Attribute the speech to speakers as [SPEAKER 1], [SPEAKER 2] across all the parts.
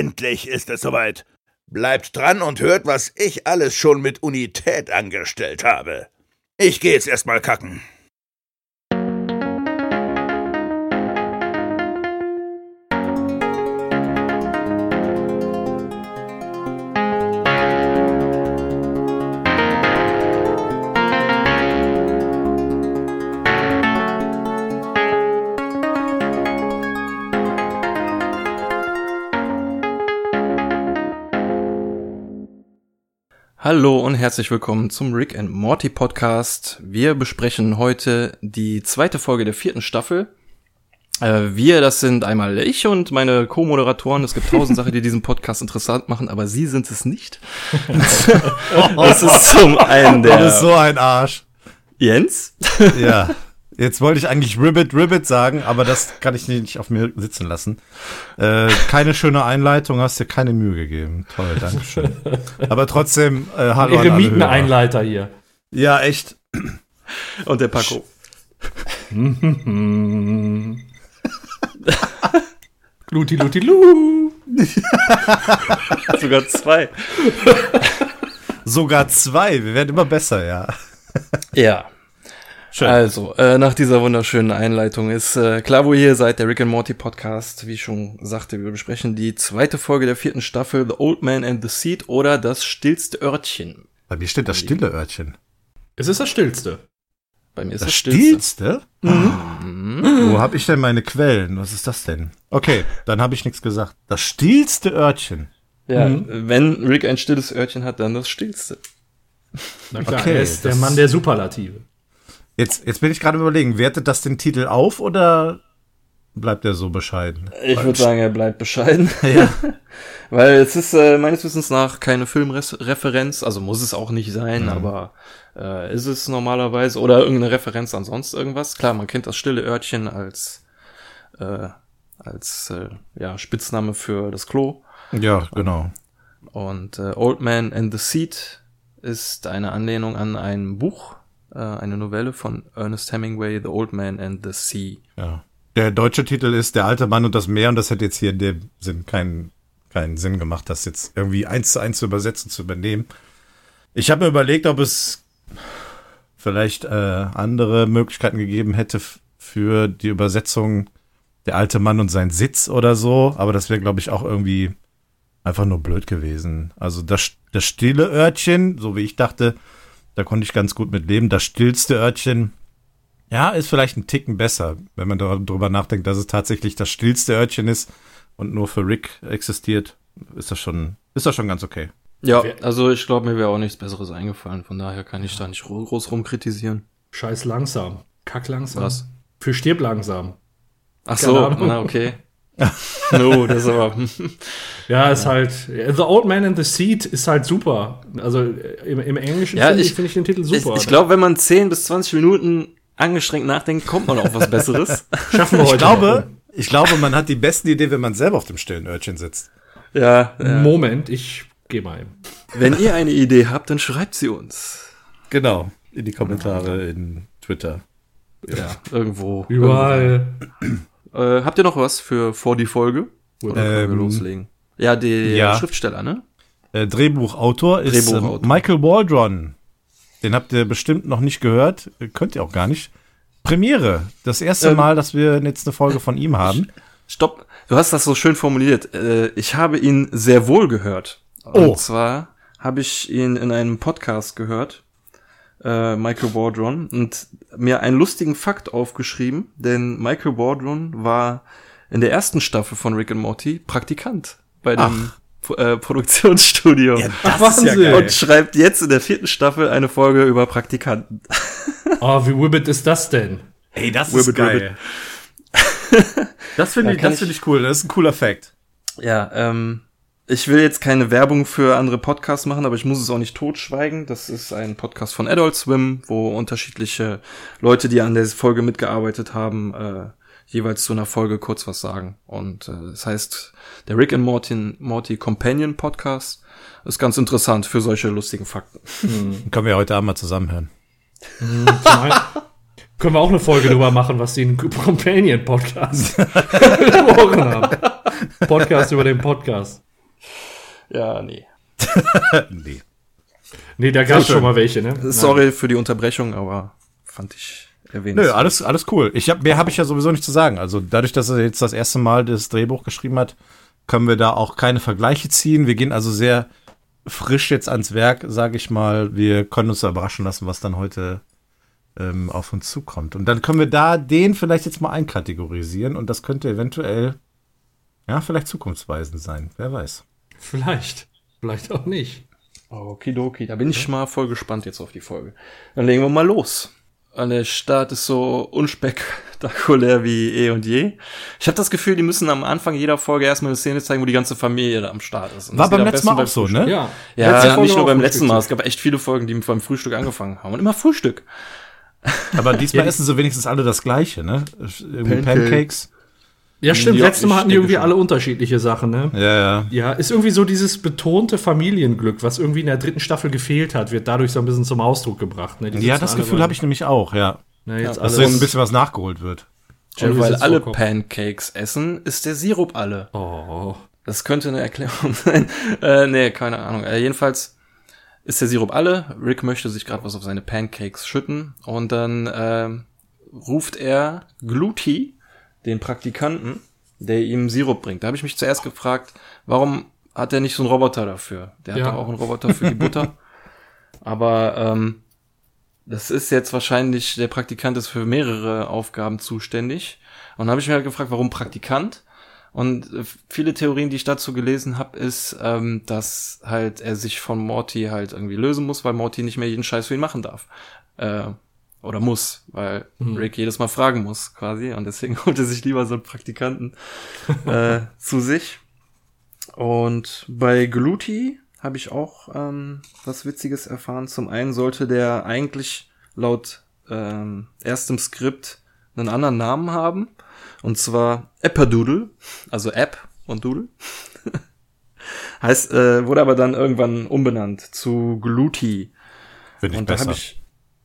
[SPEAKER 1] Endlich ist es soweit. Bleibt dran und hört, was ich alles schon mit Unität angestellt habe. Ich geh jetzt erstmal kacken.
[SPEAKER 2] Hallo und herzlich willkommen zum Rick and Morty Podcast. Wir besprechen heute die zweite Folge der vierten Staffel. Äh, wir, das sind einmal ich und meine Co-Moderatoren. Es gibt tausend Sachen, die diesen Podcast interessant machen, aber sie sind es nicht. das ist zum einen der.
[SPEAKER 3] Du bist so ein Arsch.
[SPEAKER 2] Jens?
[SPEAKER 3] Ja. Jetzt wollte ich eigentlich Ribbit Ribbit sagen, aber das kann ich nicht auf mir sitzen lassen. Äh, keine schöne Einleitung, hast dir keine Mühe gegeben. Toll, danke schön. Aber trotzdem, äh, hallo
[SPEAKER 4] an alle Einleiter hier.
[SPEAKER 3] Ja, echt.
[SPEAKER 2] Und der Paco.
[SPEAKER 4] Gluti, luti, lu.
[SPEAKER 2] Sogar zwei.
[SPEAKER 3] Sogar zwei. Wir werden immer besser, ja.
[SPEAKER 2] Ja. Schön. Also, äh, nach dieser wunderschönen Einleitung ist äh, klar, wo ihr hier seid, der Rick and Morty Podcast. Wie ich schon sagte, wir besprechen die zweite Folge der vierten Staffel, The Old Man and the Seed oder Das stillste Örtchen.
[SPEAKER 3] Bei mir steht das stille Örtchen.
[SPEAKER 4] Es ist das stillste.
[SPEAKER 2] Bei mir ist
[SPEAKER 3] das,
[SPEAKER 2] das
[SPEAKER 3] stillste. Mhm. Wo habe ich denn meine Quellen? Was ist das denn? Okay, dann habe ich nichts gesagt. Das stillste Örtchen.
[SPEAKER 2] Ja, mhm. wenn Rick ein stilles Örtchen hat, dann das stillste.
[SPEAKER 4] Na klar, okay, er ist der Mann der Superlative.
[SPEAKER 3] Jetzt, jetzt bin ich gerade überlegen, wertet das den Titel auf oder bleibt er so bescheiden?
[SPEAKER 2] Ich würde sagen, er bleibt bescheiden. Ja. Weil es ist äh, meines Wissens nach keine Filmreferenz, also muss es auch nicht sein, mhm. aber äh, ist es normalerweise oder irgendeine Referenz an sonst irgendwas. Klar, man kennt das stille Örtchen als äh, als äh, ja, Spitzname für das Klo.
[SPEAKER 3] Ja, genau.
[SPEAKER 2] Und äh, Old Man and the Seat ist eine Anlehnung an ein Buch eine Novelle von Ernest Hemingway, The Old Man and the Sea.
[SPEAKER 3] Ja. Der deutsche Titel ist Der alte Mann und das Meer und das hätte jetzt hier in dem Sinn keinen, keinen Sinn gemacht, das jetzt irgendwie eins zu eins zu übersetzen, zu übernehmen. Ich habe mir überlegt, ob es vielleicht äh, andere Möglichkeiten gegeben hätte für die Übersetzung Der alte Mann und sein Sitz oder so, aber das wäre, glaube ich, auch irgendwie einfach nur blöd gewesen. Also das, das stille Örtchen, so wie ich dachte, da konnte ich ganz gut mit leben. Das stillste Örtchen, ja, ist vielleicht ein Ticken besser, wenn man darüber nachdenkt, dass es tatsächlich das stillste Örtchen ist und nur für Rick existiert, ist das schon, ist das schon ganz okay.
[SPEAKER 2] Ja, also ich glaube, mir wäre auch nichts Besseres eingefallen, von daher kann ich da nicht groß rumkritisieren.
[SPEAKER 4] Scheiß langsam. Kack langsam.
[SPEAKER 2] Was?
[SPEAKER 4] Für stirb langsam.
[SPEAKER 2] Ach so, na okay. No, das ist aber.
[SPEAKER 4] ja, ist halt. The Old Man in the Seat ist halt super. Also im, im Englischen
[SPEAKER 2] ja,
[SPEAKER 4] finde
[SPEAKER 2] ich,
[SPEAKER 4] find ich den Titel super.
[SPEAKER 2] Ich, ich glaube, wenn man 10 bis 20 Minuten angestrengt nachdenkt, kommt man auf was Besseres.
[SPEAKER 3] Schaffen wir heute. Ich glaube, ich glaube, man hat die besten Idee, wenn man selber auf dem stillen Örtchen sitzt.
[SPEAKER 2] Ja.
[SPEAKER 4] ja. Moment, ich gehe mal.
[SPEAKER 2] Wenn ihr eine Idee habt, dann schreibt sie uns.
[SPEAKER 3] Genau. In die Kommentare in Twitter.
[SPEAKER 2] Ja, irgendwo.
[SPEAKER 4] Überall.
[SPEAKER 2] Irgendwo. Äh, habt ihr noch was für vor die Folge? Oder ähm, wir loslegen? Ja, der ja. Schriftsteller, ne?
[SPEAKER 3] Äh, Drehbuchautor ist Drehbuchautor. Äh, Michael Waldron. Den habt ihr bestimmt noch nicht gehört. Könnt ihr auch gar nicht. Premiere. Das erste ähm, Mal, dass wir jetzt eine Folge von ihm haben.
[SPEAKER 2] Stopp. Du hast das so schön formuliert. Äh, ich habe ihn sehr wohl gehört. Und oh. zwar habe ich ihn in einem Podcast gehört äh, Michael Wardron und mir einen lustigen Fakt aufgeschrieben, denn Michael Wardron war in der ersten Staffel von Rick and Morty Praktikant bei dem äh, Produktionsstudio. Ja,
[SPEAKER 4] das Ach, ist ja geil.
[SPEAKER 2] Und schreibt jetzt in der vierten Staffel eine Folge über Praktikanten.
[SPEAKER 4] Oh, wie Wibbit ist das denn?
[SPEAKER 3] Hey, das Wibbit, ist geil. das finde ich, das finde ich cool. Das ist ein cooler Fact.
[SPEAKER 2] Ja, ähm, ich will jetzt keine Werbung für andere Podcasts machen, aber ich muss es auch nicht totschweigen. Das ist ein Podcast von Adult Swim, wo unterschiedliche Leute, die an der Folge mitgearbeitet haben, äh, jeweils zu einer Folge kurz was sagen. Und äh, das heißt, der Rick and Morty, Morty Companion Podcast ist ganz interessant für solche lustigen Fakten.
[SPEAKER 3] Mhm. Können wir heute Abend mal zusammenhören.
[SPEAKER 4] Mhm, können wir auch eine Folge drüber machen, was die in Companion Podcast besprochen haben. Podcast über den Podcast.
[SPEAKER 2] Ja, nee.
[SPEAKER 3] nee.
[SPEAKER 4] Nee, da gab es schon mal welche, ne?
[SPEAKER 2] Sorry für die Unterbrechung, aber fand ich erwähnt.
[SPEAKER 3] Nö, alles, alles cool. Ich hab, mehr habe ich ja sowieso nicht zu sagen. Also dadurch, dass er jetzt das erste Mal das Drehbuch geschrieben hat, können wir da auch keine Vergleiche ziehen. Wir gehen also sehr frisch jetzt ans Werk, sage ich mal. Wir können uns überraschen lassen, was dann heute ähm, auf uns zukommt. Und dann können wir da den vielleicht jetzt mal einkategorisieren und das könnte eventuell, ja, vielleicht zukunftsweisend sein. Wer weiß.
[SPEAKER 4] Vielleicht. Vielleicht auch nicht.
[SPEAKER 2] Okidoki, da bin ich mal voll gespannt jetzt auf die Folge. Dann legen wir mal los. Und der Start ist so unspektakulär wie eh und je. Ich habe das Gefühl, die müssen am Anfang jeder Folge erstmal eine Szene zeigen, wo die ganze Familie da am Start ist. Und
[SPEAKER 3] War beim letzten Mal auch so, ne?
[SPEAKER 4] Ja.
[SPEAKER 2] Ja, nicht nur beim letzten Mal. Es gab echt viele Folgen, die beim Frühstück angefangen haben. Und immer Frühstück.
[SPEAKER 3] Aber diesmal
[SPEAKER 4] Ja, die-
[SPEAKER 3] essen sie wenigstens alle das Gleiche, ne? Irgendwie
[SPEAKER 2] Pancake.
[SPEAKER 3] Pancakes.
[SPEAKER 4] Ja, stimmt.
[SPEAKER 2] Ja,
[SPEAKER 4] Letztes Mal hatten die irgendwie
[SPEAKER 2] schon.
[SPEAKER 4] alle unterschiedliche Sachen, ne?
[SPEAKER 3] Ja, ja.
[SPEAKER 4] Ja, ist irgendwie so dieses betonte Familienglück, was irgendwie in der dritten Staffel gefehlt hat, wird dadurch so ein bisschen zum Ausdruck gebracht. Ne? Die
[SPEAKER 3] Ja, das Gefühl habe ich nämlich auch, ja.
[SPEAKER 4] Ne, jetzt
[SPEAKER 2] Ja,
[SPEAKER 3] Dass so ein bisschen was nachgeholt wird.
[SPEAKER 4] Always
[SPEAKER 2] weil alle. Pancakes essen, ist der Sirup alle.
[SPEAKER 4] Oh.
[SPEAKER 2] Das könnte eine Erklärung sein. Äh, nee, keine Ahnung. Äh, jedenfalls ist der Sirup alle. Rick möchte sich gerade was auf seine Pancakes schütten und dann ähm, ruft er Gluty, den Praktikanten, der ihm Sirup bringt. Da habe ich mich zuerst gefragt, warum hat er nicht so einen Roboter dafür? Der hat
[SPEAKER 4] Ja.
[SPEAKER 2] doch auch einen Roboter für die Butter. Aber ähm, das ist jetzt wahrscheinlich, der Praktikant ist für mehrere Aufgaben zuständig. Und dann habe ich mir halt gefragt, warum Praktikant? Und äh, viele Theorien, die ich dazu gelesen habe, ist, ähm, dass halt er sich von Morty halt irgendwie lösen muss, weil Morty nicht mehr jeden Scheiß für ihn machen darf. Äh, oder muss, weil Rick jedes Mal fragen muss, quasi. Und deswegen holt er sich lieber so einen Praktikanten äh, zu sich. Und bei Gluty habe ich auch ähm, was Witziges erfahren. Zum einen sollte der eigentlich laut ähm, erstem Skript einen anderen Namen haben. Und zwar Eppadoodle, also App und Doodle. heißt, äh, wurde aber dann irgendwann umbenannt zu Gluty.
[SPEAKER 3] Finde ich
[SPEAKER 2] Und da
[SPEAKER 3] besser.
[SPEAKER 2] habe ich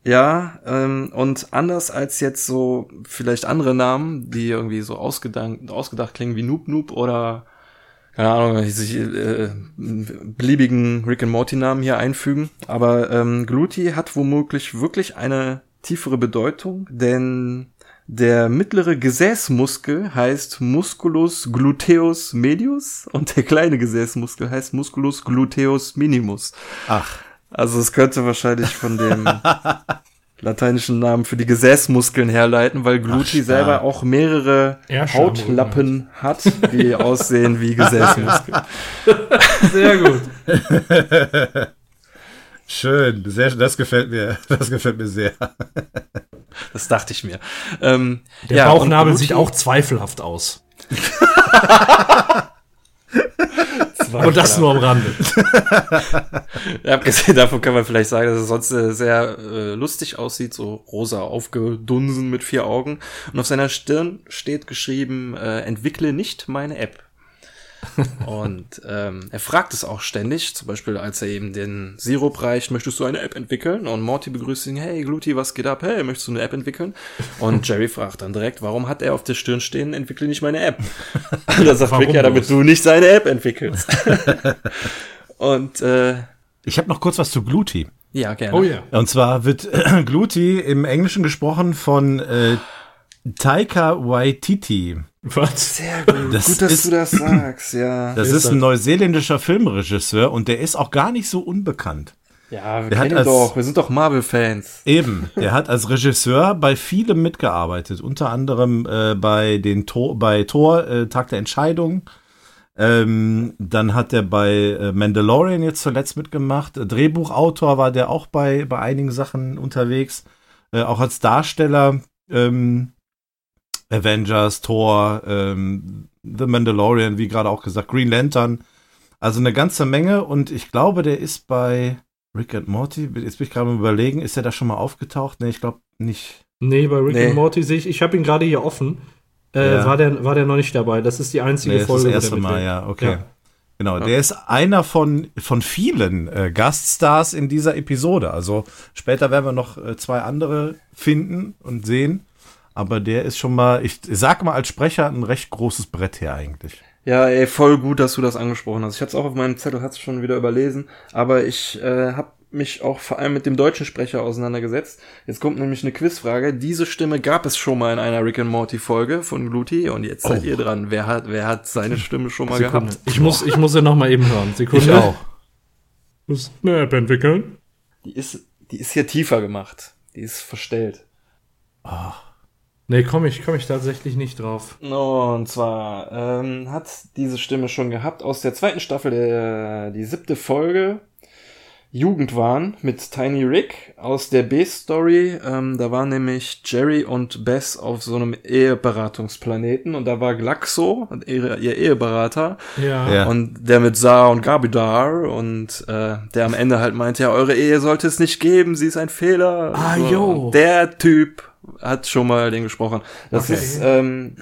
[SPEAKER 2] ja, ähm, und anders als jetzt so vielleicht andere Namen, die irgendwie so ausgedacht, ausgedacht klingen wie Noob Noob oder keine Ahnung, sich äh, beliebigen Rick and Morty Namen hier einfügen. Aber ähm, Gluty hat womöglich wirklich eine tiefere Bedeutung, denn der mittlere Gesäßmuskel heißt Musculus gluteus medius und der kleine Gesäßmuskel heißt Musculus gluteus minimus.
[SPEAKER 3] Ach,
[SPEAKER 2] Also es könnte wahrscheinlich von dem lateinischen Namen für die Gesäßmuskeln herleiten, weil Gluti
[SPEAKER 3] Ach,
[SPEAKER 2] selber auch mehrere Hautlappen hat, die aussehen wie Gesäßmuskeln.
[SPEAKER 4] Sehr gut.
[SPEAKER 3] schön. Sehr, schön. das gefällt mir. Das gefällt mir sehr.
[SPEAKER 2] Das dachte ich mir. Ähm,
[SPEAKER 4] Der
[SPEAKER 2] ja,
[SPEAKER 4] Bauchnabel sieht auch zweifelhaft aus. Und das nur am Rande.
[SPEAKER 2] Ja, abgesehen davon kann man vielleicht sagen, dass es sonst äh, sehr äh, lustig aussieht, so rosa aufgedunsen mit vier Augen. Und auf seiner Stirn steht geschrieben, äh, entwickle nicht meine App. Und ähm, er fragt es auch ständig, zum Beispiel als er eben den Sirup reicht, möchtest du eine App entwickeln? Und Morty begrüßt ihn, hey Gluty, was geht ab? Hey, möchtest du eine App entwickeln? Und Jerry fragt dann direkt, warum hat er auf der Stirn stehen, entwickle nicht meine App? Und da sagt
[SPEAKER 4] Warum
[SPEAKER 2] Rick, ja, damit du nicht seine App entwickelst. Und äh,
[SPEAKER 3] Ich habe noch kurz was zu Gluty.
[SPEAKER 2] ja, gerne.
[SPEAKER 4] Oh ja.
[SPEAKER 3] Und zwar wird äh, Gluty im Englischen gesprochen von äh, Taika Waititi.
[SPEAKER 4] Was?
[SPEAKER 2] Sehr gut.
[SPEAKER 3] Das
[SPEAKER 2] gut, dass
[SPEAKER 3] ist-
[SPEAKER 2] du das sagst, ja.
[SPEAKER 3] Das ist
[SPEAKER 4] ist
[SPEAKER 3] ein
[SPEAKER 4] das?
[SPEAKER 3] neuseeländischer Filmregisseur und der ist auch gar nicht so unbekannt.
[SPEAKER 2] ja, wir
[SPEAKER 3] Der
[SPEAKER 2] kennen ihn
[SPEAKER 3] als-
[SPEAKER 2] doch. Wir sind doch Marvel-Fans.
[SPEAKER 3] Eben, der hat als Regisseur bei vielem mitgearbeitet, unter anderem äh, bei den Tor, bei Thor äh, Tag der Entscheidung. Ähm, dann hat er bei äh, Mandalorian jetzt zuletzt mitgemacht. Drehbuchautor war der auch bei bei einigen Sachen unterwegs, äh, auch als Darsteller. Ähm, Avengers, Thor, ähm, The Mandalorian, wie gerade auch gesagt, Green Lantern. Also eine ganze Menge und ich glaube, der ist bei Rick and Morty, jetzt bin ich gerade mal überlegen, ist er da schon mal aufgetaucht? Nee, ich glaube nicht.
[SPEAKER 4] Nee, bei Rick
[SPEAKER 2] Nee.
[SPEAKER 4] and Morty sehe ich, ich habe ihn gerade hier offen. Äh,
[SPEAKER 3] Ja.
[SPEAKER 4] war, der, war der noch nicht dabei. Das ist die einzige
[SPEAKER 3] Nee, das ist
[SPEAKER 4] Folge.
[SPEAKER 3] das
[SPEAKER 4] wo
[SPEAKER 3] erste
[SPEAKER 4] der
[SPEAKER 3] Mal, ja, okay.
[SPEAKER 4] Ja.
[SPEAKER 3] Genau, der ist einer von, von vielen äh, Gaststars in dieser Episode. Also später werden wir noch äh, zwei andere finden und sehen. Aber der ist schon mal, ich sag mal als Sprecher, ein recht großes Brett her eigentlich.
[SPEAKER 2] Ja, ey, voll gut, dass du das angesprochen hast. Ich hatte es auch auf meinem Zettel, hat's schon wieder überlesen, aber ich äh, habe mich auch vor allem mit dem deutschen Sprecher auseinandergesetzt. Jetzt kommt nämlich eine Quizfrage. Diese Stimme gab es schon mal in einer Rick and Morty Folge von Gluti und jetzt seid
[SPEAKER 3] Oh.
[SPEAKER 2] ihr dran. Wer hat, wer hat seine Stimme schon mal
[SPEAKER 4] Sekunde.
[SPEAKER 2] gehabt?
[SPEAKER 4] Ich muss, ich muss sie noch mal eben hören. Sekunde.
[SPEAKER 3] Ich auch.
[SPEAKER 4] Muss eine App entwickeln.
[SPEAKER 2] Die ist, die ist hier tiefer gemacht. Die ist verstellt.
[SPEAKER 4] Nee, komme ich, komm ich tatsächlich nicht drauf.
[SPEAKER 2] Und zwar ähm, hat diese Stimme schon gehabt aus der zweiten Staffel, der, die siebte Folge. Jugendwahn mit Tiny Rick aus der B-Story. Ähm, da waren nämlich Jerry und Bess auf so einem Eheberatungsplaneten und da war Glaxo, ihre, ihr Eheberater,
[SPEAKER 4] Ja.
[SPEAKER 3] Ja.
[SPEAKER 2] und der mit Saar und Gabidar und äh, der am Ende halt meinte, ja, eure Ehe sollte es nicht geben, sie ist ein Fehler.
[SPEAKER 4] Ah,
[SPEAKER 2] So.
[SPEAKER 4] jo.
[SPEAKER 2] Der Typ hat schon mal den gesprochen. Das
[SPEAKER 4] Okay.
[SPEAKER 2] ist ähm,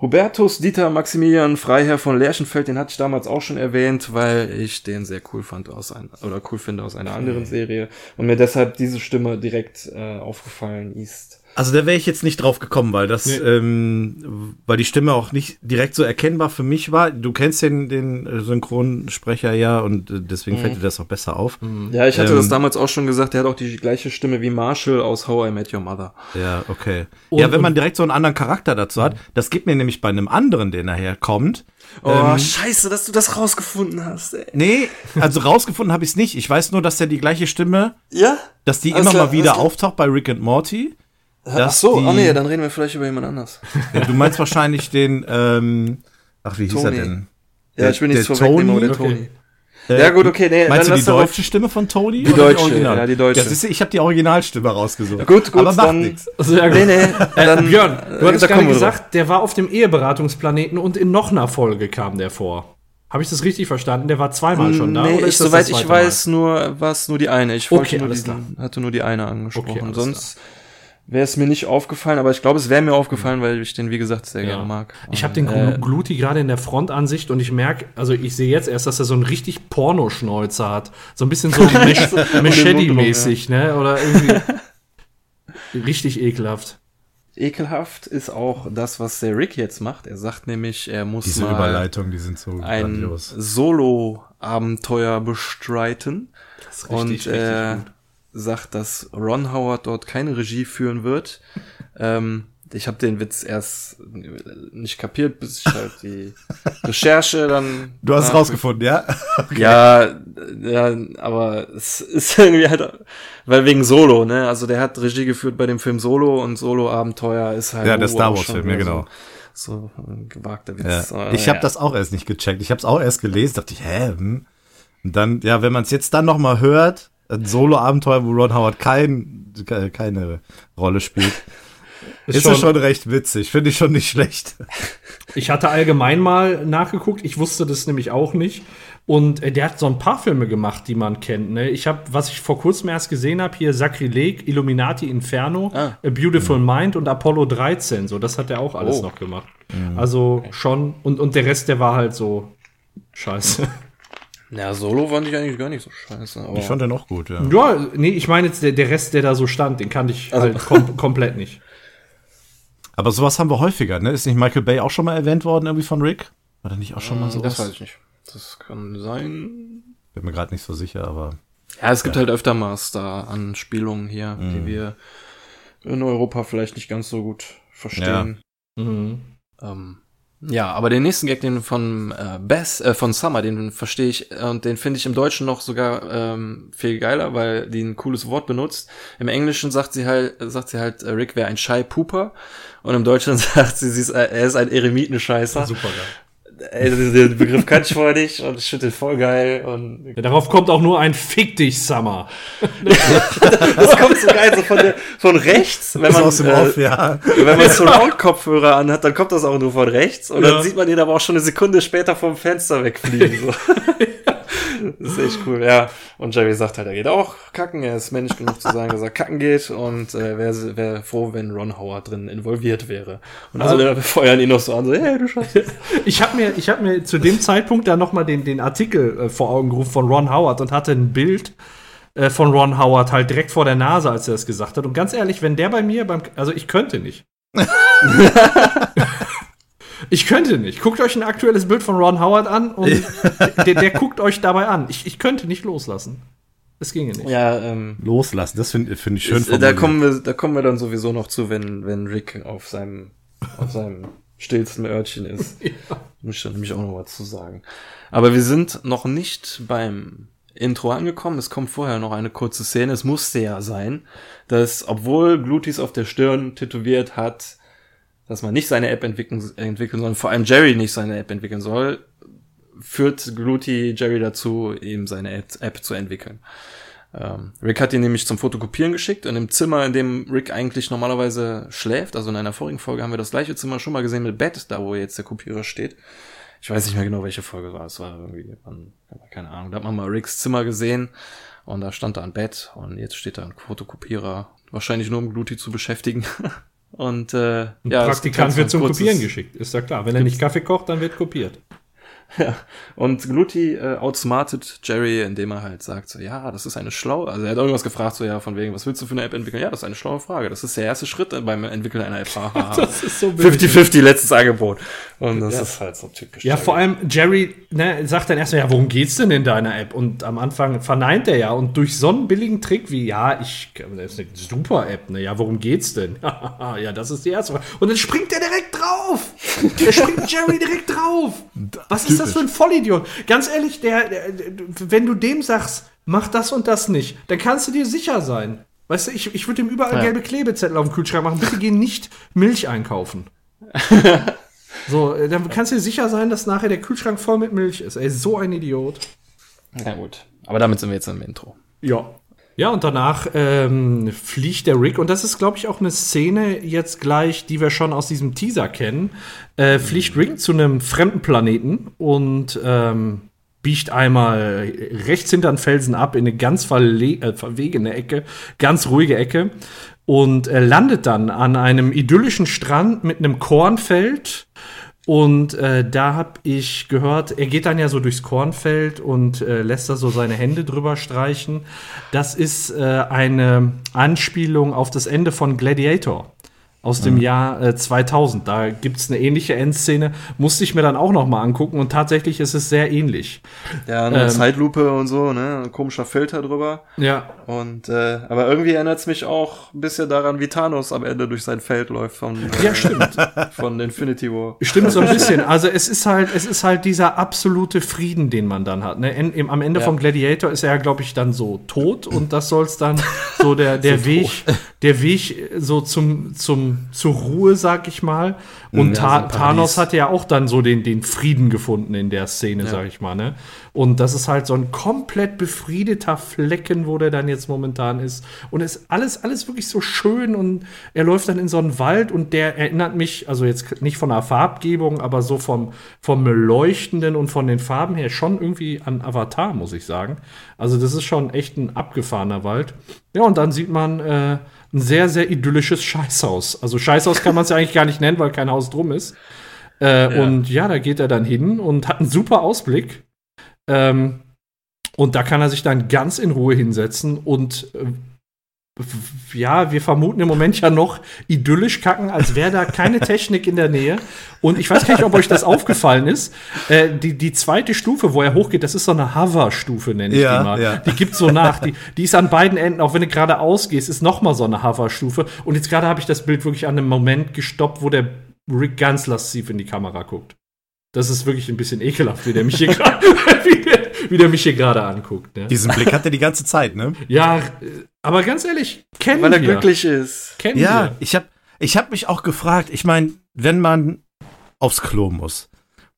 [SPEAKER 2] Hubertus Dieter Maximilian Freiherr von Lerchenfeld, den hatte ich damals auch schon erwähnt, weil ich den sehr cool fand aus einer, oder cool finde aus einer anderen Serie und mir deshalb diese Stimme direkt äh, aufgefallen ist.
[SPEAKER 3] Also da wäre ich jetzt nicht drauf gekommen, weil das,
[SPEAKER 4] Nee.
[SPEAKER 3] ähm, weil die Stimme auch nicht direkt so erkennbar für mich war. Du kennst den, den äh, Synchronsprecher ja und äh, deswegen fällt dir das auch besser auf.
[SPEAKER 2] Ja, ich hatte
[SPEAKER 3] Ähm,
[SPEAKER 2] das damals auch schon gesagt, der hat auch die gleiche Stimme wie Marshall aus How I Met Your Mother.
[SPEAKER 3] Ja, okay.
[SPEAKER 4] Und-
[SPEAKER 3] ja, wenn man direkt so einen anderen Charakter dazu hat, das gibt mir nämlich bei einem anderen, der nachher kommt.
[SPEAKER 2] Oh,
[SPEAKER 3] ähm,
[SPEAKER 2] scheiße, dass du das rausgefunden hast, ey.
[SPEAKER 3] nee, also rausgefunden habe ich es nicht. Ich weiß nur, dass der die gleiche Stimme,
[SPEAKER 2] Ja?
[SPEAKER 3] dass die
[SPEAKER 2] Alles
[SPEAKER 3] immer
[SPEAKER 2] klar,
[SPEAKER 3] mal wieder auftaucht bei Rick and Morty.
[SPEAKER 2] Ach so,
[SPEAKER 3] die-
[SPEAKER 2] oh nee, dann reden wir vielleicht über jemand anders.
[SPEAKER 3] Du meinst wahrscheinlich den, ähm, ach, wie hieß
[SPEAKER 2] Tony.
[SPEAKER 3] er denn?
[SPEAKER 2] Ja,
[SPEAKER 3] Der-
[SPEAKER 2] ich will nichts
[SPEAKER 3] der
[SPEAKER 2] vorwegnehmen, aber der
[SPEAKER 4] Tony?
[SPEAKER 2] Tony.
[SPEAKER 3] Äh,
[SPEAKER 2] Ja, gut, okay, nee,
[SPEAKER 3] Meinst
[SPEAKER 2] dann
[SPEAKER 3] du die deutsche Stimme von Tony?
[SPEAKER 2] Die deutsche,
[SPEAKER 3] Original?
[SPEAKER 2] ja, die deutsche.
[SPEAKER 3] Ja, siehst du, ich habe die Originalstimme rausgesucht.
[SPEAKER 2] Gut, gut,
[SPEAKER 3] Aber macht
[SPEAKER 2] dann-
[SPEAKER 3] nichts.
[SPEAKER 4] Sehr gut.
[SPEAKER 2] Nee, nee, dann,
[SPEAKER 4] Björn,
[SPEAKER 2] äh,
[SPEAKER 4] du hattest
[SPEAKER 2] da
[SPEAKER 4] gerade gesagt, der war auf dem Eheberatungsplaneten und in noch einer Folge kam der vor. Habe ich das richtig verstanden? Der war zweimal
[SPEAKER 2] drauf.
[SPEAKER 4] schon da?
[SPEAKER 2] Nee,
[SPEAKER 4] oder
[SPEAKER 2] ich, soweit
[SPEAKER 4] das
[SPEAKER 2] ich weiß, nur war es nur die eine. Ich wollte
[SPEAKER 4] Okay,
[SPEAKER 2] nur
[SPEAKER 4] alles
[SPEAKER 2] diesen, hatte nur die eine angesprochen.
[SPEAKER 4] Okay, alles
[SPEAKER 2] Sonst wäre es mir nicht aufgefallen, aber ich glaube, es wäre mir aufgefallen, weil ich den, wie gesagt, sehr
[SPEAKER 4] Ja.
[SPEAKER 2] gerne mag.
[SPEAKER 4] Ich habe den
[SPEAKER 2] Äh,
[SPEAKER 4] Glu- Gluti gerade in der Frontansicht und ich merke, also ich sehe jetzt erst, dass er so einen richtig Pornoschnäuzer hat. So ein bisschen so Machete-mäßig, ne? Oder irgendwie richtig ekelhaft.
[SPEAKER 2] Ekelhaft ist auch das, was der Rick jetzt macht. Er sagt nämlich, er muss
[SPEAKER 3] Diese
[SPEAKER 2] mal
[SPEAKER 3] Überleitungen, die sind so
[SPEAKER 2] ein. Solo-Abenteuer bestreiten.
[SPEAKER 4] Das ist
[SPEAKER 2] und
[SPEAKER 4] richtig,
[SPEAKER 2] er
[SPEAKER 4] richtig gut.
[SPEAKER 2] Sagt, dass Ron Howard dort keine Regie führen wird. ähm, ich habe den Witz erst nicht kapiert, bis ich halt die Recherche dann.
[SPEAKER 3] Du hast es rausgefunden, ja?
[SPEAKER 2] Ja, ja, aber es ist irgendwie halt, weil wegen Solo, ne? Also der hat Regie geführt bei dem Film Solo und Solo-Abenteuer ist halt.
[SPEAKER 3] Ja, der
[SPEAKER 2] uh,
[SPEAKER 3] Star Wars Film, ja, genau.
[SPEAKER 2] So, so ein gewagter
[SPEAKER 3] ja.
[SPEAKER 2] Witz. aber
[SPEAKER 3] Ich habe
[SPEAKER 2] ja.
[SPEAKER 3] das auch erst nicht gecheckt. Ich habe es auch erst gelesen, dachte ich, hä? Hm? Und dann, ja, wenn man es jetzt dann noch mal hört, ein Solo-Abenteuer, wo Ron Howard kein, ke- keine Rolle spielt, ist,
[SPEAKER 4] schon-
[SPEAKER 3] das schon recht witzig. Finde ich schon nicht schlecht.
[SPEAKER 4] Ich hatte allgemein mal nachgeguckt, ich wusste das nämlich auch nicht. Und äh, der hat so ein paar Filme gemacht, die man kennt. Ne? Ich habe, was ich vor kurzem erst gesehen habe, hier Sacrilege, Illuminati Inferno,
[SPEAKER 2] Ah.
[SPEAKER 4] A Beautiful Mind und Apollo 13. So, das hat er auch alles
[SPEAKER 2] Oh.
[SPEAKER 4] noch gemacht. Also schon. Und, und der Rest, der war halt so scheiße.
[SPEAKER 2] Ja, Solo fand ich eigentlich gar nicht so scheiße. Aber
[SPEAKER 3] Ich fand den auch gut, ja.
[SPEAKER 4] ja, nee, ich meine jetzt, der, der Rest, der da so stand, den kannte ich
[SPEAKER 2] Also-
[SPEAKER 4] halt kom komplett nicht.
[SPEAKER 3] Aber sowas haben wir häufiger, ne? Ist nicht Michael Bay auch schon mal erwähnt worden, irgendwie von Rick? War da nicht auch schon mal sowas?
[SPEAKER 2] das weiß ich nicht. Das kann sein.
[SPEAKER 3] Bin mir gerade nicht so sicher, aber.
[SPEAKER 2] Ja, es gibt halt öfter mal Star-Anspielungen hier,
[SPEAKER 3] Mhm.
[SPEAKER 2] die wir in Europa vielleicht nicht ganz so gut verstehen.
[SPEAKER 4] Mhm.
[SPEAKER 2] Ähm, ja, aber den nächsten Gag, den von äh, Bess, äh, von Summer, den verstehe ich äh, und den finde ich im Deutschen noch sogar ähm, viel geiler, weil die ein cooles Wort benutzt. Im Englischen sagt sie halt, sagt sie halt, äh, Rick wäre ein Shy Pooper und im Deutschen sagt sie, sie ist, äh, er ist ein Eremitenscheißer.
[SPEAKER 4] Super geil.
[SPEAKER 2] Ey, den Begriff kannte ich vorher nicht und ich finde den voll geil und
[SPEAKER 4] Ja, darauf kommt auch nur ein Fick dich, Summer.
[SPEAKER 2] das kommt so geil so von, der, von rechts, wenn
[SPEAKER 3] Ist
[SPEAKER 2] man
[SPEAKER 3] aus dem
[SPEAKER 2] äh,
[SPEAKER 3] Off, ja.
[SPEAKER 2] Wenn man so Laut-Kopfhörer anhat, dann kommt das auch nur von rechts. Und
[SPEAKER 4] Ja.
[SPEAKER 2] dann sieht man ihn aber auch schon eine Sekunde später vom Fenster wegfliegen. So. das ist echt cool, ja. Und Jerry sagt halt, er geht auch kacken. Er ist männlich genug zu sagen, dass er kacken geht. Und äh, wäre wär froh, wenn Ron Howard drin involviert wäre. Und alle feuern ihn noch so an, so, hey, du schaffst das.
[SPEAKER 4] Ich habe mir, ich hab mir zu dem Zeitpunkt dann noch mal den, den Artikel äh, vor Augen gerufen von Ron Howard und hatte ein Bild äh, von Ron Howard halt direkt vor der Nase, als er das gesagt hat. Und ganz ehrlich, wenn der bei mir beim, also ich könnte nicht. Ich könnte nicht. Guckt euch ein aktuelles Bild von Ron Howard an und der, der guckt euch dabei an. Ich, ich könnte nicht loslassen. Es ginge nicht.
[SPEAKER 2] Ja, ähm,
[SPEAKER 3] Loslassen, das finde find ich schön
[SPEAKER 2] ist, da kommen wir, da kommen wir dann sowieso noch zu, wenn, wenn Rick auf seinem, auf seinem stillsten Örtchen ist. ja. Muss ich dann nämlich auch noch was zu sagen. Aber wir sind noch nicht beim Intro angekommen. Es kommt vorher noch eine kurze Szene. Es musste ja sein, dass, obwohl Glutis auf der Stirn tätowiert hat, dass man nicht seine App entwickeln, entwickeln soll, vor allem Jerry nicht seine App entwickeln soll, führt Gluty Jerry dazu, eben seine App, zu entwickeln. Ähm, Rick hat ihn nämlich zum Fotokopieren geschickt und im Zimmer, in dem Rick eigentlich normalerweise schläft, also in einer vorigen Folge haben wir das gleiche Zimmer schon mal gesehen mit Bett, da wo jetzt der Kopierer steht. Ich weiß nicht mehr genau, welche Folge war. Es war irgendwie, keine Ahnung, da hat man mal Ricks Zimmer gesehen und da stand da ein Bett und jetzt steht da ein Fotokopierer, wahrscheinlich nur um Gluty zu beschäftigen. Und äh,
[SPEAKER 4] ein ja, Praktikant wird zum Kopieren geschickt, ist ja klar. Wenn er nicht Kaffee kocht, dann wird kopiert.
[SPEAKER 2] Ja, und Gluty äh, outsmartet Jerry, indem er halt sagt so, ja, das ist eine schlaue, also er hat irgendwas gefragt so, ja, von wegen, was willst du für eine App entwickeln? Ja, das ist eine schlaue Frage. Das ist der erste Schritt beim Entwickeln einer App.
[SPEAKER 4] das ist so
[SPEAKER 2] 50-50 letztes Angebot. Und das ja. ist halt so typisch.
[SPEAKER 4] Ja, Jerry. vor allem Jerry ne, sagt dann erstmal, ja, worum geht's denn in deiner App? Und am Anfang verneint er ja und durch so einen billigen Trick wie, ja, ich, das ist eine super App, ne, ja, worum geht's denn? ja, das ist die erste Frage. Und dann springt er direkt drauf. Der springt Jerry direkt drauf. Was ist das für ein Vollidiot? Ganz ehrlich, der, der, wenn du dem sagst, mach das und das nicht, dann kannst du dir sicher sein. Weißt du, ich, ich würde ihm überall ja. gelbe Klebezettel auf dem Kühlschrank machen. Bitte geh nicht Milch einkaufen. so, dann kannst du dir sicher sein, dass nachher der Kühlschrank voll mit Milch ist. Ey, so ein Idiot.
[SPEAKER 2] Na gut. Aber damit sind wir jetzt im Intro.
[SPEAKER 4] Ja. Ja, und danach ähm, fliegt der Rick, und das ist, glaube ich, auch eine Szene jetzt gleich, die wir schon aus diesem Teaser kennen. Äh, fliegt Rick zu einem fremden Planeten und ähm, biegt einmal rechts hinter den Felsen ab in eine ganz äh, verwegene Ecke, ganz ruhige Ecke und äh, landet dann an einem idyllischen Strand mit einem Kornfeld und äh, da habe ich gehört, er geht dann ja so durchs Kornfeld und äh, lässt da so seine Hände drüber streichen. Das ist äh, eine Anspielung auf das Ende von Gladiator aus dem mhm. Jahr äh, 2000. Da gibt es eine ähnliche Endszene. Musste ich mir dann auch noch mal angucken und tatsächlich ist es sehr ähnlich.
[SPEAKER 2] Ja, eine ähm, Zeitlupe und so, ne? Ein komischer Filter drüber.
[SPEAKER 4] Ja.
[SPEAKER 2] Und äh, aber irgendwie erinnert es mich auch ein bisschen daran, wie Thanos am Ende durch sein Feld läuft von
[SPEAKER 4] äh, Ja, stimmt.
[SPEAKER 2] von Infinity War.
[SPEAKER 4] Stimmt so ein bisschen. Also es ist halt es ist halt dieser absolute Frieden, den man dann hat, ne? En, im, am Ende ja. vom Gladiator ist er ja glaube ich dann so tot und das soll es dann so der der so Weg der Weg so zum zum zur Ruhe, sag ich mal. Und ja, so Thanos hatte ja auch dann so den, den Frieden gefunden in der Szene, ja. sag ich mal. Ne? Und das ist halt so ein komplett befriedeter Flecken, wo der dann jetzt momentan ist. Und es ist alles, alles wirklich so schön und er läuft dann in so einen Wald und der erinnert mich, also jetzt nicht von der Farbgebung, aber so vom, vom Leuchtenden und von den Farben her schon irgendwie an Avatar, muss ich sagen. Also das ist schon echt ein abgefahrener Wald. Ja, und dann sieht man äh, ein sehr, sehr idyllisches Scheißhaus. Also Scheißhaus kann man es ja eigentlich gar nicht nennen, weil kein Haus drum ist. Äh, ja. Und ja, da geht er dann hin und hat einen super Ausblick. Ähm, und da kann er sich dann ganz in Ruhe hinsetzen und äh, ja, wir vermuten im Moment ja noch idyllisch kacken, als wäre da keine Technik in der Nähe. Und ich weiß gar nicht, ob euch das aufgefallen ist. Äh, die, die zweite Stufe, wo er hochgeht, das ist so eine Hover-Stufe, nenne ich ja, die mal. Ja. Die gibt so nach. Die, die ist an beiden Enden, auch wenn du gerade ausgehst, ist noch mal so eine Hover-Stufe. Und jetzt gerade habe ich das Bild wirklich an einem Moment gestoppt, wo der Rick ganz lasziv in die Kamera guckt. Das ist wirklich ein bisschen ekelhaft, wie der mich hier gerade wie der mich hier gerade anguckt. Ne?
[SPEAKER 3] Diesen Blick hat er die ganze Zeit, ne?
[SPEAKER 4] Ja, aber ganz ehrlich, kennen
[SPEAKER 2] Weil er wir. glücklich ist.
[SPEAKER 3] Kennen ja, wir. ich habe ich hab mich auch gefragt, ich meine, wenn man aufs Klo muss,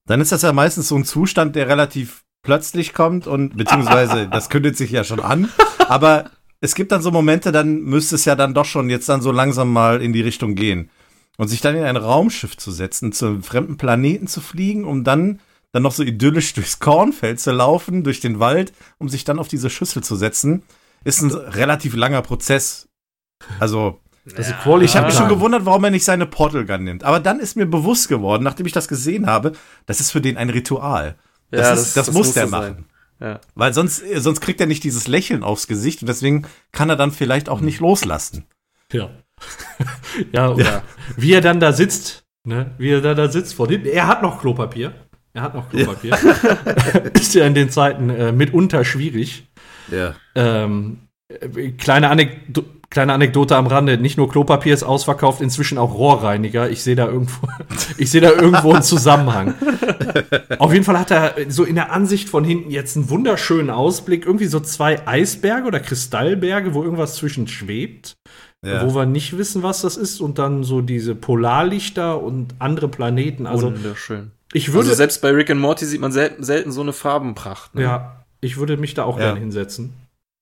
[SPEAKER 3] dann ist das ja meistens so ein Zustand, der relativ plötzlich kommt und beziehungsweise das kündet sich ja schon an, aber es gibt dann so Momente, dann müsste es ja dann doch schon jetzt dann so langsam mal in die Richtung gehen. Und sich dann in ein Raumschiff zu setzen, zu einem fremden Planeten zu fliegen, um dann dann noch so idyllisch durchs Kornfeld zu laufen, durch den Wald, um sich dann auf diese Schüssel zu setzen, ist ein relativ langer Prozess. Also,
[SPEAKER 4] das ja,
[SPEAKER 3] ich habe mich schon gewundert, warum er nicht seine Portal Gun nimmt. Aber dann ist mir bewusst geworden, nachdem ich das gesehen habe, das ist für den ein Ritual. Das, ja, ist, das, das, das muss, muss der machen. Ja. Weil sonst, sonst kriegt er nicht dieses Lächeln aufs Gesicht und deswegen kann er dann vielleicht auch nicht loslassen.
[SPEAKER 4] Ja. ja, oder ja. wie er dann da sitzt Ne? Wie er da, da sitzt vor hinten. Er hat noch Klopapier. Er hat noch Klopapier. ist ja in den Zeiten äh, mitunter schwierig.
[SPEAKER 3] Ja.
[SPEAKER 4] Ähm, äh, kleine, Anekdo kleine Anekdote am Rande, nicht nur Klopapier ist ausverkauft, inzwischen auch Rohrreiniger. Ich sehe da irgendwo, ich sehe da irgendwo einen Zusammenhang. Auf jeden Fall hat er so in der Ansicht von hinten jetzt einen wunderschönen Ausblick, irgendwie so zwei Eisberge oder Kristallberge, wo irgendwas zwischen schwebt.
[SPEAKER 3] Ja.
[SPEAKER 4] Wo wir nicht wissen, was das ist, und dann so diese Polarlichter und andere Planeten. Also,
[SPEAKER 2] Wunderschön.
[SPEAKER 4] ich würde,
[SPEAKER 2] Also selbst bei Rick and Morty sieht man selten, selten so eine Farbenpracht. Ne?
[SPEAKER 4] ja, ich würde mich da auch
[SPEAKER 3] Ja.
[SPEAKER 4] gerne hinsetzen.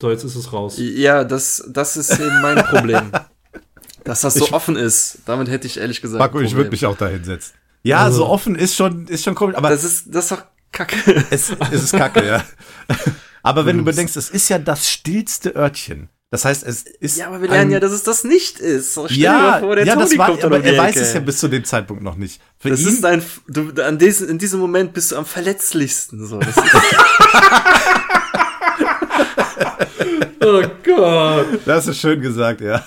[SPEAKER 4] So, jetzt ist es raus.
[SPEAKER 2] Ja, das, das ist eben mein Problem. Dass das so
[SPEAKER 3] Ich-
[SPEAKER 2] offen ist. Damit hätte ich ehrlich gesagt.
[SPEAKER 3] Marco, ich würde mich auch da hinsetzen. Ja,
[SPEAKER 4] Also-
[SPEAKER 3] so offen ist schon, ist schon komisch, aber
[SPEAKER 2] Das ist, das ist doch kacke.
[SPEAKER 3] es, es ist kacke, ja. Aber wenn du
[SPEAKER 2] Hm.
[SPEAKER 3] bedenkst, es ist ja das stillste Örtchen. Das heißt, es ist.
[SPEAKER 2] Ja, aber wir lernen
[SPEAKER 3] ein-
[SPEAKER 2] ja, dass es das nicht ist. So, stell dir
[SPEAKER 3] ja,
[SPEAKER 2] vor, der
[SPEAKER 3] ja,
[SPEAKER 2] Toni
[SPEAKER 3] das war,
[SPEAKER 2] kommt
[SPEAKER 3] aber
[SPEAKER 2] um
[SPEAKER 3] er weiß es ja bis zu dem Zeitpunkt noch nicht. Für
[SPEAKER 2] Das
[SPEAKER 3] ihn,
[SPEAKER 2] ist dein, du, an diesem, in diesem Moment bist du am verletzlichsten. So.
[SPEAKER 4] Oh Gott.
[SPEAKER 3] das ist schön gesagt, ja.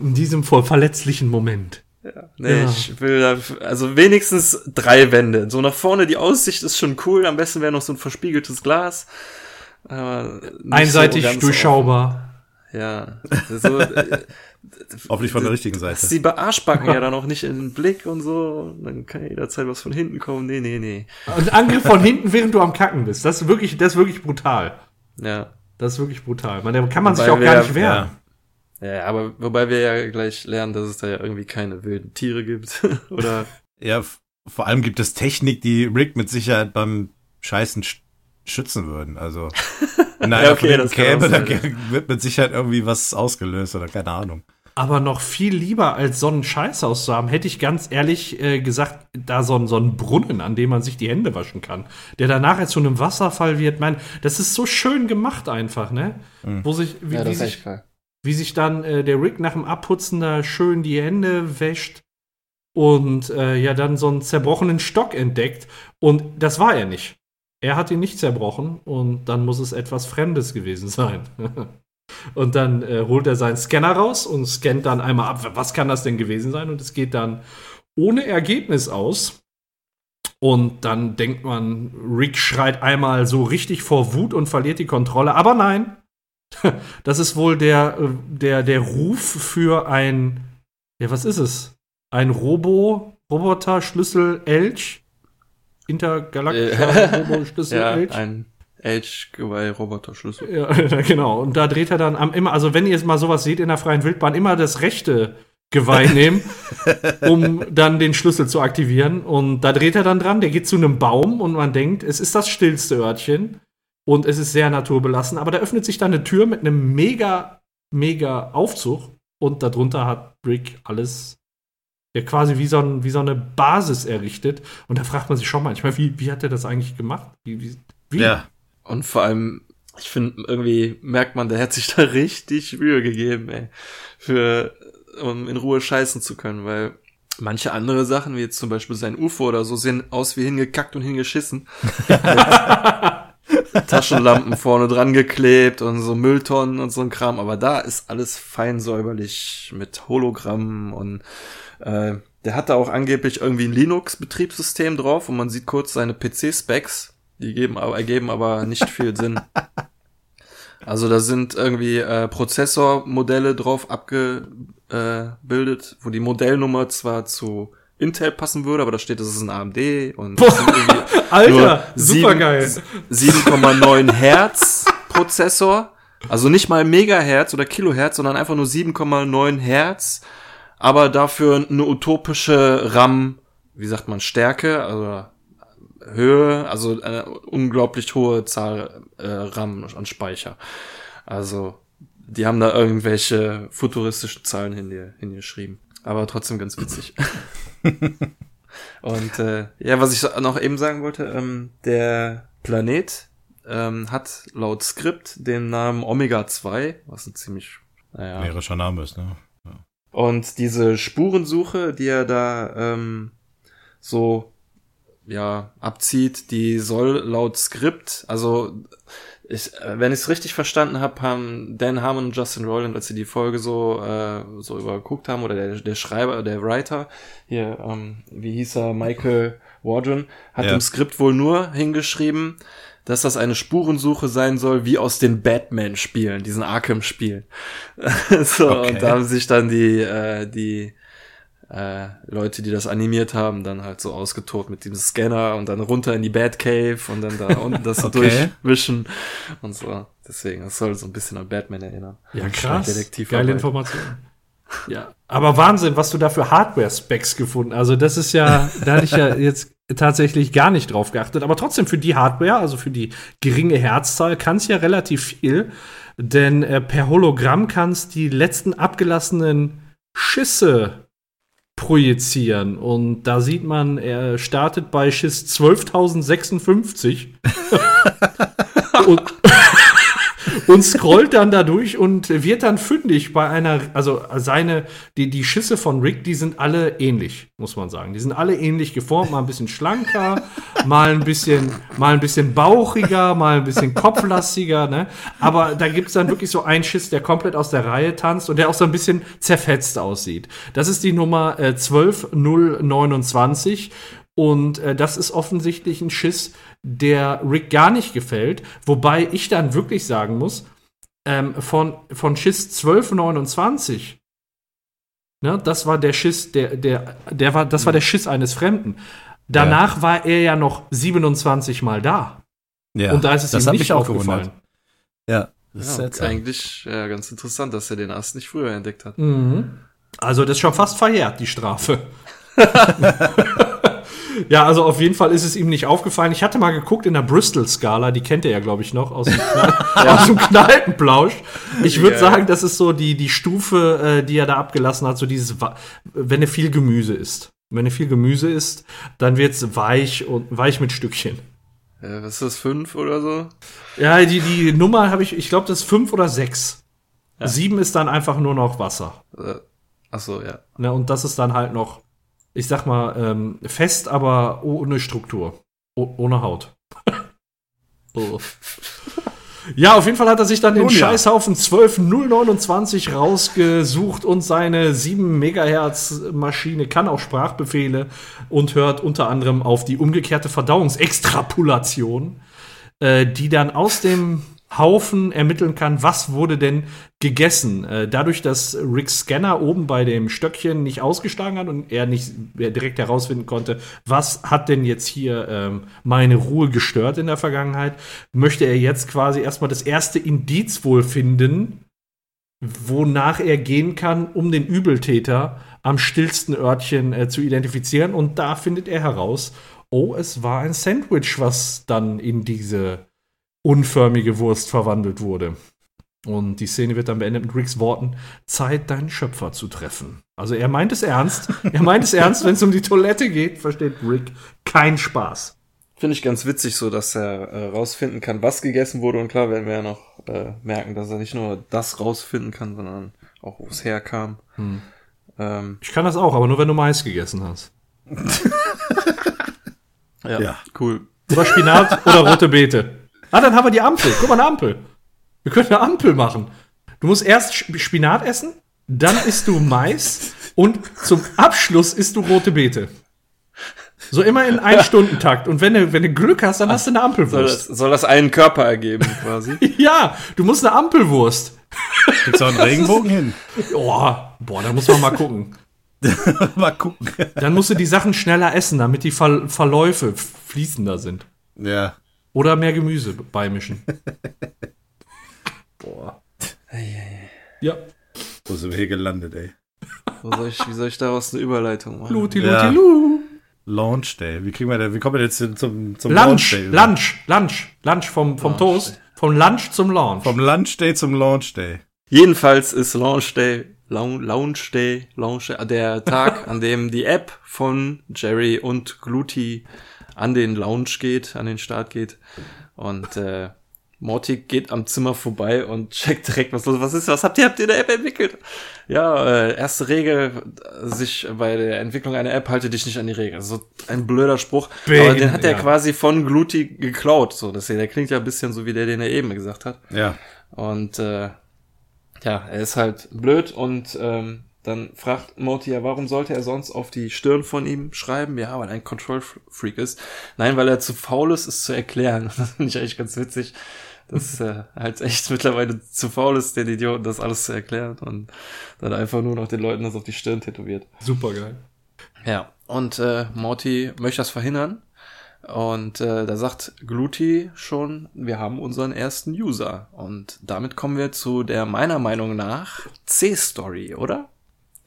[SPEAKER 4] In diesem voll verletzlichen Moment.
[SPEAKER 2] nee,
[SPEAKER 4] Ja.
[SPEAKER 2] ich will da, also wenigstens drei Wände. So nach vorne, die Aussicht ist schon cool. Am besten wäre noch so ein verspiegeltes Glas.
[SPEAKER 4] Einseitig
[SPEAKER 2] so
[SPEAKER 4] durchschaubar.
[SPEAKER 2] Ja. So, äh,
[SPEAKER 3] Hoffentlich von der richtigen Seite.
[SPEAKER 2] die Arschbacken ja dann auch nicht in den Blick und so. Dann kann jederzeit was von hinten kommen. Nee, nee, nee.
[SPEAKER 4] Ein Angriff von hinten, während du am Kacken bist. Das ist wirklich, das ist wirklich brutal.
[SPEAKER 2] Ja.
[SPEAKER 4] Das ist wirklich brutal. Man, da kann man sich
[SPEAKER 2] Wobei
[SPEAKER 4] auch gar nicht wehren.
[SPEAKER 2] Ja, aber wobei wir ja gleich lernen, dass es da ja irgendwie keine wilden Tiere gibt. Oder
[SPEAKER 3] Ja, vor allem gibt es Technik, die Rick mit Sicherheit beim Scheißen sch schützen würden. Also, wenn einer
[SPEAKER 2] Ja, okay,
[SPEAKER 3] von käme, dann wird mit Sicherheit irgendwie was ausgelöst oder keine Ahnung.
[SPEAKER 4] Aber noch viel lieber als so einen Scheiß auszuhaben, hätte ich ganz ehrlich äh, gesagt, da so ein, so ein Brunnen, an dem man sich die Hände waschen kann, der danach jetzt zu einem Wasserfall wird. Mein, das ist so schön gemacht einfach, ne? Wo sich, wie, wie sich,
[SPEAKER 2] geil.
[SPEAKER 4] wie sich dann äh, der Rick nach dem Abputzen da schön die Hände wäscht und äh, ja dann so einen zerbrochenen Stock entdeckt. Und das war er nicht. Er hat ihn nicht zerbrochen und dann muss es etwas Fremdes gewesen sein. und dann äh, holt er seinen Scanner raus und scannt dann einmal ab, was kann das denn gewesen sein? Und es geht dann ohne Ergebnis aus. Und dann denkt man, Rick schreit einmal so richtig vor Wut und verliert die Kontrolle. Aber nein, das ist wohl der, äh, der, der Ruf für ein, ja, was ist es? Ein Robo, Roboter, Schlüssel, Elch? Intergalaktischer Robo, Schlüssel,
[SPEAKER 2] Ja,
[SPEAKER 4] Elch?
[SPEAKER 2] ein Elch-Geweih-Roboter-Schlüssel.
[SPEAKER 4] Ja, genau. Und da dreht er dann am immer, also wenn ihr jetzt mal sowas seht in der freien Wildbahn, immer das rechte Geweih nehmen, um dann den Schlüssel zu aktivieren. Und da dreht er dann dran, der geht zu einem Baum und man denkt, es ist das stillste Örtchen und es ist sehr naturbelassen, aber da öffnet sich dann eine Tür mit einem mega, mega Aufzug und darunter hat Brick alles ja quasi wie so, ein, wie so eine Basis errichtet. Und da fragt man sich schon manchmal, wie, wie hat er das eigentlich gemacht? Wie, wie, wie?
[SPEAKER 3] Ja.
[SPEAKER 2] Und vor allem, ich finde, irgendwie merkt man, der hat sich da richtig Mühe gegeben, ey. Für, um in Ruhe scheißen zu können, weil manche andere Sachen, wie jetzt zum Beispiel sein UFO oder so, sehen aus wie hingekackt und hingeschissen. Taschenlampen vorne dran geklebt und so Mülltonnen und so ein Kram, aber da ist alles fein säuberlich mit Hologrammen und äh, der hatte auch angeblich irgendwie ein Linux-Betriebssystem drauf und man sieht kurz seine PC-Specs, die geben aber, ergeben aber nicht viel Sinn. Also da sind irgendwie äh, Prozessormodelle drauf abgebildet, wo die Modellnummer zwar zu Intel passen würde, aber da steht, das ist ein AMD und irgendwie
[SPEAKER 4] Alter,
[SPEAKER 2] nur
[SPEAKER 4] super geil.
[SPEAKER 2] 7,9 Hertz Prozessor. Also nicht mal Megahertz oder Kilohertz, sondern einfach nur 7,9 Hertz. Aber dafür eine utopische RAM, wie sagt man, Stärke, also Höhe, also eine unglaublich hohe Zahl äh, RAM an Speicher. Also die haben da irgendwelche futuristischen Zahlen hinge- hingeschrieben. Aber trotzdem ganz witzig. Und äh, ja, was ich noch eben sagen wollte, ähm, der Planet ähm, hat laut Skript den Namen Omega 2, was ein ziemlich, naja.
[SPEAKER 3] Mährischer Name ist, ne?
[SPEAKER 2] Und diese Spurensuche, die er da ähm, so ja, abzieht, die soll laut Skript, also ich, äh, wenn ich es richtig verstanden habe, haben Dan Harmon und Justin Roiland, als sie die Folge so äh, so überguckt haben, oder der, der Schreiber, der Writer, hier, ähm, wie hieß er, Michael Wardron, hat
[SPEAKER 3] Ja.
[SPEAKER 2] im Skript wohl nur hingeschrieben, dass das eine Spurensuche sein soll, wie aus den Batman-Spielen, diesen Arkham-Spielen. so,
[SPEAKER 3] Okay.
[SPEAKER 2] und da haben sich dann die, äh, die äh, Leute, die das animiert haben, dann halt so ausgetobt mit dem Scanner und dann runter in die Batcave und dann da unten das so
[SPEAKER 3] Okay.
[SPEAKER 2] durchwischen und so. Deswegen, das soll so ein bisschen an Batman erinnern.
[SPEAKER 4] Ja, krass. Geile Information. Ja, aber Wahnsinn, was du da für Hardware-Specs gefunden. Also das ist ja, da hatte ich ja jetzt tatsächlich gar nicht drauf geachtet. Aber trotzdem für die Hardware, also für die geringe Herzzahl, kann es ja relativ viel. Denn äh, per Hologramm kannst die letzten abgelassenen Schüsse projizieren. Und da sieht man, er startet bei Schiss 12.056. und, und scrollt dann dadurch und wird dann fündig bei einer, also seine, die, die Schüsse von Rick, die sind alle ähnlich, muss man sagen. Die sind alle ähnlich geformt, mal ein bisschen schlanker, mal ein bisschen, mal ein bisschen bauchiger, mal ein bisschen kopflastiger, ne? Aber da gibt's dann wirklich so einen Schiss, der komplett aus der Reihe tanzt und der auch so ein bisschen zerfetzt aussieht. Das ist die Nummer äh, 12029 und äh, das ist offensichtlich ein Schiss, der Rick gar nicht gefällt. Wobei ich dann wirklich sagen muss, ähm, von, von Schiss 1229, ne, das war der Schiss, der, der, der war, das war der Schiss eines Fremden. Danach war er ja noch 27 Mal da.
[SPEAKER 3] Ja,
[SPEAKER 4] und da ist es
[SPEAKER 3] das
[SPEAKER 4] ihm nicht aufgefallen.
[SPEAKER 3] gewundert. Ja, das ist
[SPEAKER 2] Ja,
[SPEAKER 3] seltsam.
[SPEAKER 2] eigentlich ja, ganz interessant, dass er den Ast nicht früher entdeckt hat.
[SPEAKER 4] Mhm. Also das ist schon fast verjährt, die Strafe. ja, also auf jeden Fall ist es ihm nicht aufgefallen. Ich hatte mal geguckt in der Bristol-Skala, die kennt ihr ja, glaube ich, noch, aus dem, Knall, aus dem Knaltenplausch. Ich würde
[SPEAKER 2] Ja.
[SPEAKER 4] sagen, das ist so die, die Stufe, äh, die er da abgelassen hat, so dieses, wenn er viel Gemüse isst. Wenn er viel Gemüse isst, dann wird's weich und weich mit Stückchen.
[SPEAKER 2] Äh, was ist das, fünf oder so?
[SPEAKER 4] Ja, die, die Nummer habe ich, ich glaube, das ist fünf oder sechs. Sieben ist dann einfach nur noch Wasser.
[SPEAKER 2] Äh, ach so, ja.
[SPEAKER 4] Ne, und das ist dann halt noch, ich sag mal, ähm, fest, aber ohne Struktur. O ohne Haut. oh. Ja, auf jeden Fall hat er sich dann den
[SPEAKER 3] Nun ja.
[SPEAKER 4] Scheißhaufen 12029 rausgesucht und seine 7 Megahertz Maschine kann auch Sprachbefehle und hört unter anderem auf die umgekehrte Verdauungsextrapolation, äh, die dann aus dem Haufen ermitteln kann, was wurde denn gegessen. Äh, dadurch, dass Ricks Scanner oben bei dem Stöckchen nicht ausgeschlagen hat und er nicht direkt herausfinden konnte, was hat denn jetzt hier ähm, meine Ruhe gestört in der Vergangenheit, möchte er jetzt quasi erstmal das erste Indiz wohl finden, wonach er gehen kann, um den Übeltäter am stillsten Örtchen äh, zu identifizieren. Und da findet er heraus, oh, es war ein Sandwich, was dann in diese unförmige Wurst verwandelt wurde. Und die Szene wird dann beendet mit Ricks Worten: Zeit, deinen Schöpfer zu treffen. Also er meint es ernst. er meint es ernst, wenn es um die Toilette geht, versteht Rick kein Spaß.
[SPEAKER 2] Finde ich ganz witzig so, dass er äh, rausfinden kann, was gegessen wurde. Und klar werden wir ja noch äh, merken, dass er nicht nur das rausfinden kann, sondern auch, wo es herkam. Ähm,
[SPEAKER 4] Ich kann das auch, aber nur wenn du Mais gegessen hast.
[SPEAKER 2] ja,
[SPEAKER 3] Ja.
[SPEAKER 2] cool.
[SPEAKER 4] Oder Spinat oder rote Beete. Ah, dann haben wir die Ampel. Guck mal, eine Ampel. Wir können eine Ampel machen. Du musst erst Sp- Spinat essen, dann isst du Mais und zum Abschluss isst du rote Beete. So immer in Ein-Stunden-Takt. Und wenn du, wenn du Glück hast, dann hast du eine
[SPEAKER 2] Soll das,
[SPEAKER 4] Ampelwurst.
[SPEAKER 2] soll das einen Körper ergeben, quasi?
[SPEAKER 4] Ja, du musst eine Ampelwurst.
[SPEAKER 3] Gibt's auch einen Regenbogen hin?
[SPEAKER 4] Oh, boah, da muss man mal gucken.
[SPEAKER 3] Mal gucken.
[SPEAKER 4] Dann musst du die Sachen schneller essen, damit die Ver Verläufe fließender sind.
[SPEAKER 3] Ja.
[SPEAKER 4] Oder mehr Gemüse beimischen. Boah. Ja.
[SPEAKER 3] Wo sind wir hier gelandet, ey?
[SPEAKER 2] Wo soll ich, wie soll ich daraus eine Überleitung machen?
[SPEAKER 4] Luti,
[SPEAKER 3] Ja.
[SPEAKER 4] Luti, Lu.
[SPEAKER 3] Launch Day. Wie kriegen wir denn, wie kommen wir jetzt zum, zum
[SPEAKER 4] Lunch,
[SPEAKER 3] Day?
[SPEAKER 4] Lunch, Lunch, Lunch vom, vom
[SPEAKER 2] Launch
[SPEAKER 4] Toast. Vom Lunch zum Launch.
[SPEAKER 3] Vom Lunch Day zum Launch Day.
[SPEAKER 2] Jedenfalls ist Launch Day, Laun- Launch Day, Launch Day, der Tag, an dem die App von Jerry und Gluti an den Launch geht, an den Start geht. Und äh, Morty geht am Zimmer vorbei und checkt direkt, was los Was ist, was habt ihr, habt ihr in der App entwickelt? Ja, äh, erste Regel, sich bei der Entwicklung einer App halte dich nicht an die Regel. So ein blöder Spruch.
[SPEAKER 4] Bing,
[SPEAKER 2] aber den hat er
[SPEAKER 4] ja.
[SPEAKER 2] quasi von Gluty geklaut. So, das hier, der klingt ja ein bisschen so wie der, den er eben gesagt hat.
[SPEAKER 3] Ja.
[SPEAKER 2] Und äh, ja, er ist halt blöd und ähm, dann fragt Morty ja, warum sollte er sonst auf die Stirn von ihm schreiben? Ja, weil er ein Control-Freak ist. Nein, weil er zu faul ist, es zu erklären. Das finde ich eigentlich ganz witzig, dass er halt echt mittlerweile zu faul ist, den Idioten das alles zu erklären und dann einfach nur noch den Leuten das auf die Stirn tätowiert.
[SPEAKER 4] Super geil.
[SPEAKER 2] Ja, und äh, Morty möchte das verhindern. Und äh, da sagt Gluty schon, wir haben unseren ersten User. Und damit kommen wir zu der meiner Meinung nach C-Story, oder?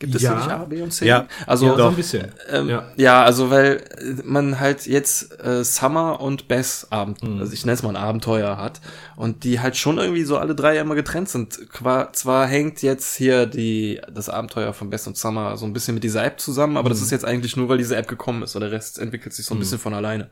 [SPEAKER 2] Gibt es
[SPEAKER 4] Ja.
[SPEAKER 2] ja. nicht A, B und C?
[SPEAKER 3] Ja.
[SPEAKER 2] Also,
[SPEAKER 4] Ja, so ein bisschen.
[SPEAKER 2] ähm,
[SPEAKER 4] ja.
[SPEAKER 2] ja. also weil äh, man halt jetzt äh, Summer und Bess Abend, also ich nenne es mal ein Abenteuer hat und die halt schon irgendwie so alle drei immer getrennt sind. Qua, zwar hängt jetzt hier die das Abenteuer von Bess und Summer so ein bisschen mit dieser App zusammen, aber das ist jetzt eigentlich nur, weil diese App gekommen ist, oder der Rest entwickelt sich so ein bisschen von alleine.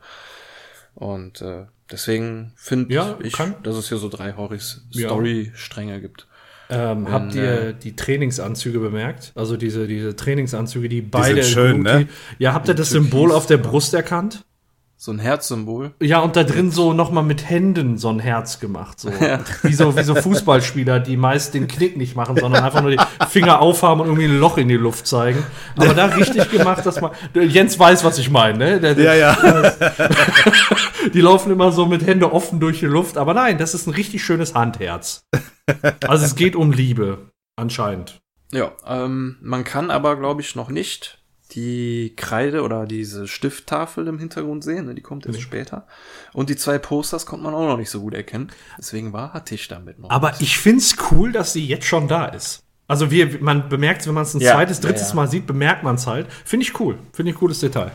[SPEAKER 2] Und äh, deswegen finde
[SPEAKER 4] Ja,
[SPEAKER 2] ich,
[SPEAKER 4] kann.
[SPEAKER 2] dass es hier so drei Horis
[SPEAKER 4] Ja.
[SPEAKER 2] Story-Stränge gibt.
[SPEAKER 4] Ähm, habt ihr die Trainingsanzüge bemerkt? Also diese, diese Trainingsanzüge, die beide.
[SPEAKER 3] schön, ne?
[SPEAKER 4] Ja, habt ihr das. Symbol auf der Brust erkannt?
[SPEAKER 2] So ein Herzsymbol.
[SPEAKER 4] Ja, und da drin so nochmal mit Händen so ein Herz gemacht. So. Wie, so, wie so Fußballspieler, die meist den Knick nicht machen, sondern einfach nur die Finger aufhaben und irgendwie ein Loch in die Luft zeigen. Aber da richtig gemacht, dass man. Jens weiß, was ich meine, ne? Der,
[SPEAKER 3] Ja, ja.
[SPEAKER 4] Die laufen immer so mit Hände offen durch die Luft. Aber nein, das ist ein richtig schönes Handherz. Also es geht um Liebe, anscheinend.
[SPEAKER 2] Ja, ähm, man kann aber, glaube ich, noch nicht die Kreide oder diese Stifttafel im Hintergrund sehen. Ne? Die kommt erst später. Und die zwei Posters konnte man auch noch nicht so gut erkennen. Deswegen war Hattisch damit noch.
[SPEAKER 4] Aber ich find's cool, dass sie jetzt schon da ist. Also wir, man bemerkt, wenn man es ein
[SPEAKER 2] Ja,
[SPEAKER 4] zweites,
[SPEAKER 2] ja,
[SPEAKER 4] drittes
[SPEAKER 2] ja.
[SPEAKER 4] Mal sieht, bemerkt man es halt. Finde ich cool. Finde ich ein cooles Detail.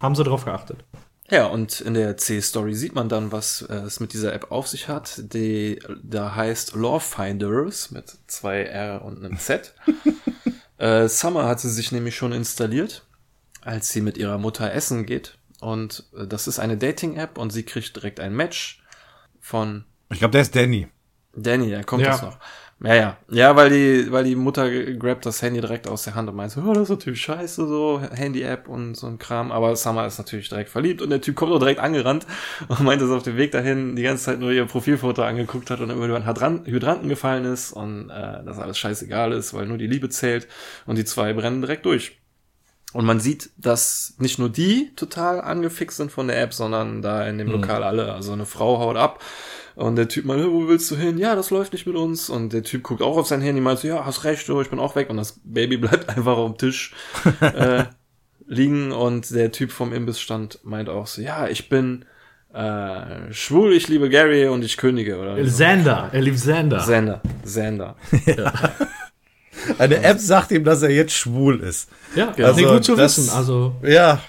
[SPEAKER 4] Haben sie drauf geachtet.
[SPEAKER 2] Ja, und in der C-Story sieht man dann, was äh, es mit dieser App auf sich hat. Die da heißt Lawfinders mit zwei R und einem Z. äh, Summer hat sie sich nämlich schon installiert, als sie mit ihrer Mutter essen geht. Und äh, das ist eine Dating-App und sie kriegt direkt ein Match von
[SPEAKER 3] Ich glaube, der ist Danny.
[SPEAKER 2] Danny, dann kommt
[SPEAKER 4] Ja.
[SPEAKER 2] das noch. Ja, ja. Ja, weil die, weil die Mutter grabt das Handy direkt aus der Hand und meint so, oh, das ist natürlich scheiße, so Handy-App und so ein Kram. Aber Summer ist natürlich direkt verliebt und der Typ kommt auch direkt angerannt und meint, dass er auf dem Weg dahin die ganze Zeit nur ihr Profilfoto angeguckt hat und immer über einen Hydran- Hydranten gefallen ist und äh, dass alles scheißegal ist, weil nur die Liebe zählt und die zwei brennen direkt durch. Und man sieht, dass nicht nur die total angefixt sind von der App, sondern da in dem Lokal alle. Also eine Frau haut ab und der Typ meint, "Hä, wo willst du hin? Ja, das läuft nicht mit uns. Und der Typ guckt auch auf sein Handy, meint so, ja, hast recht, du, ich bin auch weg. Und das Baby bleibt einfach auf dem Tisch äh, liegen und der Typ vom Imbissstand meint auch so, ja, ich bin äh, schwul, ich liebe Gary und ich kündige. Oder so.
[SPEAKER 4] Xander, er liebt Xander.
[SPEAKER 2] Xander, Xander.
[SPEAKER 3] Eine App sagt ihm, dass er jetzt schwul ist.
[SPEAKER 4] ja,
[SPEAKER 2] Ja,
[SPEAKER 4] also,
[SPEAKER 3] also
[SPEAKER 4] gut zu
[SPEAKER 3] das-
[SPEAKER 4] wissen. Also,
[SPEAKER 3] Ja.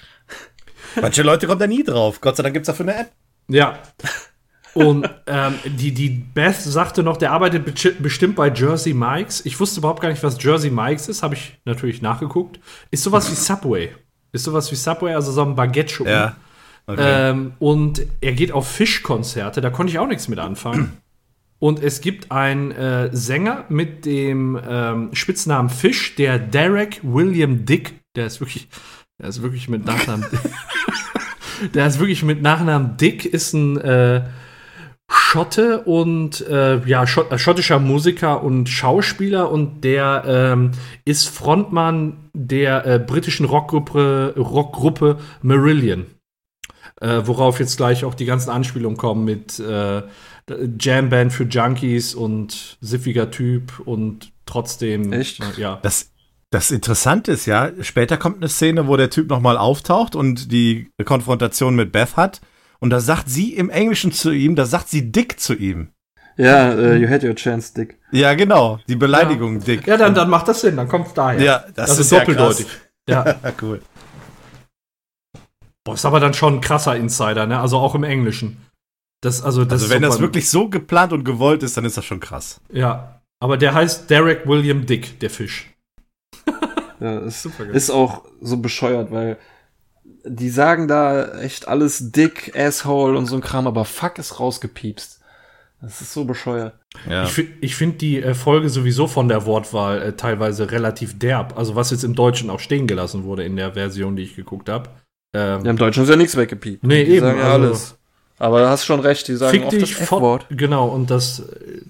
[SPEAKER 3] Manche Leute kommen da nie drauf. Gott sei Dank gibt's dafür eine App.
[SPEAKER 4] ja. Und ähm, die, die Beth sagte noch, der arbeitet besti- bestimmt bei Jersey Mikes. Ich wusste überhaupt gar nicht, was Jersey Mikes ist, habe ich natürlich nachgeguckt. Ist sowas wie Subway. Ist sowas wie Subway, also so ein Baguette-Schuppen.
[SPEAKER 3] Ja. Okay.
[SPEAKER 4] Ähm, und er geht auf Fischkonzerte, da konnte ich auch nichts mit anfangen. Und es gibt einen äh, Sänger mit dem ähm, Spitznamen Fish, der Derek William Dick, der ist wirklich, der ist wirklich mit Nachnamen, der ist wirklich mit Nachnamen Dick, ist ein äh, Schotte und äh, ja, Schott, äh, schottischer Musiker und Schauspieler und der ähm, ist Frontmann der äh, britischen Rockgruppe, Rockgruppe Marillion. Äh, worauf jetzt gleich auch die ganzen Anspielungen kommen mit äh, Jamband für Junkies und siffiger Typ und trotzdem.
[SPEAKER 2] Echt?
[SPEAKER 4] äh, Ja.
[SPEAKER 3] Das, das Interessante ist ja, später kommt eine Szene, wo der Typ nochmal auftaucht und die Konfrontation mit Beth hat. Und da sagt sie im Englischen zu ihm, da sagt sie Dick zu ihm.
[SPEAKER 2] Ja, äh, you had your chance, Dick.
[SPEAKER 3] Ja, genau. Die Beleidigung Dick.
[SPEAKER 4] Ja, dann, dann macht das Sinn, dann kommt es daher.
[SPEAKER 3] Ja, das
[SPEAKER 4] also
[SPEAKER 3] ist ja
[SPEAKER 4] doppeldeutig. Ja.
[SPEAKER 3] Ja, cool.
[SPEAKER 4] Boah, ist aber dann schon ein krasser Insider, ne? Also auch im Englischen. Das, also, das
[SPEAKER 3] Also
[SPEAKER 4] ist
[SPEAKER 3] wenn das wirklich so geplant und gewollt ist, dann ist das schon krass.
[SPEAKER 4] Ja. Aber der heißt Derek William Dick, der Fisch.
[SPEAKER 2] Ja, ist,
[SPEAKER 4] Super geil.
[SPEAKER 2] ist auch so bescheuert, weil die sagen da echt alles dick, asshole und so ein Kram, aber fuck ist rausgepiepst. Das ist so bescheuert.
[SPEAKER 3] Ja.
[SPEAKER 4] Ich, fi- ich finde die äh, Folge sowieso von der Wortwahl äh, teilweise relativ derb. Also was jetzt im Deutschen auch stehen gelassen wurde in der Version, die ich geguckt habe. Ähm,
[SPEAKER 2] Ja, Im Deutschen ist ja nichts weggepiept.
[SPEAKER 4] Nee,
[SPEAKER 2] die
[SPEAKER 4] eben,
[SPEAKER 2] Sagen ja
[SPEAKER 4] also-
[SPEAKER 2] alles. Aber du hast schon recht, die sagen
[SPEAKER 4] fick
[SPEAKER 2] oft
[SPEAKER 4] dich
[SPEAKER 2] das
[SPEAKER 4] fort.
[SPEAKER 2] F-Wort.
[SPEAKER 4] Genau, und das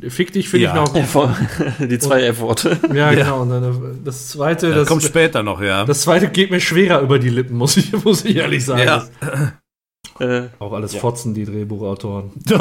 [SPEAKER 4] Fick dich finde
[SPEAKER 3] Ja.
[SPEAKER 4] ich noch.
[SPEAKER 2] die zwei F-Worte.
[SPEAKER 4] Ja, genau. Und dann das zweite,
[SPEAKER 3] Das
[SPEAKER 4] das,
[SPEAKER 3] kommt später noch, ja.
[SPEAKER 4] das zweite geht mir schwerer über die Lippen, muss ich, muss ich ehrlich sagen.
[SPEAKER 3] Ja.
[SPEAKER 2] Äh,
[SPEAKER 4] Auch alles Fotzen, die Drehbuchautoren.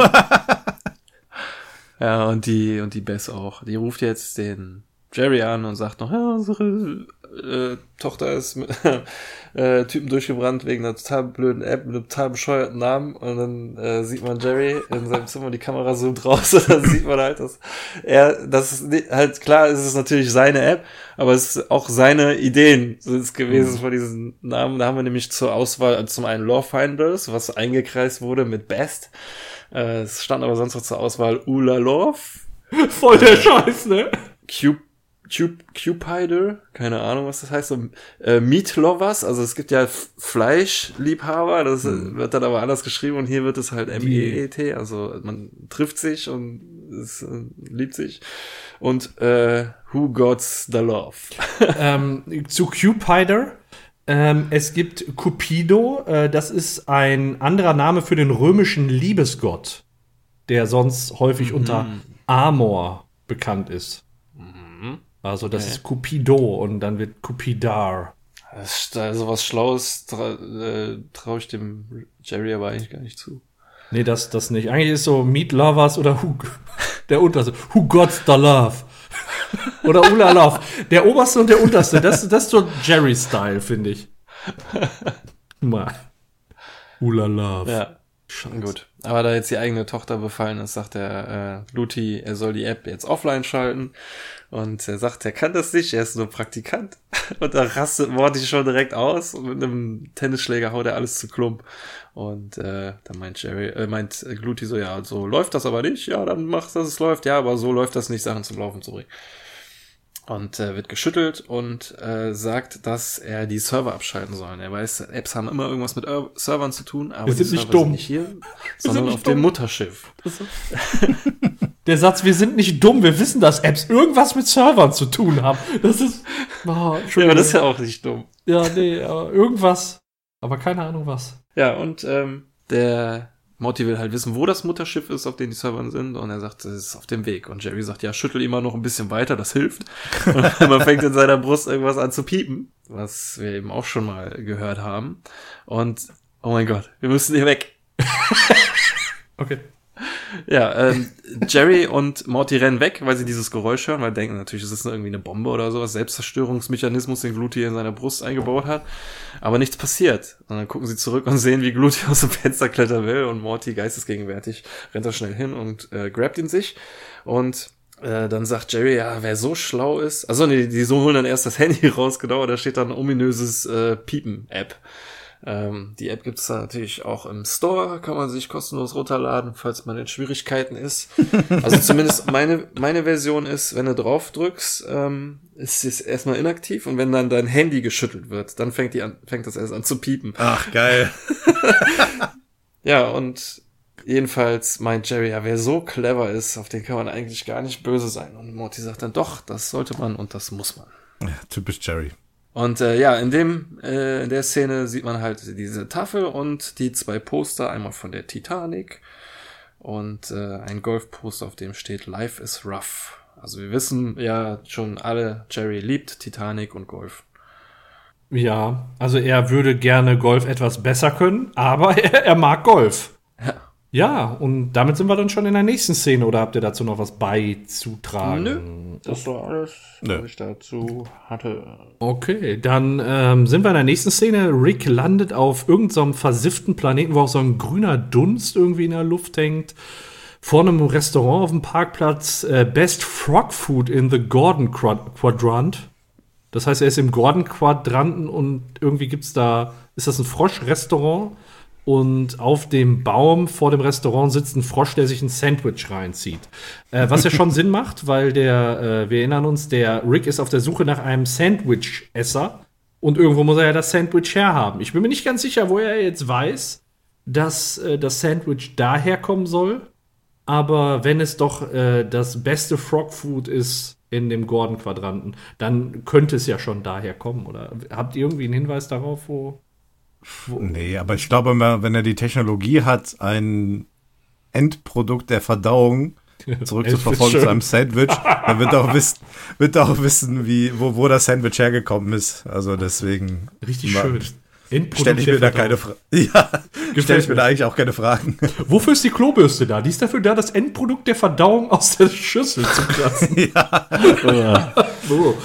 [SPEAKER 2] Ja, und die, und die Bess auch. Die ruft jetzt den Jerry an und sagt noch, ja, unsere äh, Tochter ist mit äh, Typen durchgebrannt wegen einer total blöden App mit einem total bescheuerten Namen. Und dann äh, sieht man Jerry in seinem Zimmer, die Kamera zoomt raus und dann sieht man halt, dass er, das ist nicht, halt klar, es ist natürlich seine App, aber es ist auch seine Ideen sind es gewesen von diesen Namen. Da haben wir nämlich zur Auswahl also zum einen Lawfinders, was eingekreist wurde mit Best. Äh, es stand aber sonst noch zur Auswahl Ula Love,
[SPEAKER 4] Voll der Scheiß, ne?
[SPEAKER 2] Cup, Cupider, keine Ahnung, was das heißt, so, äh, Meat Lovers, also es gibt ja Fleischliebhaber, das äh, wird dann aber anders geschrieben und hier wird es halt M-E-E-T, also man trifft sich und es äh, liebt sich. Und äh, Who Gots the Love?
[SPEAKER 4] ähm, zu Cupider. Ähm, es gibt Cupido, äh, das ist ein anderer Name für den römischen Liebesgott, der sonst häufig unter Amor bekannt ist. Also das ist Cupido und dann wird Cupidar.
[SPEAKER 2] Ist da sowas Schlaues tra äh, traue ich dem Jerry aber eigentlich gar nicht zu.
[SPEAKER 4] Nee, das, das nicht. Eigentlich ist so Meat Lovers oder Who, der unterste. Who got the love? oder Ula Love. Der oberste und der unterste. Das, das ist so Jerry-Style, finde ich. Mal. Ula Love.
[SPEAKER 2] Ja. Schon gut. Aber da jetzt die eigene Tochter befallen ist, sagt der äh, Luti, er soll die App jetzt offline schalten. Und er sagt, er kann das nicht, er ist nur Praktikant. Und da rastet Morty schon direkt aus und mit einem Tennisschläger haut er alles zu Klump. Und äh, dann meint Jerry, äh, meint Gluti so, ja, so läuft das aber nicht. Ja, dann mach, dass es läuft. Ja, aber so läuft das nicht, Sachen zum Laufen zu bringen. Und äh, wird geschüttelt und äh, sagt, dass er die Server abschalten soll. Er weiß, Apps haben immer irgendwas mit Ir Servern zu tun, aber die
[SPEAKER 4] sind nicht
[SPEAKER 2] Server
[SPEAKER 4] dumm.
[SPEAKER 2] sind nicht hier, sondern
[SPEAKER 4] nicht
[SPEAKER 2] auf dem
[SPEAKER 4] dumm.
[SPEAKER 2] Mutterschiff.
[SPEAKER 4] Der Satz, wir sind nicht dumm, wir wissen, dass Apps irgendwas mit Servern zu tun haben. Das ist. Oh,
[SPEAKER 2] Ja, das ist ja auch nicht dumm.
[SPEAKER 4] ja, nee, aber irgendwas. Aber keine Ahnung was.
[SPEAKER 2] Ja, und ähm, der Morty will halt wissen, wo das Mutterschiff ist, auf dem die Server sind. Und er sagt, es ist auf dem Weg. Und Jerry sagt, ja, schüttel immer noch ein bisschen weiter, das hilft. Und man fängt in seiner Brust irgendwas an zu piepen, was wir eben auch schon mal gehört haben. Und, oh mein Gott, wir müssen hier weg.
[SPEAKER 4] Okay.
[SPEAKER 2] Ja, ähm, Jerry und Morty rennen weg, weil sie dieses Geräusch hören, weil denken natürlich, es ist irgendwie eine Bombe oder sowas, Selbstzerstörungsmechanismus, den Gluti in seiner Brust eingebaut hat. Aber nichts passiert. Und dann gucken sie zurück und sehen, wie Gluti aus dem Fenster klettern will und Morty geistesgegenwärtig rennt da schnell hin und äh, grabt ihn sich. Und äh, dann sagt Jerry, ja, wer so schlau ist, also nee, die so holen dann erst das Handy raus, genau, da steht dann ominöses äh, Piepen-App. Ähm, die App gibt's da natürlich auch im Store, kann man sich kostenlos runterladen, falls man in Schwierigkeiten ist. Also zumindest meine, meine Version ist, wenn du drauf drückst, ähm, ist es erstmal inaktiv und wenn dann dein Handy geschüttelt wird, dann fängt, die an, fängt das erst an zu piepen.
[SPEAKER 3] Ach, geil.
[SPEAKER 2] Ja, und jedenfalls meint Jerry, ja, wer so clever ist, auf den kann man eigentlich gar nicht böse sein. Und Morty sagt dann, doch, das sollte man und das muss man.
[SPEAKER 3] Ja, typisch Jerry.
[SPEAKER 2] Und äh, ja, in dem äh, in der Szene sieht man halt diese Tafel und die zwei Poster, einmal von der Titanic und äh, ein Golfposter, auf dem steht Life is rough. Also wir wissen ja schon alle, Jerry liebt Titanic und Golf.
[SPEAKER 4] Ja, also er würde gerne Golf etwas besser können, aber er, er mag Golf.
[SPEAKER 2] Ja.
[SPEAKER 4] Und damit sind wir dann schon in der nächsten Szene oder habt ihr dazu noch was beizutragen?
[SPEAKER 2] Nö. Das war alles,
[SPEAKER 3] Nö.
[SPEAKER 2] was ich dazu hatte.
[SPEAKER 4] Okay, dann ähm, sind wir in der nächsten Szene. Rick landet auf irgendeinem versifften Planeten, wo auch so ein grüner Dunst irgendwie in der Luft hängt. Vor einem Restaurant auf dem Parkplatz. Äh, Best Frog Food in the Gordon Quad Quadrant. Das heißt, er ist im Gordon Quadranten und irgendwie gibt's da, ist das ein Froschrestaurant? Und auf dem Baum vor dem Restaurant sitzt ein Frosch, der sich ein Sandwich reinzieht. Äh, was ja schon Sinn macht, weil der, äh, wir erinnern uns, der Rick ist auf der Suche nach einem Sandwich-Esser. Und irgendwo muss er ja das Sandwich herhaben. Ich bin mir nicht ganz sicher, wo er jetzt weiß, dass äh, das Sandwich daherkommen soll. aber wenn es doch äh, das beste Frog Food ist in dem Gordon-Quadranten, dann könnte es ja schon daher kommen, oder? Habt ihr irgendwie einen Hinweis darauf, wo.
[SPEAKER 3] Nee, aber ich glaube, wenn er die Technologie hat, ein Endprodukt der Verdauung zurückzuverfolgen zu einem Sandwich, dann wird er auch wissen, wird er auch wissen, wie, wo, wo das Sandwich hergekommen ist. Also deswegen.
[SPEAKER 4] Richtig schön.
[SPEAKER 3] Stelle ich mir da keine Fragen. Ja, stelle ich mir da eigentlich auch keine Fragen.
[SPEAKER 4] Wofür ist die Klobürste da? Die ist dafür da, das Endprodukt der Verdauung aus der Schüssel zu kratzen. ja. ja. so.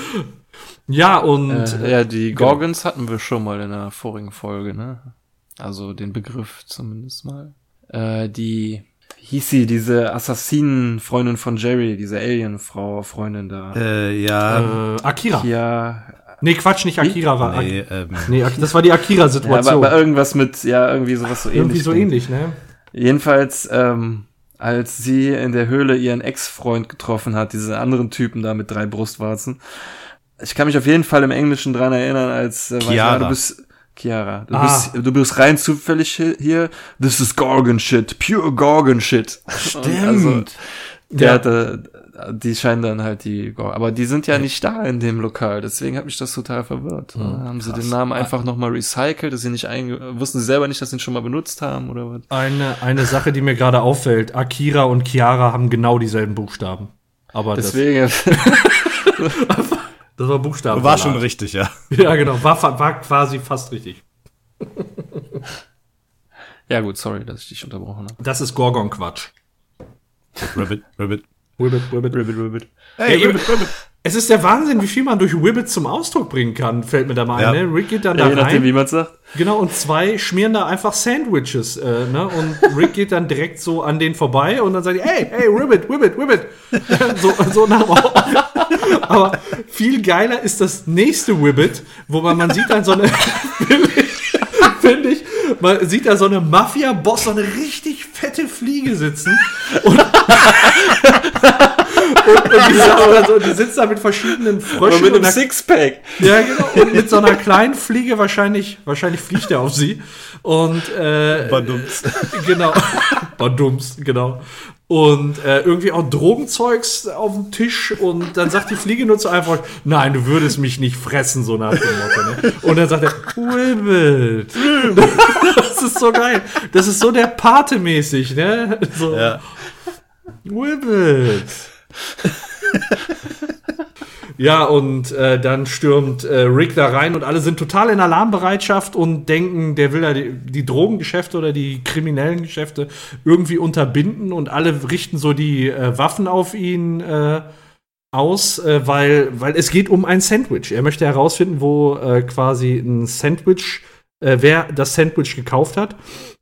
[SPEAKER 4] Ja, und.
[SPEAKER 2] Äh, ja, die genau. Gorgons genau. hatten wir schon mal in der vorigen Folge, ne? Also den Begriff zumindest mal. Äh, die hieß sie, diese Assassinen-Freundin von Jerry, diese Alien-Frau, Freundin da.
[SPEAKER 3] Äh, ja.
[SPEAKER 4] Äh, Akira.
[SPEAKER 2] Ja,
[SPEAKER 4] Nee, Quatsch, nicht Akira war. Nee, ähm. nee das war die Akira-Situation.
[SPEAKER 2] Ja, aber, aber, irgendwas mit, ja, irgendwie sowas so
[SPEAKER 4] ähnlich. Irgendwie so ähnlich, ne?
[SPEAKER 2] Jedenfalls, ähm, als sie in der Höhle ihren Ex-Freund getroffen hat, diesen anderen Typen da mit drei Brustwarzen. Ich kann mich auf jeden Fall im Englischen dran erinnern, als
[SPEAKER 3] äh, Chiara.
[SPEAKER 2] du bist Chiara, du, ah. bist, du bist rein zufällig hier. This is Gorgon shit, pure Gorgon shit.
[SPEAKER 3] Stimmt. Also,
[SPEAKER 2] der ja. hatte, die scheinen dann halt die, aber die sind ja nicht da in dem Lokal, deswegen hat mich das total verwirrt. Mhm, haben sie den Namen einfach nochmal recycelt, dass sie nicht einge wussten sie selber nicht, dass sie ihn schon mal benutzt haben oder was?
[SPEAKER 4] Eine, eine Sache, die mir gerade auffällt, Akira und Chiara haben genau dieselben Buchstaben. Aber
[SPEAKER 2] deswegen.
[SPEAKER 4] Das, war Buchstaben.
[SPEAKER 3] War schon richtig, ja.
[SPEAKER 4] Ja, genau, war, war quasi fast richtig.
[SPEAKER 2] ja, gut, sorry, dass ich dich unterbrochen habe.
[SPEAKER 4] Das ist Gorgon-Quatsch.
[SPEAKER 3] Ribbit, Ribbit.
[SPEAKER 4] Ribbit, Ribbit, Ribbit, Ribbit. Hey, ja, Ribbit, Ribbit. Es ist der Wahnsinn, wie viel man durch Ribbit zum Ausdruck bringen kann, fällt mir da mal ja. ein. Ne? Rick geht dann da ja, je rein. Nachdem,
[SPEAKER 2] wie man sagt.
[SPEAKER 4] Genau, und zwei schmieren da einfach Sandwiches. Äh, ne? Und Rick geht dann direkt so an den vorbei und dann sagt er, hey, hey, Ribbit, Ribbit, Ribbit. so, so nach Aber viel geiler ist das nächste Ribbit, wo man, man sieht dann so eine, finde ich, man sieht da so eine Mafia-Boss, so eine richtig fette Fliege sitzen. Und, und, und, die, also, die sitzt da mit verschiedenen Fröschen.
[SPEAKER 2] mit einem Sixpack.
[SPEAKER 4] Ja, genau. Und mit so einer kleinen Fliege wahrscheinlich, wahrscheinlich fliegt er auf sie. Und äh,
[SPEAKER 3] Badums.
[SPEAKER 4] Genau. Badums, genau und äh, irgendwie auch Drogenzeugs auf dem Tisch und dann sagt die Fliege nur zu einfach, nein, du würdest mich nicht fressen, so nach dem Motto. Ne? Und dann sagt er, Wibbit. das ist so geil. Das ist so der Pate-mäßig, ne? So,
[SPEAKER 3] ja.
[SPEAKER 4] Wibbit. Ja, und äh, dann stürmt äh, Rick da rein und alle sind total in Alarmbereitschaft und denken, der will da die, die Drogengeschäfte oder die kriminellen Geschäfte irgendwie unterbinden und alle richten so die äh, Waffen auf ihn äh, aus, äh, weil, weil es geht um ein Sandwich. Er möchte herausfinden, wo äh, quasi ein Sandwich, wer das Sandwich gekauft hat.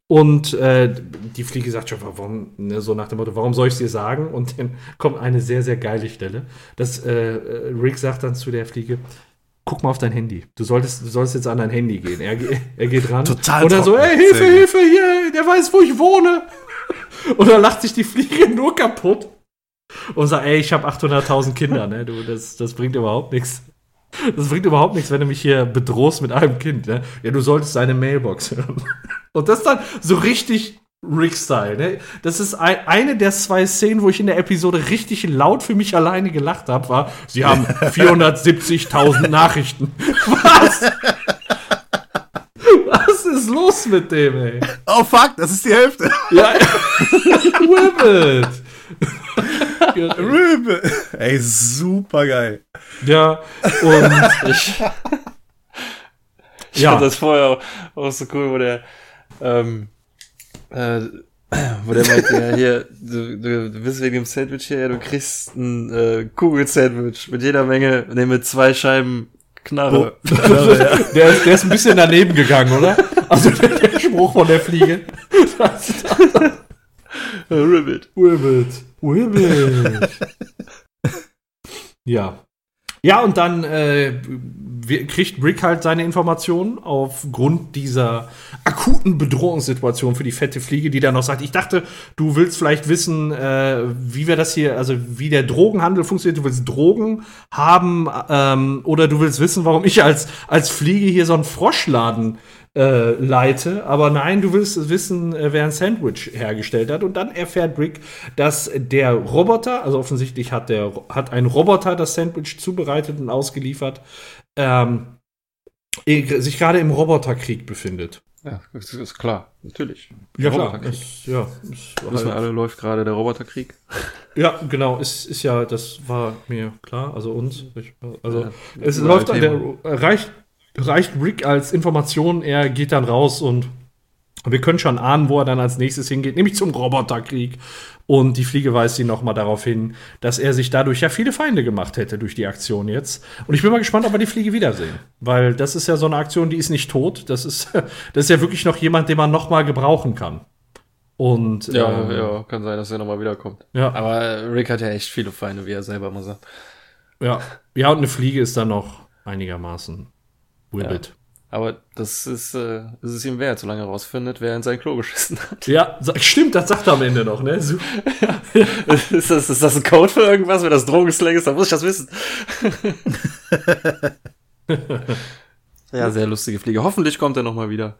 [SPEAKER 4] Und äh, die Fliege sagt schon, warum, ne, so nach dem Motto, warum soll ich es dir sagen? Und dann kommt eine sehr, sehr geile Stelle. Das, äh, Rick sagt dann zu der Fliege, guck mal auf dein Handy. Du solltest, du solltest jetzt an dein Handy gehen. Er, er geht ran.
[SPEAKER 3] Total.
[SPEAKER 4] Und dann so, ey, Hilfe, Hilfe, hier, der weiß, wo ich wohne. Und dann lacht sich die Fliege nur kaputt. Und sagt, ey, ich habe 800.000 Kinder, ne? Du, das, das bringt überhaupt nichts. Das bringt überhaupt nichts, wenn du mich hier bedrohst mit einem Kind. Ne? Ja, du solltest seine Mailbox hören. Und das dann so richtig Rick-Style. Ne? Das ist ein, eine der zwei Szenen, wo ich in der Episode richtig laut für mich alleine gelacht habe, war, sie haben 470.000 Nachrichten. Was? Was ist los mit dem, ey?
[SPEAKER 3] Oh fuck, das ist die Hälfte.
[SPEAKER 4] Ja, Ribbit.
[SPEAKER 3] Ribbit. Ey, super geil.
[SPEAKER 4] Ja, und ich.
[SPEAKER 2] Ich ja. fand das vorher auch, auch so cool, wo der, ähm, äh, wo der meinte, ja, hier, du, du, du bist wegen dem Sandwich hier, du kriegst ein äh, Kugelsandwich mit jeder Menge, ne, mit zwei Scheiben Knarre. Oh.
[SPEAKER 4] Knarre ja. der, ist, der ist ein bisschen daneben gegangen, oder? Also der, der Spruch von der Fliege.
[SPEAKER 2] Ribbit.
[SPEAKER 4] Ribbit. Ribbit. ja. Ja, und dann äh, kriegt Rick halt seine Informationen aufgrund dieser akuten Bedrohungssituation für die fette Fliege, die dann noch sagt, ich dachte, du willst vielleicht wissen, äh, wie wir das hier, also wie der Drogenhandel funktioniert, du willst Drogen haben ähm, oder du willst wissen, warum ich als, als Fliege hier so einen Froschladen äh, leite. Aber nein, du willst wissen, äh, wer ein Sandwich hergestellt hat. Und dann erfährt Rick, dass der Roboter, also offensichtlich hat der hat ein Roboter das Sandwich zubereitet und ausgeliefert, ähm, sich gerade im Roboterkrieg befindet.
[SPEAKER 2] Ja, das ist klar, natürlich.
[SPEAKER 4] Ja, klar. Ist, ja,
[SPEAKER 2] ist Wissen wir alle, läuft gerade der Roboterkrieg.
[SPEAKER 4] Ja, genau, ist, ist ja, das war mir klar, also uns. Also, ja, es läuft, der, reicht, reicht Rick als Information, er geht dann raus und wir können schon ahnen, wo er dann als nächstes hingeht, nämlich zum Roboterkrieg. Und die Fliege weist ihn nochmal darauf hin, dass er sich dadurch ja viele Feinde gemacht hätte durch die Aktion jetzt. Und ich bin mal gespannt, ob wir die Fliege wiedersehen. Weil das ist ja so eine Aktion, die ist nicht tot. Das ist, das ist ja wirklich noch jemand, den man nochmal gebrauchen kann. Und
[SPEAKER 2] ja, ähm, ja, kann sein, dass er nochmal wiederkommt. Ja. Aber Rick hat ja echt viele Feinde, wie er selber mal sagt.
[SPEAKER 4] Ja, ja, und eine Fliege ist dann noch einigermaßen Wibbit.
[SPEAKER 2] Ja. Aber das ist, äh, ist es ihm wert, solange er rausfindet, wer in sein Klo geschissen hat.
[SPEAKER 4] Ja, stimmt, das sagt er am Ende noch, ne? So.
[SPEAKER 2] ja. ist, das, ist das ein Code für irgendwas? Wenn das Drogenslang ist, dann muss ich das wissen. ja, sehr lustige Fliege. Hoffentlich kommt er nochmal wieder.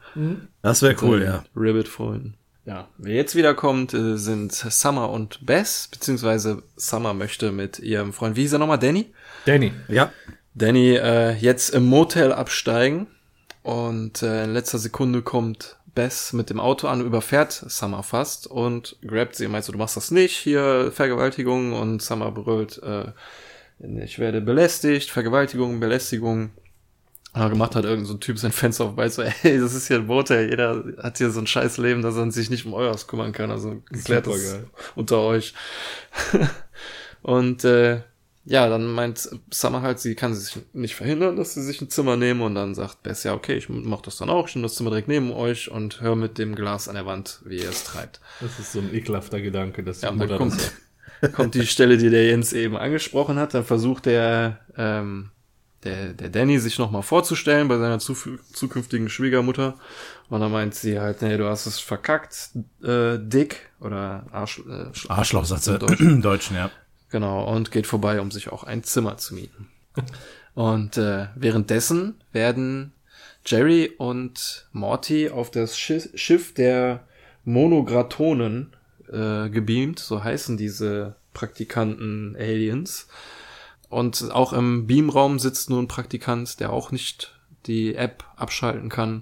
[SPEAKER 3] Das wäre cool, ja.
[SPEAKER 2] Ribbit-Freunden. Ja, wer jetzt wiederkommt, äh, sind Summer und Bess, beziehungsweise Summer möchte mit ihrem Freund, wie hieß er nochmal, Danny?
[SPEAKER 4] Danny.
[SPEAKER 2] Ja. Danny äh, jetzt im Motel absteigen und äh, in letzter Sekunde kommt Bess mit dem Auto an, überfährt Summer fast und grabt sie. Meinst du, du machst das nicht? Hier Vergewaltigung und Summer brüllt, äh, ich werde belästigt, Vergewaltigung, Belästigung. Aber gemacht hat irgendein so Typ sein Fenster auf so, ey, das ist hier ein Boot, ey, jeder hat hier so ein scheiß Leben, dass er sich nicht um eures kümmern kann, also klärt das unter euch. und äh, ja, dann meint Summer halt, sie kann sich nicht verhindern, dass sie sich ein Zimmer nehmen und dann sagt Bess, ja, okay, ich mach das dann auch, ich nehme das Zimmer direkt neben euch und hör mit dem Glas an der Wand, wie ihr es treibt.
[SPEAKER 4] Das ist so ein ekelhafter Gedanke, dass
[SPEAKER 2] ja, dann kommt, kommt die Stelle, die der Jens eben angesprochen hat, dann versucht der, ähm, der, der Danny sich nochmal vorzustellen bei seiner zukünftigen Schwiegermutter und dann meint sie halt, nee, du hast es verkackt, äh, dick oder Arsch,
[SPEAKER 3] äh, Arschloch, sagt sie im Deutschen, ja.
[SPEAKER 2] Genau, und geht vorbei, um sich auch ein Zimmer zu mieten. und äh, währenddessen werden Jerry und Morty auf das Schiff der Monogratonen äh, gebeamt, so heißen diese Praktikanten Aliens. Und auch im Beamraum sitzt nun ein Praktikant, der auch nicht die App abschalten kann.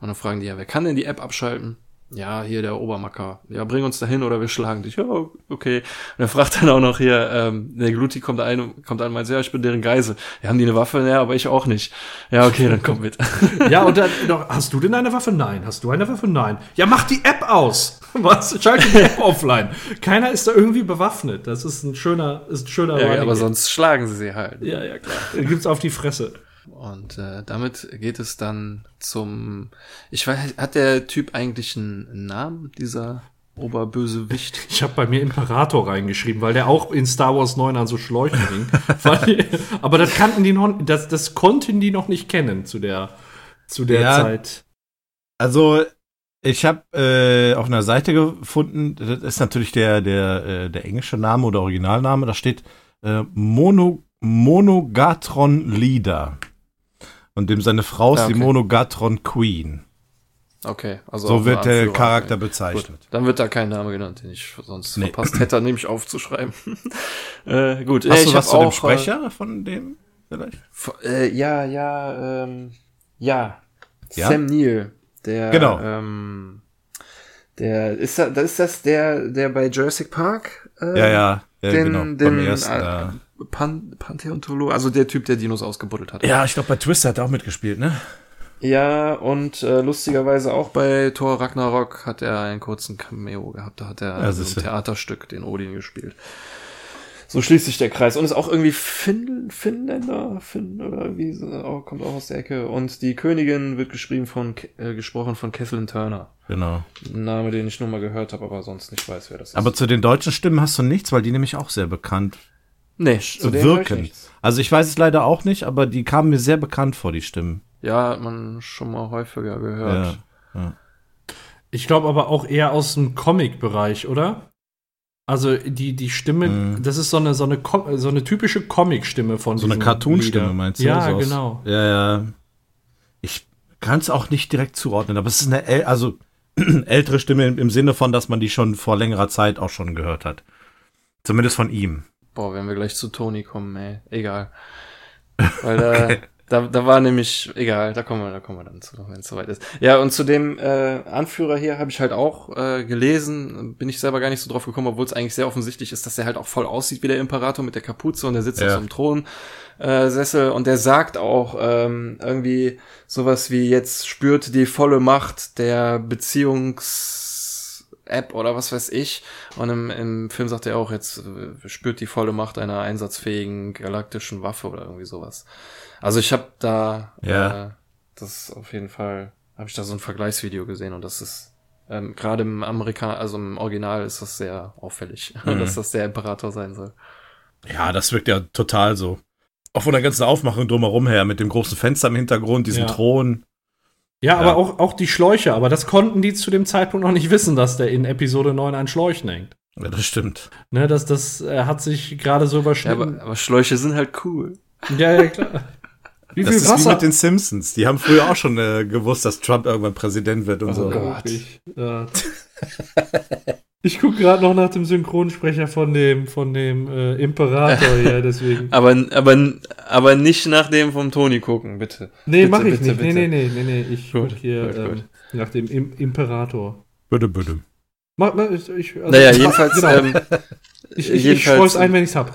[SPEAKER 2] Und dann fragen die ja, wer kann denn die App abschalten? Ja, hier der Obermacker, ja, bring uns dahin oder wir schlagen dich. Ja, okay. Und er fragt dann auch noch hier, ähm, der Gluti kommt ein, kommt ein und meint, ja, ich bin deren Geisel. Ja, haben die eine Waffe? Ja, aber ich auch nicht. Ja, okay, dann komm mit.
[SPEAKER 4] ja, und dann noch, hast du denn eine Waffe? Nein. Hast du eine Waffe? Nein. Ja, mach die App aus. Was? Schalte die App offline. Keiner ist da irgendwie bewaffnet. Das ist ein schöner, ist ein schöner
[SPEAKER 2] Ja, aber sonst schlagen sie sie halt.
[SPEAKER 4] Ja, ja, klar. Dann gibt's auf die Fresse.
[SPEAKER 2] Und äh, damit geht es dann zum. Ich weiß, hat der Typ eigentlich einen Namen, dieser Oberbösewicht?
[SPEAKER 4] Ich habe bei mir Imperator reingeschrieben, weil der auch in Star Wars 9 an so Schläuchen ging. aber das kannten die noch, das, das konnten die noch nicht kennen zu der, zu der ja, Zeit.
[SPEAKER 3] Also ich habe äh, auf einer Seite gefunden, das ist natürlich der, der, äh, der englische Name oder Originalname, da steht äh, Mono, Monogatron Leader. Und dem seine Frau ist ja, okay. die Monogatron Queen.
[SPEAKER 2] Okay,
[SPEAKER 3] also. So wird der Charakter bezeichnet. Gut,
[SPEAKER 2] dann wird da kein Name genannt, den ich sonst nee. verpasst hätte, nämlich aufzuschreiben. äh, gut,
[SPEAKER 3] Hast äh, du was zu dem Sprecher äh, von dem vielleicht?
[SPEAKER 2] Äh, ja, ja, ähm, ja. ja. Sam Neill, der.
[SPEAKER 3] Genau.
[SPEAKER 2] Ähm, der ist das, ist das der, der bei Jurassic Park?
[SPEAKER 3] Äh, ja, ja, ja
[SPEAKER 2] den, genau. Den, ersten, äh, Pan Pantheontolo, also der Typ, der Dinos ausgebuddelt hat.
[SPEAKER 3] Ja, ich glaube, bei Twister hat er auch mitgespielt, ne?
[SPEAKER 2] Ja, und äh, lustigerweise auch bei Thor Ragnarok hat er einen kurzen Cameo gehabt. Da hat er ja, so ein Theaterstück, den Odin, gespielt. So schließt sich der Kreis. Und ist auch irgendwie Finn, Finnländer, Finn oder irgendwie, so, oh, kommt auch aus der Ecke. Und die Königin wird geschrieben von, äh, gesprochen von Kathleen Turner.
[SPEAKER 3] Genau.
[SPEAKER 2] Ein Name, den ich nur mal gehört habe, aber sonst nicht weiß, wer das ist.
[SPEAKER 3] Aber zu den deutschen Stimmen hast du nichts, weil die nämlich auch sehr bekannt
[SPEAKER 2] Nee,
[SPEAKER 3] so wirken. Also ich weiß es leider auch nicht, aber die kamen mir sehr bekannt vor, die Stimmen.
[SPEAKER 2] Ja, hat man schon mal häufiger gehört. Ja, ja.
[SPEAKER 4] Ich glaube aber auch eher aus dem Comic-Bereich, oder? Also die, die Stimme, mhm. das ist so eine, so eine, so eine typische Comic-Stimme von
[SPEAKER 3] So eine Cartoon-Stimme meinst du?
[SPEAKER 4] Ja, so genau.
[SPEAKER 3] Ja, ja. Ich kann es auch nicht direkt zuordnen, aber es ist eine, äl also ältere Stimme im, im Sinne von, dass man die schon vor längerer Zeit auch schon gehört hat. Zumindest von ihm.
[SPEAKER 2] Boah, wenn wir gleich zu Toni kommen, ey, egal. Weil da, okay. da, da war nämlich, egal, da kommen wir, da kommen wir dann zu, wenn es soweit ist. Ja, und zu dem äh, Anführer hier habe ich halt auch äh, gelesen, bin ich selber gar nicht so drauf gekommen, obwohl es eigentlich sehr offensichtlich ist, dass er halt auch voll aussieht wie der Imperator mit der Kapuze und der sitzt ja. auf so einem Thron. Äh, Sessel und der sagt auch ähm, irgendwie sowas wie jetzt spürt die volle Macht der Beziehungs App oder was weiß ich. Und im, im Film sagt er auch, jetzt äh, spürt die volle Macht einer einsatzfähigen galaktischen Waffe oder irgendwie sowas. Also ich habe da ja. äh, das auf jeden Fall, habe ich da so ein Vergleichsvideo gesehen und das ist ähm, gerade im Amerikaner, also im Original ist das sehr auffällig, mhm. dass das der Imperator sein soll.
[SPEAKER 3] Ja, das wirkt ja total so. Auch von der ganzen Aufmachung drumherum her, mit dem großen Fenster im Hintergrund, diesem ja. Thron.
[SPEAKER 4] Ja, ja, aber auch, auch die Schläuche, aber das konnten die zu dem Zeitpunkt noch nicht wissen, dass der in Episode 9 an Schläuchen hängt.
[SPEAKER 3] Ja, das stimmt.
[SPEAKER 4] Ne, das, das äh, hat sich gerade so überschnitten.
[SPEAKER 2] Ja, aber, aber Schläuche sind halt cool.
[SPEAKER 4] Ja, ja, klar.
[SPEAKER 3] Wie viel das ist Wasser? wie mit den Simpsons. Die haben früher auch schon äh, gewusst, dass Trump irgendwann Präsident wird und oh so. Gott.
[SPEAKER 4] Ja. Ich gucke gerade noch nach dem Synchronsprecher von dem, von dem äh, Imperator hier, deswegen.
[SPEAKER 2] aber, aber, aber nicht nach dem vom Toni gucken, bitte.
[SPEAKER 4] Nee,
[SPEAKER 2] bitte,
[SPEAKER 4] mach ich bitte, nicht. Bitte. Nee, nee, nee, nee, nee. Ich gucke hier gut, ähm, gut. nach dem Im Imperator.
[SPEAKER 3] Bitte, bitte.
[SPEAKER 2] Mach, mach, ich, also, naja, jedenfalls. Genau. Ähm,
[SPEAKER 4] ich ich, ich streue ein, wenn ich's hab.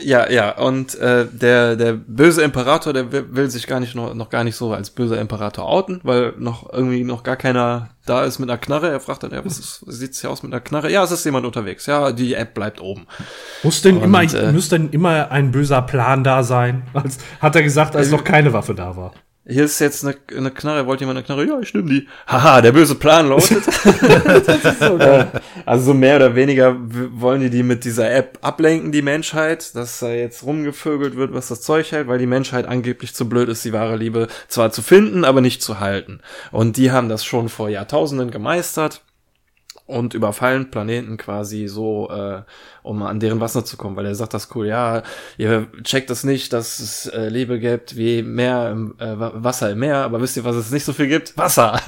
[SPEAKER 2] Ja, ja, und äh, der, der böse Imperator, der will, sich gar nicht noch, noch gar nicht so als böser Imperator outen, weil noch irgendwie noch gar keiner da ist mit einer Knarre. Er fragt dann, ja, was ist, sieht's hier aus mit einer Knarre? Ja, es ist jemand unterwegs. Ja, die App bleibt oben.
[SPEAKER 4] Muss denn und, immer, äh, muss denn immer ein böser Plan da sein? Als, hat er gesagt, als äh, noch keine Waffe da war
[SPEAKER 2] hier ist jetzt eine, eine Knarre, wollt jemand eine Knarre? Ja, ich nehme die. Haha, der böse Plan lautet. so also so mehr oder weniger wollen die die mit dieser App ablenken, die Menschheit, dass da jetzt rumgevögelt wird, was das Zeug hält, weil die Menschheit angeblich zu blöd ist, die wahre Liebe zwar zu finden, aber nicht zu halten. Und die haben das schon vor Jahrtausenden gemeistert und überfallen Planeten quasi so, äh, um an deren Wasser zu kommen, weil er sagt das cool, ja, ihr checkt das nicht, dass es äh, Lebe gibt wie Meer im, äh, Wasser im Meer, aber wisst ihr, was es nicht so viel gibt? Wasser.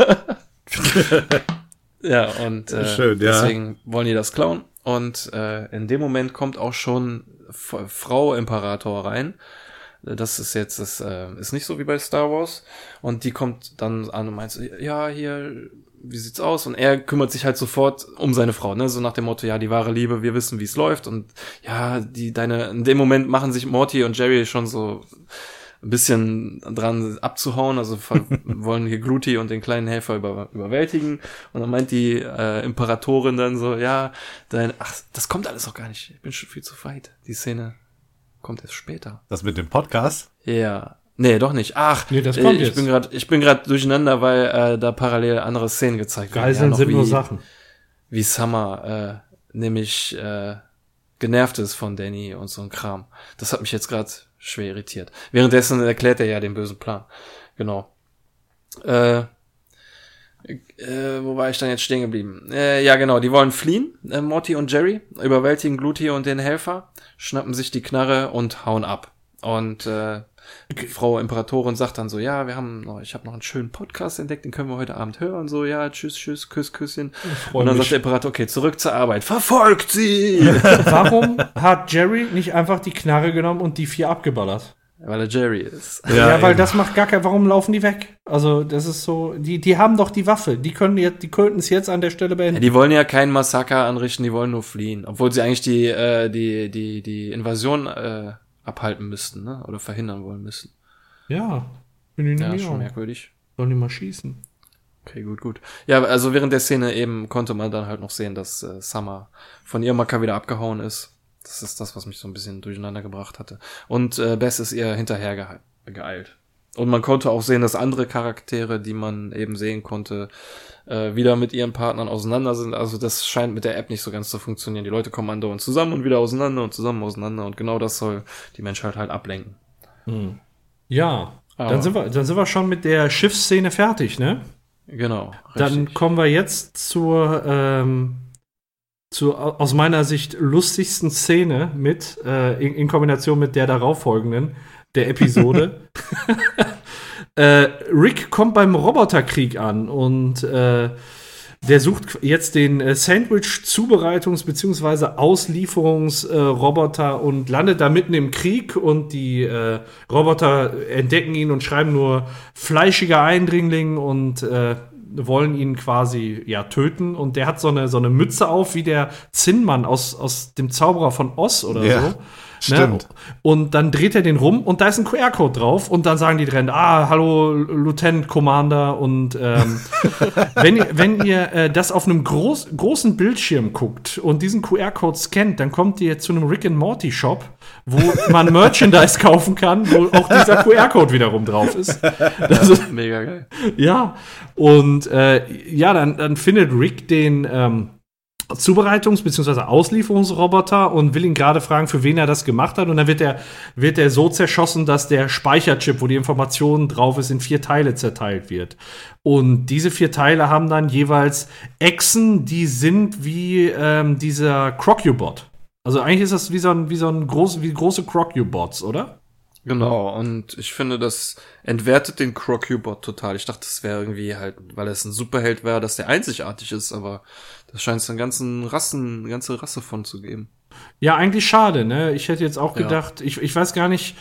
[SPEAKER 2] ja, und äh, Schön, ja. deswegen wollen die das klauen. Und äh, in dem Moment kommt auch schon Frau Imperator rein. Das ist jetzt, das äh, ist nicht so wie bei Star Wars. Und die kommt dann an und meint, ja, hier wie sieht's aus? Und er kümmert sich halt sofort um seine Frau, ne? So nach dem Motto, ja, die wahre Liebe, wir wissen, wie es läuft. Und ja, die, deine, in dem Moment machen sich Morty und Jerry schon so ein bisschen dran abzuhauen, also wollen hier Gluty und den kleinen Helfer über, überwältigen. Und dann meint die äh, Imperatorin dann so, ja, dein, ach, das kommt alles auch gar nicht. Ich bin schon viel zu weit. Die Szene kommt erst später.
[SPEAKER 3] Das mit dem Podcast?
[SPEAKER 2] Ja. Nee, doch nicht. Ach,
[SPEAKER 4] nee, das kommt
[SPEAKER 2] ich jetzt. bin gerade ich bin gerade durcheinander, weil äh, da parallel andere Szenen gezeigt
[SPEAKER 4] werden. Geiseln ja, sind wie, nur Sachen.
[SPEAKER 2] Wie Summer äh, nämlich äh, genervt ist von Danny und so ein Kram. Das hat mich jetzt gerade schwer irritiert. Währenddessen erklärt er ja den bösen Plan. Genau. Äh, äh, wo war ich dann jetzt stehen geblieben? Äh, ja, genau, die wollen fliehen, äh, Morty und Jerry, überwältigen Gluty und den Helfer, schnappen sich die Knarre und hauen ab. Und äh, Frau Imperatorin sagt dann so, ja, wir haben noch, ich habe noch einen schönen Podcast entdeckt, den können wir heute Abend hören. So, ja, tschüss, tschüss, küss, küsschen. Und dann mich. sagt der Imperator, okay, zurück zur Arbeit. Verfolgt sie!
[SPEAKER 4] Warum hat Jerry nicht einfach die Knarre genommen und die vier abgeballert?
[SPEAKER 2] Weil er Jerry ist.
[SPEAKER 4] Ja, ja weil das macht gar kein, warum laufen die weg? Also, das ist so, die, die haben doch die Waffe. Die können jetzt, die könnten es jetzt an der Stelle beenden.
[SPEAKER 2] Ja, die wollen ja keinen Massaker anrichten, die wollen nur fliehen. Obwohl sie eigentlich die, äh, die, die, die Invasion, äh, abhalten müssten, ne? Oder verhindern wollen müssen.
[SPEAKER 4] Ja,
[SPEAKER 2] bin ich ja, schon merkwürdig.
[SPEAKER 4] Sollen die mal schießen?
[SPEAKER 2] Okay, gut, gut. Ja, also während der Szene eben konnte man dann halt noch sehen, dass äh, Summer von ihrem Macker wieder abgehauen ist. Das ist das, was mich so ein bisschen durcheinander gebracht hatte. Und äh, Bess ist ihr hinterher ge geeilt. Und man konnte auch sehen, dass andere Charaktere, die man eben sehen konnte, äh, wieder mit ihren Partnern auseinander sind. Also das scheint mit der App nicht so ganz zu funktionieren. Die Leute kommen andauernd zusammen und wieder auseinander und zusammen auseinander und genau das soll die Menschheit halt ablenken.
[SPEAKER 4] Hm. Ja, Aber dann sind, wir, dann sind wir schon mit der Schiffsszene fertig, ne?
[SPEAKER 2] Genau.
[SPEAKER 4] Richtig. Dann kommen wir jetzt zur, ähm, zur aus meiner Sicht lustigsten Szene mit, äh, in, in Kombination mit der darauffolgenden, der Episode. Äh, Rick kommt beim Roboterkrieg an und äh, der sucht jetzt den äh, Sandwich-Zubereitungs- bzw. Auslieferungsroboter äh, und landet da mitten im Krieg und die äh, Roboter entdecken ihn und schreiben nur fleischiger Eindringling und äh, wollen ihn quasi ja töten und der hat so eine so eine Mütze auf wie der Zinnmann aus aus dem Zauberer von Oz oder
[SPEAKER 3] Ja,
[SPEAKER 4] so.
[SPEAKER 3] Stimmt.
[SPEAKER 4] Ne? Und dann dreht er den rum und da ist ein QR-Code drauf und dann sagen die drin, ah, hallo Lieutenant Commander und ähm, wenn ihr, wenn ihr äh, das auf einem groß, großen Bildschirm guckt und diesen QR-Code scannt, dann kommt ihr zu einem Rick and Morty Shop, wo man Merchandise kaufen kann, wo auch dieser QR-Code wiederum drauf ist. Das ist
[SPEAKER 2] Mega geil.
[SPEAKER 4] ja, und äh, ja, dann, dann findet Rick den ähm, Zubereitungs- bzw. Auslieferungsroboter und will ihn gerade fragen, für wen er das gemacht hat. Und dann wird er, wird er so zerschossen, dass der Speicherchip, wo die Information drauf ist, in vier Teile zerteilt wird. Und diese vier Teile haben dann jeweils Echsen, die sind wie ähm, dieser Crocubot. Also eigentlich ist das wie so ein, wie so ein groß, wie große Crocubots, oder?
[SPEAKER 2] Genau, und ich finde, das entwertet den Crocubot total. Ich dachte, das wäre irgendwie halt, weil es ein Superheld wäre, dass der einzigartig ist, aber das scheint es einen ganzen Rassen, eine ganze Rasse von zu geben.
[SPEAKER 4] Ja, eigentlich schade, ne? Ich hätte jetzt auch
[SPEAKER 2] Ja.
[SPEAKER 4] gedacht, ich, ich weiß gar nicht,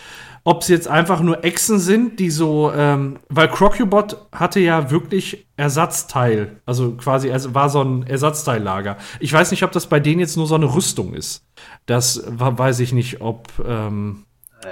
[SPEAKER 4] ob es jetzt einfach nur Echsen sind, die so, ähm, weil Crocubot hatte ja wirklich Ersatzteil, also quasi, also war so ein Ersatzteillager. Ich weiß nicht, ob das bei denen jetzt nur so eine Rüstung ist. Das weiß ich nicht, ob, ähm,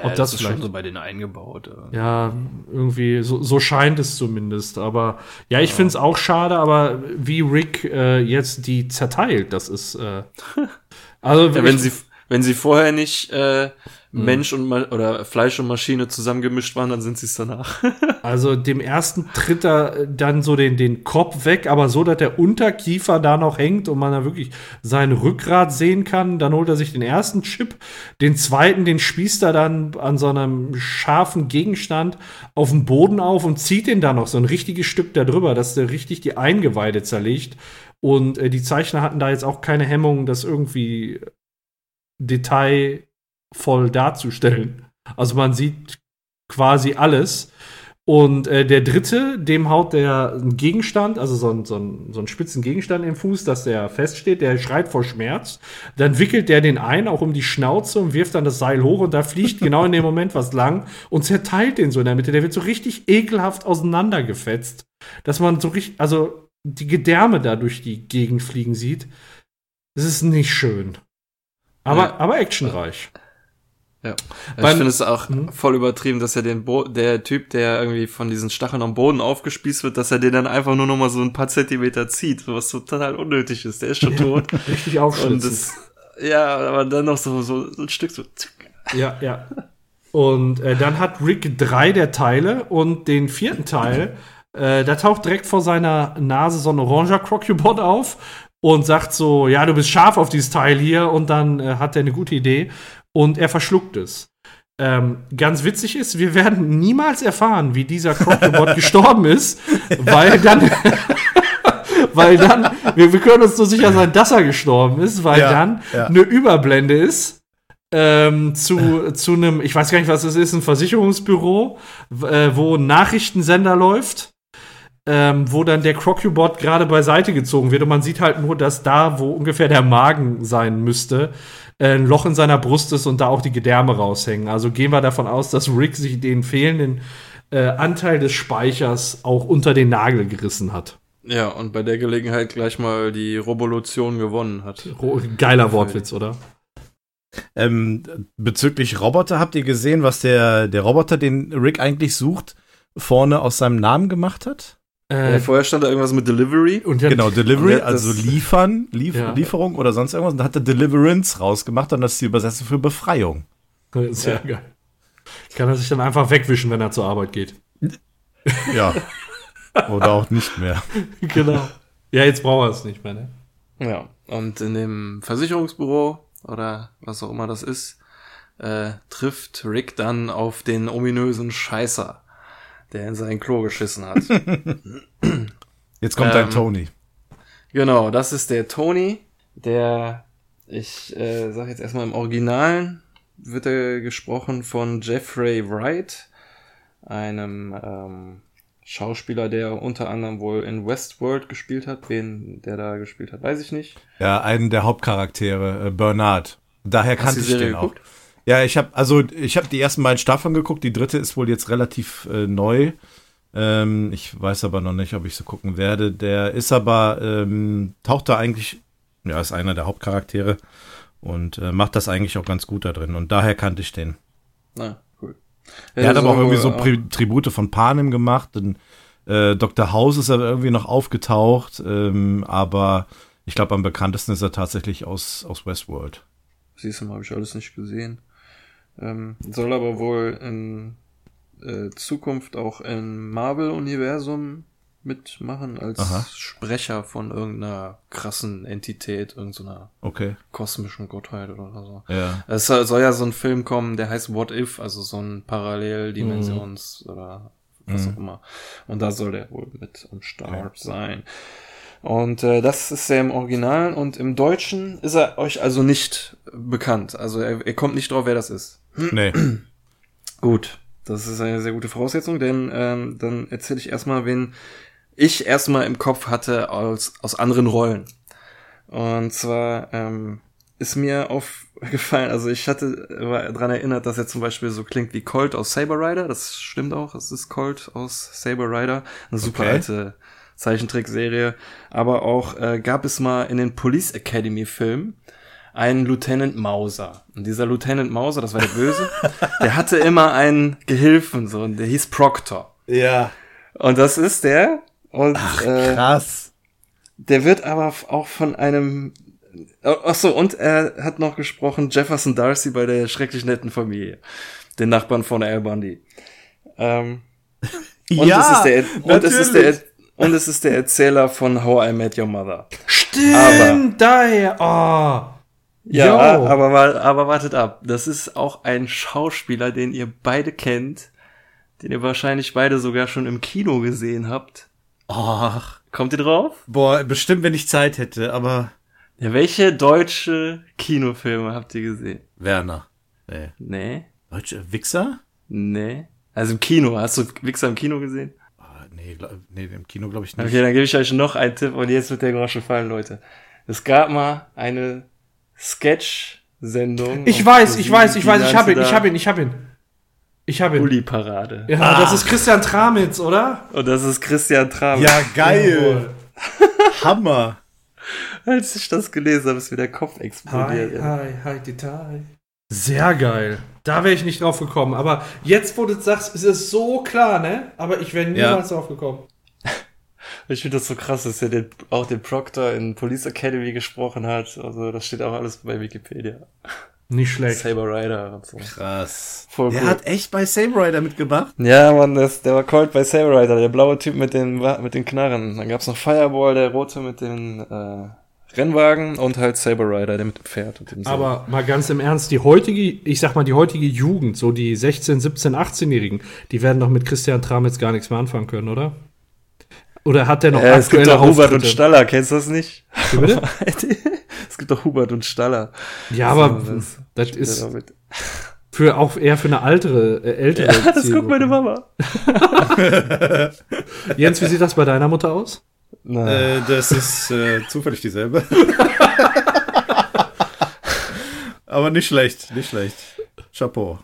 [SPEAKER 4] ob das,
[SPEAKER 2] ist
[SPEAKER 4] vielleicht.
[SPEAKER 2] schon so bei denen eingebaut. äh.
[SPEAKER 4] Ja, irgendwie, so, so scheint es zumindest. Aber ja, ich finde es auch schade, aber wie Rick äh, jetzt die zerteilt, das ist. Äh, also,
[SPEAKER 2] Ja, wenn
[SPEAKER 4] ich-
[SPEAKER 2] sie, wenn sie vorher nicht äh,
[SPEAKER 4] Hm.
[SPEAKER 2] Mensch und Ma oder Fleisch und Maschine zusammengemischt waren, dann sind sie es danach.
[SPEAKER 4] Also dem ersten tritt er dann so den, den Kopf weg, aber so, dass der Unterkiefer da noch hängt und man da wirklich sein Rückgrat sehen kann. Dann holt er sich den ersten Chip, den zweiten, den spießt er dann an so einem scharfen Gegenstand auf dem Boden auf und zieht den dann noch so ein richtiges Stück da drüber, dass der richtig die Eingeweide zerlegt. Und äh, die Zeichner hatten da jetzt auch keine Hemmung, das irgendwie detailvoll darzustellen. Also man sieht quasi alles. Und äh, der dritte, dem haut der einen Gegenstand, also so, ein, so, ein, so einen spitzen Gegenstand im Fuß, dass der feststeht, der schreit vor Schmerz. Dann wickelt der den ein, auch um die Schnauze und wirft dann das Seil hoch und da fliegt genau in dem Moment was lang und zerteilt den so in der Mitte. Der wird so richtig ekelhaft auseinandergefetzt, dass man so richtig, also die Gedärme da durch die Gegend fliegen sieht. Das ist nicht schön. Aber,
[SPEAKER 2] Ja.
[SPEAKER 4] aber actionreich.
[SPEAKER 2] Ja.
[SPEAKER 4] Beim-
[SPEAKER 2] ich finde es auch
[SPEAKER 4] Mhm.
[SPEAKER 2] voll übertrieben, dass er den Bo der Typ, der irgendwie von diesen Stacheln am Boden aufgespießt wird, dass er den dann einfach nur noch mal so ein paar Zentimeter zieht, was total unnötig ist. Der ist schon tot.
[SPEAKER 4] Richtig aufschlitzen.
[SPEAKER 2] ja, aber dann noch so, so, ein Stück so.
[SPEAKER 4] Ja, ja. Und äh, dann hat Rick drei der Teile und den vierten Teil, äh, da taucht direkt vor seiner Nase so ein oranger Crocubot auf und sagt so, ja, du bist scharf auf dieses Teil hier und dann äh, hat er eine gute Idee und er verschluckt es. Ähm, ganz witzig ist, wir werden niemals erfahren, wie dieser Crocubot gestorben ist, weil dann, weil dann, wir, wir können uns so sicher sein, dass er gestorben ist, weil
[SPEAKER 3] Ja,
[SPEAKER 4] dann
[SPEAKER 3] ja.
[SPEAKER 4] eine Überblende ist ähm, zu, zu einem, ich weiß gar nicht, was es ist, ein Versicherungsbüro, äh, wo ein Nachrichtensender läuft, ähm, wo dann der Crocubot gerade beiseite gezogen wird und man sieht halt nur, dass da, wo ungefähr der Magen sein müsste, ein Loch in seiner Brust ist und da auch die Gedärme raushängen. Also gehen wir davon aus, dass Rick sich den fehlenden äh, Anteil des Speichers auch unter den Nagel gerissen hat.
[SPEAKER 2] Ja, und bei der Gelegenheit gleich mal die Revolution gewonnen hat.
[SPEAKER 4] Ro- Geiler Wortwitz, oder?
[SPEAKER 3] Ähm, bezüglich Roboter, habt ihr gesehen, was der, der Roboter, den Rick eigentlich sucht, vorne aus seinem Namen gemacht hat?
[SPEAKER 2] Äh, vorher stand da irgendwas mit Delivery.
[SPEAKER 3] Genau, Delivery, also liefern, Lief
[SPEAKER 4] Ja.
[SPEAKER 3] Lieferung oder sonst irgendwas. Und da hat er Deliverance rausgemacht und das ist die Übersetzung für Befreiung.
[SPEAKER 4] Sehr geil. Kann er sich dann einfach wegwischen, wenn er zur Arbeit geht.
[SPEAKER 3] Ja. oder auch nicht mehr.
[SPEAKER 4] genau. Ja, jetzt braucht er es nicht mehr, ne?
[SPEAKER 2] Ja, und in dem Versicherungsbüro oder was auch immer das ist, äh, trifft Rick dann auf den ominösen Scheißer, der in sein Klo geschissen hat.
[SPEAKER 3] Jetzt kommt
[SPEAKER 2] Ähm,
[SPEAKER 3] ein Tony.
[SPEAKER 2] genau, das ist der Tony, der, ich äh, sag jetzt erstmal im Originalen, wird er gesprochen von Jeffrey Wright. einem ähm, Schauspieler, der unter anderem wohl in Westworld gespielt hat. Wen der da gespielt hat, weiß ich nicht.
[SPEAKER 3] Ja, einen der Hauptcharaktere, äh, Bernard. Daher kannte ich den
[SPEAKER 2] geguckt?
[SPEAKER 3] auch. Ja, ich habe also ich habe die ersten beiden Staffeln geguckt. Die dritte ist wohl jetzt relativ äh, neu. Ähm, ich weiß aber noch nicht, ob ich so gucken werde. Der ist aber ähm, taucht da eigentlich, ja, ist einer der Hauptcharaktere und äh, macht das eigentlich auch ganz gut da drin. Und daher kannte ich den.
[SPEAKER 2] Na, cool.
[SPEAKER 3] Er hat aber auch irgendwie so
[SPEAKER 2] wohl,
[SPEAKER 3] Pri Tribute von Panem gemacht. Und, äh, Dr. House ist aber irgendwie noch aufgetaucht, ähm, aber ich glaube, am bekanntesten ist er tatsächlich aus, aus Westworld.
[SPEAKER 2] Siehst du mal, habe ich alles nicht gesehen. Ähm, soll aber wohl in äh, Zukunft auch im Marvel-Universum mitmachen als
[SPEAKER 3] Aha.
[SPEAKER 2] Sprecher von irgendeiner krassen Entität, irgendeiner
[SPEAKER 3] Okay.
[SPEAKER 2] kosmischen Gottheit oder so.
[SPEAKER 3] Ja.
[SPEAKER 2] Es soll, ja so ein Film kommen, der heißt What If, also so ein Paralleldimensions- oder was auch immer. Und da soll der wohl mit am Start sein. Und äh, das ist ja im Original und im Deutschen ist er euch also nicht bekannt. Also er, er kommt nicht drauf, wer das ist.
[SPEAKER 3] Nee.
[SPEAKER 2] Gut, das ist eine sehr gute Voraussetzung, denn ähm, dann erzähle ich erstmal, wen ich erstmal im Kopf hatte aus, aus anderen Rollen. Und zwar ähm, ist mir aufgefallen, also ich hatte war dran erinnert, dass er zum Beispiel so klingt wie Colt aus Saber Rider. Das stimmt auch, es ist Colt aus Saber Rider. Eine super
[SPEAKER 3] Okay.
[SPEAKER 2] alte Zeichentrickserie. Aber auch äh, gab es mal in den Police Academy Filmen einen Lieutenant Mauser. Und dieser Lieutenant Mauser, das war der Böse, der hatte immer einen Gehilfen, so, und der hieß Proctor.
[SPEAKER 3] Ja.
[SPEAKER 2] Und das ist der. Und äh,
[SPEAKER 3] Krass.
[SPEAKER 2] der wird aber auch von einem. Oh, Ach so, und er hat noch gesprochen Jefferson Darcy bei der schrecklich netten Familie. Den Nachbarn von Al Bundy. Ähm, und es ist der, und es ist der, und es ist der Erzähler von How I Met Your Mother.
[SPEAKER 4] Stimmt, daher. Oh.
[SPEAKER 2] Ja, aber, aber wartet ab. Das ist auch ein Schauspieler, den ihr beide kennt, den ihr wahrscheinlich beide sogar schon im Kino gesehen habt.
[SPEAKER 3] Ach.
[SPEAKER 2] Kommt ihr drauf?
[SPEAKER 3] Boah, bestimmt, wenn ich Zeit hätte, aber.
[SPEAKER 2] Ja, welche deutsche Kinofilme habt ihr gesehen?
[SPEAKER 3] Werner. Nee.
[SPEAKER 2] Nee,
[SPEAKER 3] Deutsche Wichser?
[SPEAKER 2] nee. Also im Kino. Hast du Wichser im Kino gesehen?
[SPEAKER 3] Ah, nee, glaub, nee, im Kino glaube ich nicht.
[SPEAKER 2] Okay, dann gebe ich euch noch einen Tipp und jetzt wird der Groschen fallen, Leute. Es gab mal eine Sketch-Sendung.
[SPEAKER 4] Ich weiß, ich weiß, ich weiß, ich hab ihn, ich
[SPEAKER 2] da
[SPEAKER 4] hab ihn, ich hab ihn. Ich hab ihn.
[SPEAKER 2] Uli-Parade.
[SPEAKER 4] Ja, das ist Christian Tramitz, oder?
[SPEAKER 2] Und das ist Christian Traum.
[SPEAKER 3] ja, geil. Hammer.
[SPEAKER 2] Als ich das gelesen habe, ist mir der Kopf explodiert.
[SPEAKER 4] Hi, hi, hi, Detail. Sehr geil. Da wäre ich nicht drauf gekommen. Aber jetzt, wo du das sagst, ist es so klar, ne? Aber ich wäre
[SPEAKER 3] Ja.
[SPEAKER 4] niemals drauf gekommen.
[SPEAKER 2] Ich finde das so krass, dass er den, auch den Proctor in Police Academy gesprochen hat. Also das steht auch alles bei Wikipedia.
[SPEAKER 4] Nicht schlecht.
[SPEAKER 2] Saber Rider und so.
[SPEAKER 3] Krass.
[SPEAKER 2] Voll
[SPEAKER 3] Der
[SPEAKER 2] cool.
[SPEAKER 3] hat echt bei Saber Rider mitgemacht?
[SPEAKER 2] Ja, Mann, das, der war Colt bei Saber Rider, der blaue Typ mit den, mit den Knarren. Dann gab's noch Fireball, der rote mit den äh, Rennwagen und halt Saber Rider, der mit dem Pferd. Und dem.
[SPEAKER 4] Aber mal ganz im Ernst, die heutige, ich sag mal, die heutige Jugend, so die 16, 17, 18-Jährigen, die werden doch mit Christian Tramitz gar nichts mehr anfangen können, oder? Oder hat der noch
[SPEAKER 2] äh, es gibt doch Hubert und? Staller, kennst du das nicht?
[SPEAKER 4] Bitte?
[SPEAKER 2] es gibt doch Hubert und Staller.
[SPEAKER 4] Ja, aber
[SPEAKER 2] So,
[SPEAKER 4] das,
[SPEAKER 2] das-
[SPEAKER 4] ist für auch eher für eine altere, äh, ältere.
[SPEAKER 2] Ja, das guckt meine Mama.
[SPEAKER 4] Jens, wie sieht das bei deiner Mutter aus?
[SPEAKER 3] Äh, das ist äh, zufällig dieselbe. Aber nicht schlecht, nicht schlecht. Chapeau.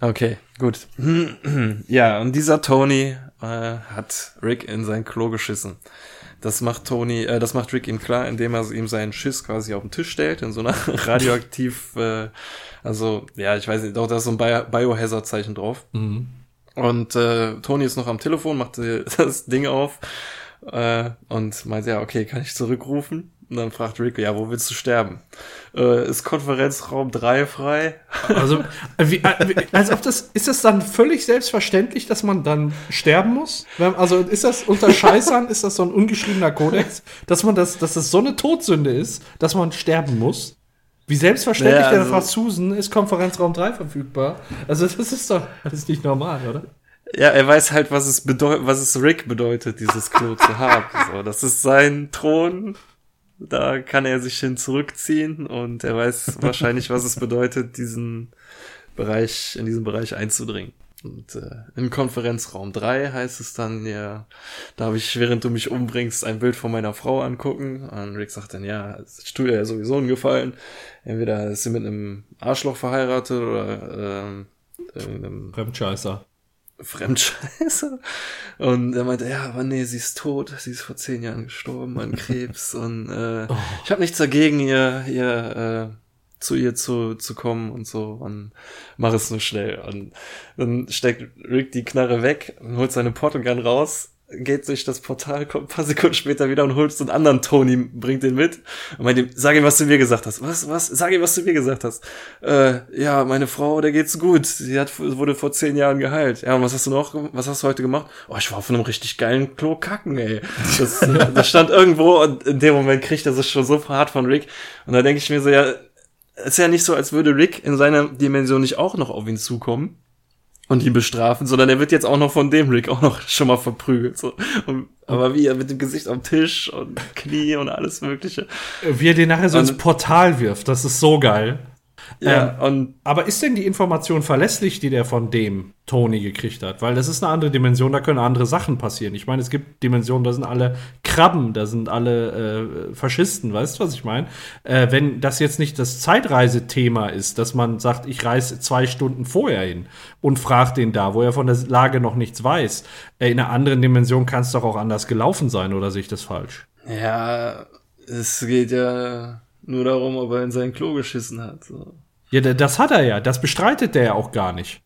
[SPEAKER 2] Okay, gut. ja, und dieser Tony äh, hat Rick in sein Klo geschissen. Das macht Tony, äh, das macht Rick ihm klar, indem er ihm seinen Schiss quasi auf den Tisch stellt, in so einer radioaktiv, äh, also, ja, ich weiß nicht, doch, da ist so ein Bio- Biohazard-Zeichen drauf. Und äh, Tony ist noch am Telefon, macht das Ding auf äh, und meint, ja, okay, kann ich zurückrufen? Und dann fragt Rick, ja, wo willst du sterben? Äh, ist Konferenzraum 3 frei?
[SPEAKER 4] Also, äh, wie, äh, wie, als ob das, ist das dann völlig selbstverständlich, dass man dann sterben muss? Also, ist das unter Scheißern, ist das so ein ungeschriebener Kodex, dass man das, dass das so eine Todsünde ist, dass man sterben muss? Wie selbstverständlich
[SPEAKER 2] Ja,
[SPEAKER 4] der
[SPEAKER 2] also-
[SPEAKER 4] fragt Susan, ist Konferenzraum 3 verfügbar? Also, das ist doch, das ist nicht normal, oder?
[SPEAKER 2] Ja, er weiß halt, was es bedeutet, was es Rick bedeutet, dieses Klo zu haben. So, das ist sein Thron. Da kann er sich hin zurückziehen und er weiß wahrscheinlich, was es bedeutet, diesen Bereich, in diesen Bereich einzudringen. Und äh, im Konferenzraum 3 heißt es dann, ja, darf ich, während du mich umbringst, ein Bild von meiner Frau angucken? Und Rick sagt dann, ja, ich tue dir ja sowieso einen Gefallen. Entweder ist sie mit einem Arschloch verheiratet oder ähm,
[SPEAKER 4] irgendeinem Fremdscheißer.
[SPEAKER 2] Fremdscheißer. Und er meinte, ja, aber nee, sie ist tot, sie ist vor zehn Jahren gestorben an Krebs und äh, oh. ich habe nichts dagegen, ihr, ihr äh, zu ihr zu, zu kommen und so und mach es nur schnell. Und dann steckt Rick die Knarre weg und holt seine Portogun raus geht durch das Portal, kommt ein paar Sekunden später wieder und holt so einen anderen Tony, bringt den mit und meint ihm, sag ihm, was du mir gesagt hast. Was, was? Sag ihm, was du mir gesagt hast. Äh, ja, meine Frau, der geht's gut. Sie hat, wurde vor zehn Jahren geheilt. Ja, und was hast du noch, was hast du heute gemacht? Oh, ich war auf einem richtig geilen Klo kacken, ey. Das, das stand irgendwo und in dem Moment kriegt er sich schon so hart von Rick. Und da denke ich mir so, ja, ist ja nicht so, als würde Rick in seiner Dimension nicht auch noch auf ihn zukommen und ihn bestrafen, sondern er wird jetzt auch noch von dem Rick auch noch schon mal verprügelt. So. Und, aber wie er mit dem Gesicht am Tisch und Knie und alles Mögliche.
[SPEAKER 4] Wie er den nachher so und, ins Portal wirft, das ist so geil.
[SPEAKER 2] Ja, ähm, und
[SPEAKER 4] aber ist denn die Information verlässlich, die der von dem Tony gekriegt hat? Weil das ist eine andere Dimension, da können andere Sachen passieren. Ich meine, es gibt Dimensionen, da sind alle Krabben, da sind alle äh, Faschisten, weißt du, was ich meine? Äh, wenn das jetzt nicht das Zeitreisethema ist, dass man sagt, ich reise zwei Stunden vorher hin und frage den da, wo er von der Lage noch nichts weiß. Äh, in einer anderen Dimension kann es doch auch anders gelaufen sein, oder sehe ich das falsch?
[SPEAKER 2] Ja, es geht ja nur darum, ob er in sein Klo geschissen hat. So.
[SPEAKER 4] Ja, das hat er ja. Das bestreitet der ja auch gar nicht.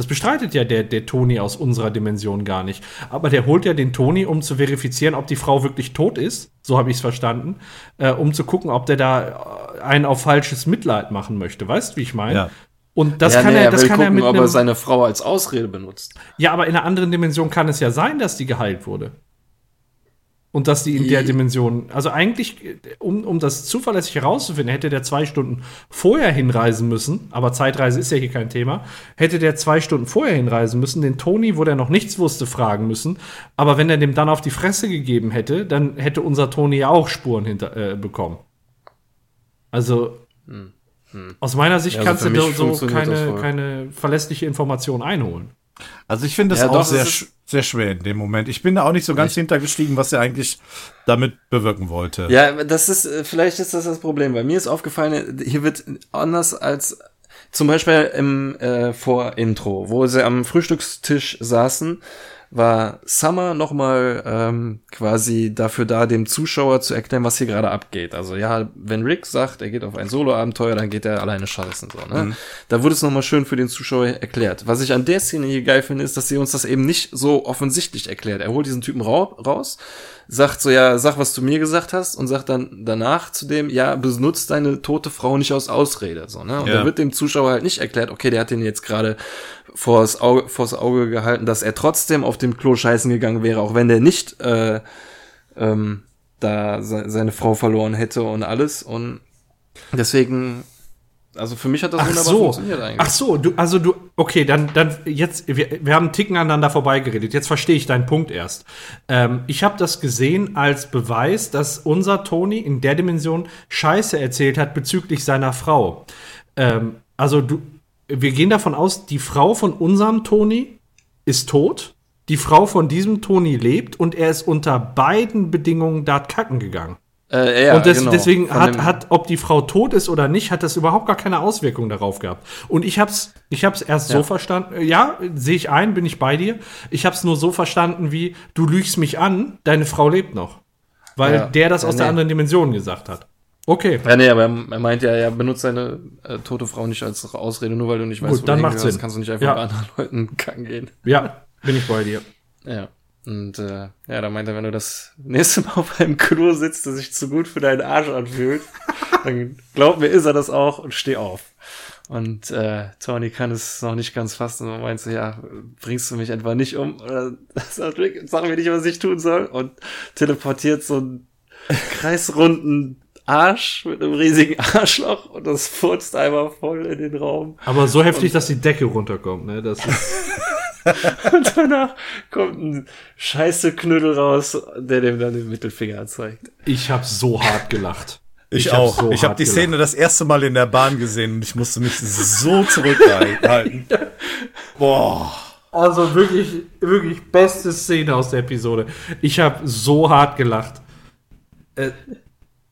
[SPEAKER 4] Das bestreitet ja der, der Toni aus unserer Dimension gar nicht. Aber der holt ja den Toni, um zu verifizieren, ob die Frau wirklich tot ist. So habe ich es verstanden. Äh, um zu gucken, ob der da äh, einen auf falsches Mitleid machen möchte. Weißt du, wie ich meine? Ja. Und das ja, kann nee, er, das er kann gucken, er mit
[SPEAKER 2] ob er seine Frau als Ausrede benutzt.
[SPEAKER 4] Ja, aber in einer anderen Dimension kann es ja sein, dass die geheilt wurde. Und dass die in der Dimension, also eigentlich, um, um das zuverlässig herauszufinden, hätte der zwei Stunden vorher hinreisen müssen, aber Zeitreise ist ja hier kein Thema, hätte der zwei Stunden vorher hinreisen müssen, den Tony, wo der noch nichts wusste, fragen müssen. Aber wenn er dem dann auf die Fresse gegeben hätte, dann hätte unser Tony ja auch Spuren hinter, äh, bekommen. Also, hm. Hm. aus meiner Sicht ja, also kannst du so keine, keine verlässliche Information einholen.
[SPEAKER 3] Also ich finde es ja, auch sehr, sehr schwer in dem Moment. Ich bin da auch nicht so ganz hintergestiegen, was er eigentlich damit bewirken wollte.
[SPEAKER 2] Ja, das ist, äh, vielleicht ist das das Problem. Bei mir ist aufgefallen, hier wird anders als zum Beispiel im äh, Vorintro, wo sie am Frühstückstisch saßen war Summer nochmal ähm, quasi dafür da, dem Zuschauer zu erklären, was hier gerade abgeht. Also ja, wenn Rick sagt, er geht auf ein Solo-Abenteuer, dann geht er alleine scheißen. So, ne? Mhm. Da wurde es nochmal schön für den Zuschauer erklärt. Was ich an der Szene hier geil finde, ist, dass sie uns das eben nicht so offensichtlich erklärt. Er holt diesen Typen ra raus, sagt so, ja, sag, was du mir gesagt hast und sagt dann danach zu dem, ja, benutzt deine tote Frau nicht aus Ausrede. So, ne? Und ja. da wird dem Zuschauer halt nicht erklärt, okay, der hat den jetzt gerade vors Auge, vors Auge gehalten, dass er trotzdem auf dem Klo scheißen gegangen wäre, auch wenn der nicht äh, ähm, da se seine Frau verloren hätte und alles. Und deswegen, also für mich hat das
[SPEAKER 4] Ach wunderbar so. funktioniert eigentlich. Ach so, du, also du, okay, dann, dann jetzt, wir, wir haben einen Ticken aneinander vorbeigeredet. Jetzt verstehe ich deinen Punkt erst. Ähm, ich habe das gesehen als Beweis, dass unser Tony in der Dimension Scheiße erzählt hat bezüglich seiner Frau. Ähm, also du, wir gehen davon aus, die Frau von unserem Toni ist tot, die Frau von diesem Toni lebt und er ist unter beiden Bedingungen dort kacken gegangen. Äh, ja, und des, genau. deswegen hat, hat, ob die Frau tot ist oder nicht, hat das überhaupt gar keine Auswirkung darauf gehabt. Und ich hab's, ich hab's erst ja. so verstanden, ja, sehe ich ein, bin ich bei dir. Ich hab's nur so verstanden wie, du lügst mich an, deine Frau lebt noch. Weil ja. der das aus nee. der anderen Dimension gesagt hat. Okay.
[SPEAKER 2] Ja, nee, aber er meint ja, er benutzt seine äh, tote Frau nicht als Ausrede, nur weil du nicht weißt,
[SPEAKER 4] Gut, wo dann macht Sinn.
[SPEAKER 2] kannst du nicht einfach ja. bei anderen Leuten kacken gehen.
[SPEAKER 4] Ja, bin ich bei dir.
[SPEAKER 2] Ja. Und äh, ja, da meint er, wenn du das nächste Mal auf einem Klo sitzt, das sich zu gut für deinen Arsch anfühlt, dann glaub mir, ist er das auch und steh auf. Und äh, Tony kann es noch nicht ganz fassen und meint so, ja, bringst du mich etwa nicht um? Oder sagt sag mir nicht, was ich tun soll. Und teleportiert so einen kreisrunden Arsch mit einem riesigen Arschloch und das furzt einmal voll in den Raum.
[SPEAKER 4] Aber so heftig, und, dass die Decke runterkommt, ne? Das ist
[SPEAKER 2] und danach kommt ein scheiße Knüttel raus, der dem dann den Mittelfinger zeigt.
[SPEAKER 4] Ich hab so hart gelacht.
[SPEAKER 3] Ich,
[SPEAKER 4] Ich hab
[SPEAKER 3] auch.
[SPEAKER 4] so
[SPEAKER 3] ich habe die
[SPEAKER 4] gelacht.
[SPEAKER 3] Szene das erste Mal in der Bahn gesehen und ich musste mich so zurückhalten. Boah.
[SPEAKER 4] Also wirklich, wirklich beste Szene aus der Episode. Ich habe so hart gelacht. Äh,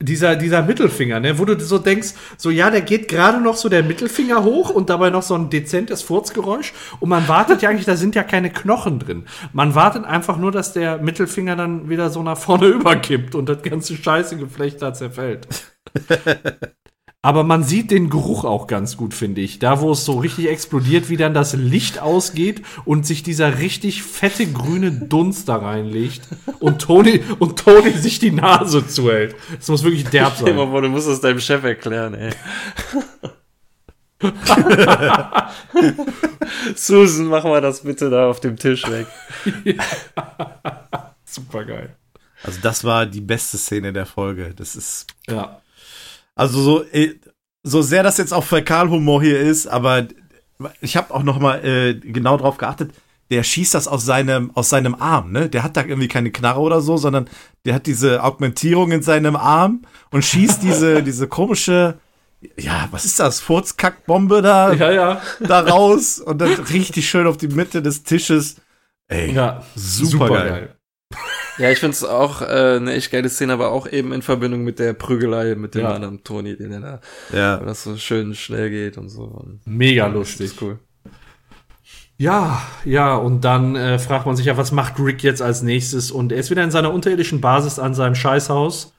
[SPEAKER 4] dieser, dieser Mittelfinger, ne, wo du so denkst, so ja, der geht gerade noch so der Mittelfinger hoch und dabei noch so ein dezentes Furzgeräusch und man wartet ja eigentlich, da sind ja keine Knochen drin. Man wartet einfach nur, dass der Mittelfinger dann wieder so nach vorne überkippt und das ganze Scheißegeflecht da zerfällt. Aber man sieht den Geruch auch ganz gut, finde ich. Da, wo es so richtig explodiert, wie dann das Licht ausgeht und sich dieser richtig fette grüne Dunst da reinlegt und Tony, und Tony sich die Nase zuhält. Das muss wirklich derb sein.
[SPEAKER 2] vor, du musst es deinem Chef erklären, ey. Susan, mach mal das bitte da auf dem Tisch weg.
[SPEAKER 4] Super geil.
[SPEAKER 3] Also das war die beste Szene der Folge. Das ist
[SPEAKER 4] Ja.
[SPEAKER 3] Also so äh, so sehr das jetzt auch Fäkalhumor hier ist, aber ich habe auch noch mal äh, genau drauf geachtet. Der schießt das aus seinem aus seinem Arm, ne? Der hat da irgendwie keine Knarre oder so, sondern der hat diese Augmentierung in seinem Arm und schießt diese diese komische ja, was ist das? Furzkackbombe da
[SPEAKER 4] Ja, ja.
[SPEAKER 3] da raus und dann richtig schön auf die Mitte des Tisches. Ey,
[SPEAKER 4] Ja,
[SPEAKER 3] super, geil.
[SPEAKER 2] Ja, ich find's auch äh, eine echt geile Szene, aber auch eben in Verbindung mit der Prügelei mit dem
[SPEAKER 4] Ja.
[SPEAKER 2] anderen Toni, den er da,
[SPEAKER 3] Ja.
[SPEAKER 2] weil das so schön schnell geht und so. Und
[SPEAKER 4] Mega lustig.
[SPEAKER 2] cool.
[SPEAKER 4] Ja, ja, und dann äh, fragt man sich ja, was macht Rick jetzt als nächstes? Und er ist wieder in seiner unterirdischen Basis an seinem Scheißhaus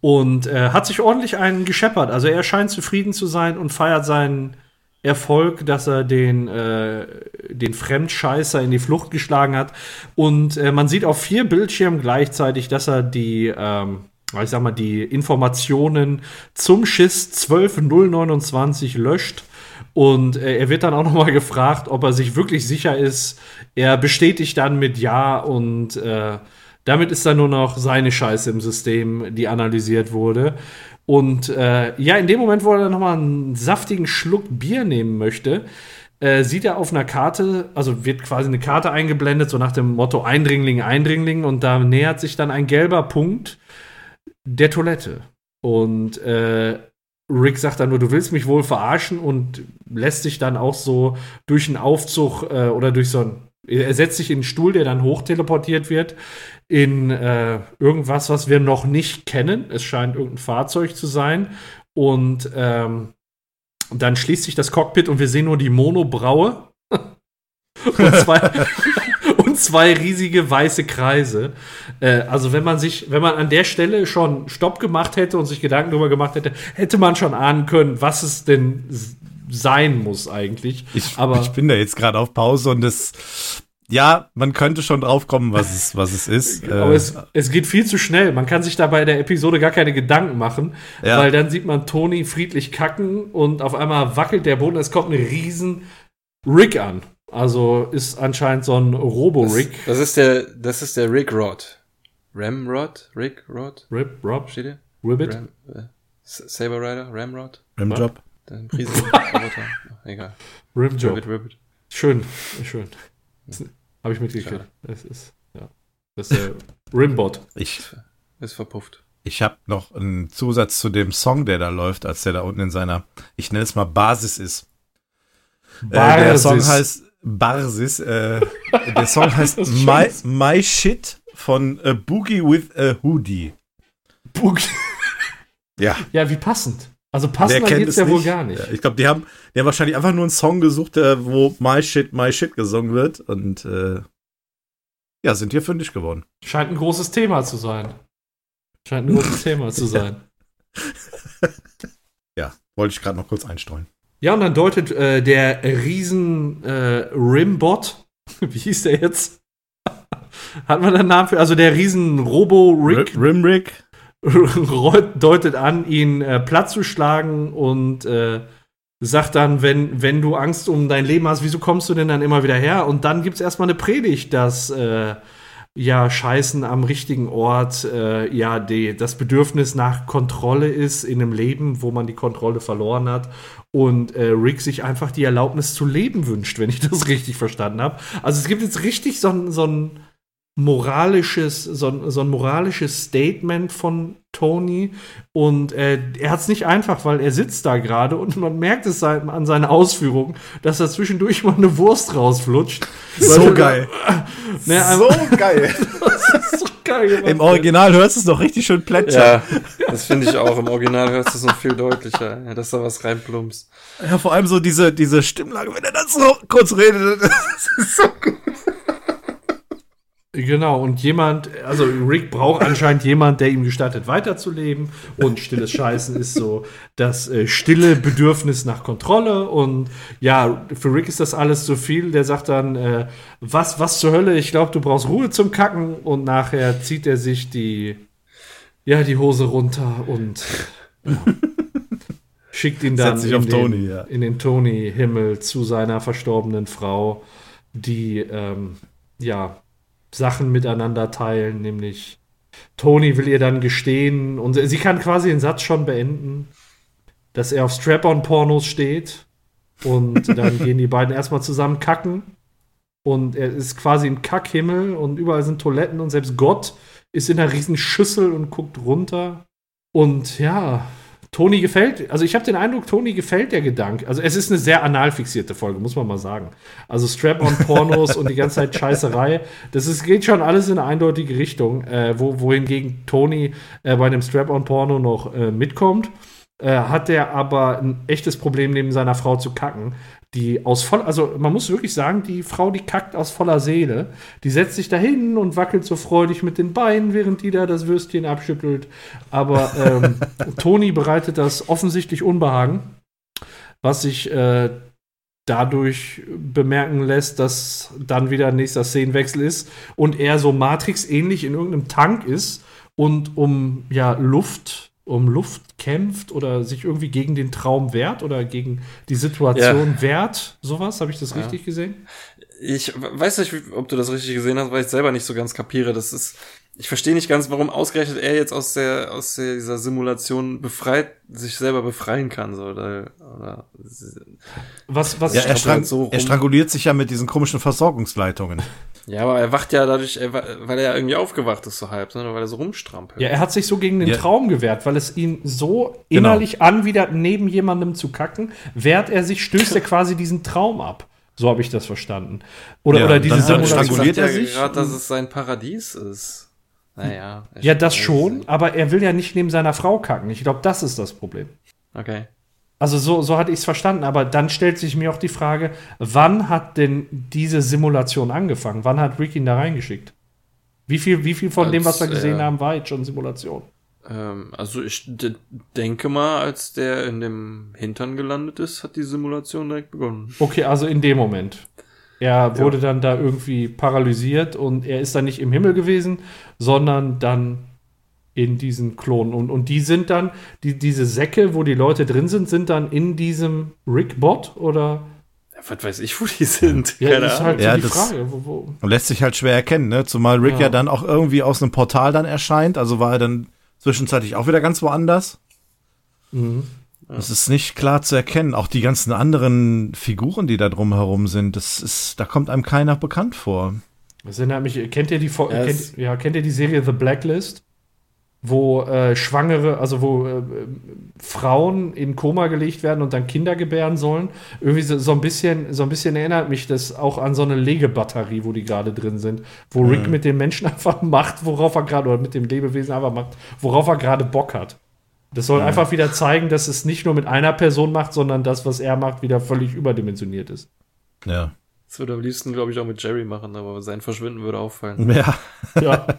[SPEAKER 4] und äh, hat sich ordentlich einen gescheppert. Also er scheint zufrieden zu sein und feiert seinen Erfolg, dass er den, äh, den Fremdscheißer in die Flucht geschlagen hat. Und äh, man sieht auf vier Bildschirmen gleichzeitig, dass er die, ähm, ich sag mal, die Informationen zum Schiss 12029 löscht. Und äh, er wird dann auch noch mal gefragt, ob er sich wirklich sicher ist. Er bestätigt dann mit Ja und äh, damit ist dann nur noch seine Scheiße im System, die analysiert wurde. Und äh, ja, in dem Moment, wo er dann noch mal einen saftigen Schluck Bier nehmen möchte, äh, sieht er auf einer Karte, also wird quasi eine Karte eingeblendet, so nach dem Motto Eindringling, Eindringling, und da nähert sich dann ein gelber Punkt der Toilette. Und äh, Rick sagt dann nur, du willst mich wohl verarschen und lässt sich dann auch so durch einen Aufzug äh, oder durch so ein. Er setzt sich in einen Stuhl, der dann hochteleportiert wird, in äh, irgendwas, was wir noch nicht kennen. Es scheint irgendein Fahrzeug zu sein. Und ähm, dann schließt sich das Cockpit und wir sehen nur die Monobraue. und, zwei, und zwei riesige weiße Kreise. Äh, also wenn man sich, wenn man an der Stelle schon Stopp gemacht hätte und sich Gedanken darüber gemacht hätte, hätte man schon ahnen können, was es denn sein muss eigentlich.
[SPEAKER 3] Ich,
[SPEAKER 4] Aber
[SPEAKER 3] ich bin da jetzt gerade auf Pause und das, ja, man könnte schon drauf kommen, was es, was es ist.
[SPEAKER 4] Aber
[SPEAKER 3] Äh,
[SPEAKER 4] es, es geht viel zu schnell. Man kann sich da bei der Episode gar keine Gedanken machen,
[SPEAKER 3] Ja.
[SPEAKER 4] weil dann sieht man Tony friedlich kacken und auf einmal wackelt der Boden. Es kommt ein riesen Rick an. Also ist anscheinend so ein Robo-Rick.
[SPEAKER 2] Das ist der, das ist der Rick Rod. Ramrod? Rick Rod?
[SPEAKER 4] Rip, Rob,
[SPEAKER 2] Steht hier?
[SPEAKER 4] Ribbit.
[SPEAKER 2] Ram, äh, Saber Rider? Ramrod?
[SPEAKER 3] Rimjob.
[SPEAKER 2] Der Riesenroboter? Egal.
[SPEAKER 4] Rimjob.
[SPEAKER 2] Ribbit, Ribbit.
[SPEAKER 4] Schön, schön. Habe ich mitgekriegt. Das ist, ja. Das ist der Rimbot.
[SPEAKER 3] Ich,
[SPEAKER 2] Ist verpufft.
[SPEAKER 3] ich habe noch einen Zusatz zu dem Song, der da läuft, als der da unten in seiner, ich nenne es mal Basis ist. Äh, der Song
[SPEAKER 4] Basis.
[SPEAKER 3] heißt Basis. Äh, der Song heißt My. My Shit von äh, Boogie with a Hoodie.
[SPEAKER 4] Bug.
[SPEAKER 3] Ja.
[SPEAKER 4] Ja, wie passend. Also passender
[SPEAKER 3] kennt
[SPEAKER 4] geht's
[SPEAKER 3] es
[SPEAKER 4] ja wohl gar nicht.
[SPEAKER 3] Ich glaube, die haben, die haben wahrscheinlich einfach nur einen Song gesucht, äh, wo My Shit, My Shit gesungen wird und äh, ja, sind hier fündig geworden.
[SPEAKER 4] Scheint ein großes Thema zu sein. Scheint ein großes Thema zu sein.
[SPEAKER 3] Ja, wollte ich gerade noch kurz einstreuen.
[SPEAKER 4] Ja, und dann deutet äh, der Riesen äh, Rimbot, wie hieß der jetzt? Hat man einen Namen für? Also der Riesen Robo-Rick
[SPEAKER 3] Rimrick.
[SPEAKER 4] Deutet an, ihn äh, platt zu schlagen und äh, sagt dann, wenn, wenn du Angst um dein Leben hast, wieso kommst du denn dann immer wieder her? Und dann gibt es erstmal eine Predigt, dass äh, ja Scheißen am richtigen Ort äh, ja die, das Bedürfnis nach Kontrolle ist in einem Leben, wo man die Kontrolle verloren hat. Und äh, Rick sich einfach die Erlaubnis zu leben wünscht, wenn ich das richtig verstanden habe. Also es gibt jetzt richtig so so ein moralisches, so ein, so ein moralisches Statement von Tony. Und äh, er hat es nicht einfach, weil er sitzt da gerade und man merkt es an seinen Ausführungen, dass er zwischendurch mal eine Wurst rausflutscht.
[SPEAKER 3] So geil.
[SPEAKER 4] Ne,
[SPEAKER 3] so geil.
[SPEAKER 4] das ist so geil gemacht.
[SPEAKER 3] Im Original hörst du es noch richtig schön plätschern.
[SPEAKER 2] Ja, das finde ich auch. Im Original hörst du es noch viel deutlicher, ja, dass da was reinplumpst.
[SPEAKER 3] Ja, vor allem so diese, diese Stimmlage, wenn er dann so kurz redet. Das ist so gut.
[SPEAKER 4] Genau, und jemand, also Rick braucht anscheinend jemand, der ihm gestattet, weiterzuleben. Und stilles Scheißen ist so das äh, stille Bedürfnis nach Kontrolle. Und ja, für Rick ist das alles zu viel. Der sagt dann, äh, was, was zur Hölle, ich glaube, du brauchst Ruhe zum Kacken. Und nachher zieht er sich die, ja, die Hose runter und ja, schickt ihn dann in, den,
[SPEAKER 3] Tony, ja.
[SPEAKER 4] in den Tony-Himmel zu seiner verstorbenen Frau, die, ähm, ja, Sachen miteinander teilen, nämlich Tony will ihr dann gestehen und sie kann quasi den Satz schon beenden, dass er auf Strap-on-Pornos steht und dann gehen die beiden erstmal zusammen kacken und er ist quasi im Kackhimmel und überall sind Toiletten und selbst Gott ist in einer riesen Schüssel und guckt runter und ja, Toni gefällt, also ich habe den Eindruck, Toni gefällt der Gedanke. Also es ist eine sehr anal fixierte Folge, muss man mal sagen. Also Strap-on-Pornos und die ganze Zeit Scheißerei, das ist, geht schon alles in eine eindeutige Richtung, äh, wo, wohingegen Toni äh, bei einem Strap-on-Porno noch äh, mitkommt. Äh, hat er aber ein echtes Problem, neben seiner Frau zu kacken. Die aus voll, also man muss wirklich sagen, die Frau, die kackt aus voller Seele. Die setzt sich da hin und wackelt so freudig mit den Beinen, während die da das Würstchen abschüttelt. Aber ähm, Toni bereitet das offensichtlich Unbehagen, was sich äh, dadurch bemerken lässt, dass dann wieder ein nächster Szenenwechsel ist und er so Matrix-ähnlich in irgendeinem Tank ist und um ja Luft, um Luft kämpft oder sich irgendwie gegen den Traum wehrt oder gegen die Situation wehrt. Sowas, habe ich das
[SPEAKER 2] Ja.
[SPEAKER 4] richtig gesehen?
[SPEAKER 2] Ich weiß nicht, ob du das richtig gesehen hast, weil ich selber nicht so ganz kapiere. Das ist, ich verstehe nicht ganz, warum ausgerechnet er jetzt aus der, aus der, dieser Simulation befreit, sich selber befreien kann, so, oder, oder,
[SPEAKER 4] Was, was
[SPEAKER 3] Ja, er, strang
[SPEAKER 2] hat so
[SPEAKER 3] er stranguliert sich ja mit diesen komischen Versorgungsleitungen.
[SPEAKER 2] Ja, aber er wacht ja dadurch, weil er ja irgendwie aufgewacht ist, so halb, sondern weil er so rumstrampelt.
[SPEAKER 4] Ja, er hat sich so gegen den
[SPEAKER 3] Ja.
[SPEAKER 4] Traum gewehrt, weil es ihn so
[SPEAKER 3] Genau.
[SPEAKER 4] innerlich anwidert, neben jemandem zu kacken, wehrt er sich, stößt er quasi diesen Traum ab. So habe ich das verstanden. Oder,
[SPEAKER 3] Ja,
[SPEAKER 4] oder diese
[SPEAKER 3] dann
[SPEAKER 4] Simulation.
[SPEAKER 3] stranguliert
[SPEAKER 2] sagt
[SPEAKER 3] er
[SPEAKER 2] ja
[SPEAKER 3] sich?
[SPEAKER 2] gerade, dass es sein Paradies ist. Naja.
[SPEAKER 4] Ja, das schon, aber er will ja nicht neben seiner Frau kacken. Ich glaube, das ist das Problem.
[SPEAKER 2] Okay.
[SPEAKER 4] Also so, so hatte ich es verstanden, aber dann stellt sich mir auch die Frage, wann hat denn diese Simulation angefangen? Wann hat Rick ihn da reingeschickt? Wie viel, wie viel von dem, was wir
[SPEAKER 2] Als,
[SPEAKER 4] gesehen
[SPEAKER 2] äh,
[SPEAKER 4] haben, war jetzt schon Simulation?
[SPEAKER 2] Ähm, also ich denke mal, als der in dem Hintern gelandet ist, hat die Simulation direkt begonnen.
[SPEAKER 4] Okay, also in dem Moment. Er wurde dann da irgendwie paralysiert und er ist dann nicht im Himmel gewesen, sondern dann in diesen Klonen. Und, und die sind dann, die, diese Säcke, wo die Leute drin sind, sind dann in diesem Rick-Bot oder?
[SPEAKER 2] Ja, was weiß ich, wo die sind.
[SPEAKER 4] Ja,
[SPEAKER 2] Keine
[SPEAKER 4] das ist halt so
[SPEAKER 3] Ja,
[SPEAKER 4] die
[SPEAKER 3] das-
[SPEAKER 4] Frage. Wo, wo,
[SPEAKER 3] Und lässt sich halt schwer erkennen, ne? Zumal Rick ja.
[SPEAKER 4] Ja.
[SPEAKER 3] dann auch irgendwie aus einem Portal dann erscheint. Also war er dann zwischenzeitlich auch wieder ganz woanders.
[SPEAKER 4] Mhm.
[SPEAKER 3] Das ist nicht klar zu erkennen. Auch die ganzen anderen Figuren, die da drumherum sind, das ist, da kommt einem keiner bekannt vor.
[SPEAKER 4] Das erinnert mich, kennt ihr die, Fo-
[SPEAKER 2] Ja,
[SPEAKER 4] kennt, ja, kennt ihr die Serie The Blacklist? Wo äh, Schwangere, also wo äh, Frauen in Koma gelegt werden und dann Kinder gebären sollen. Irgendwie so, so ein bisschen, so ein bisschen erinnert mich das auch an so eine Legebatterie, wo die gerade drin sind, wo Rick mit den Menschen einfach macht, worauf er gerade, oder mit dem Lebewesen einfach macht, worauf er gerade Bock hat. Das soll einfach wieder zeigen, dass es nicht nur mit einer Person macht, sondern das, was er macht, wieder völlig überdimensioniert ist.
[SPEAKER 3] Ja.
[SPEAKER 2] Das würde am liebsten, glaube ich, auch mit Jerry machen, aber sein Verschwinden würde auffallen.
[SPEAKER 3] Ja.
[SPEAKER 4] Ja.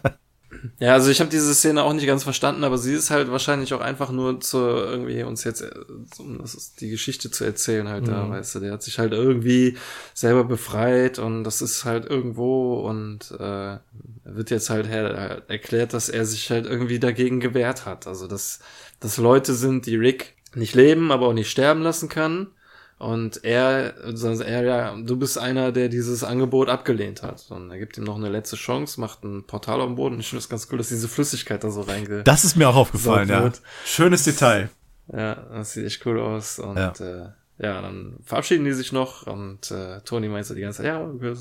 [SPEAKER 2] Ja, also ich habe diese Szene auch nicht ganz verstanden, aber sie ist halt wahrscheinlich auch einfach nur zur irgendwie uns jetzt, äh, um das die Geschichte zu erzählen halt da,
[SPEAKER 4] Mhm.
[SPEAKER 2] weißt du, der hat sich halt irgendwie selber befreit und das ist halt irgendwo und äh, wird jetzt halt her erklärt, dass er sich halt irgendwie dagegen gewehrt hat. Also dass, dass Leute sind, die Rick nicht leben, aber auch nicht sterben lassen kann. Und er, also er, ja, du bist einer, der dieses Angebot abgelehnt hat. Und er gibt ihm noch eine letzte Chance, macht ein Portal am Boden. Ich finde es ganz cool, dass diese Flüssigkeit da so reinge...
[SPEAKER 3] Das ist mir auch aufgefallen, ja. Schönes Detail.
[SPEAKER 2] Ja, das sieht echt cool aus. Und
[SPEAKER 3] Ja.
[SPEAKER 2] äh, ja, dann verabschieden die sich noch und äh, Tony meint so die ganze Zeit, ja, wir,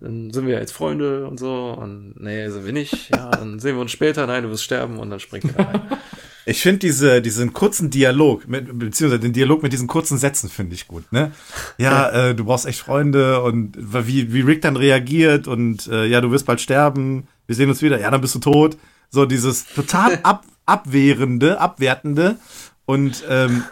[SPEAKER 2] dann sind wir jetzt Freunde und so und nee, sind wir nicht, ja, dann sehen wir uns später, nein, du wirst sterben und dann springt er rein.
[SPEAKER 3] Ich finde diese, diesen kurzen Dialog, mit, beziehungsweise den Dialog mit diesen kurzen Sätzen finde ich gut, ne? Ja, äh, du brauchst echt Freunde und wie, wie Rick dann reagiert und äh, ja, du wirst bald sterben, wir sehen uns wieder, ja, dann bist du tot. So dieses total ab, abwehrende, abwertende und ähm,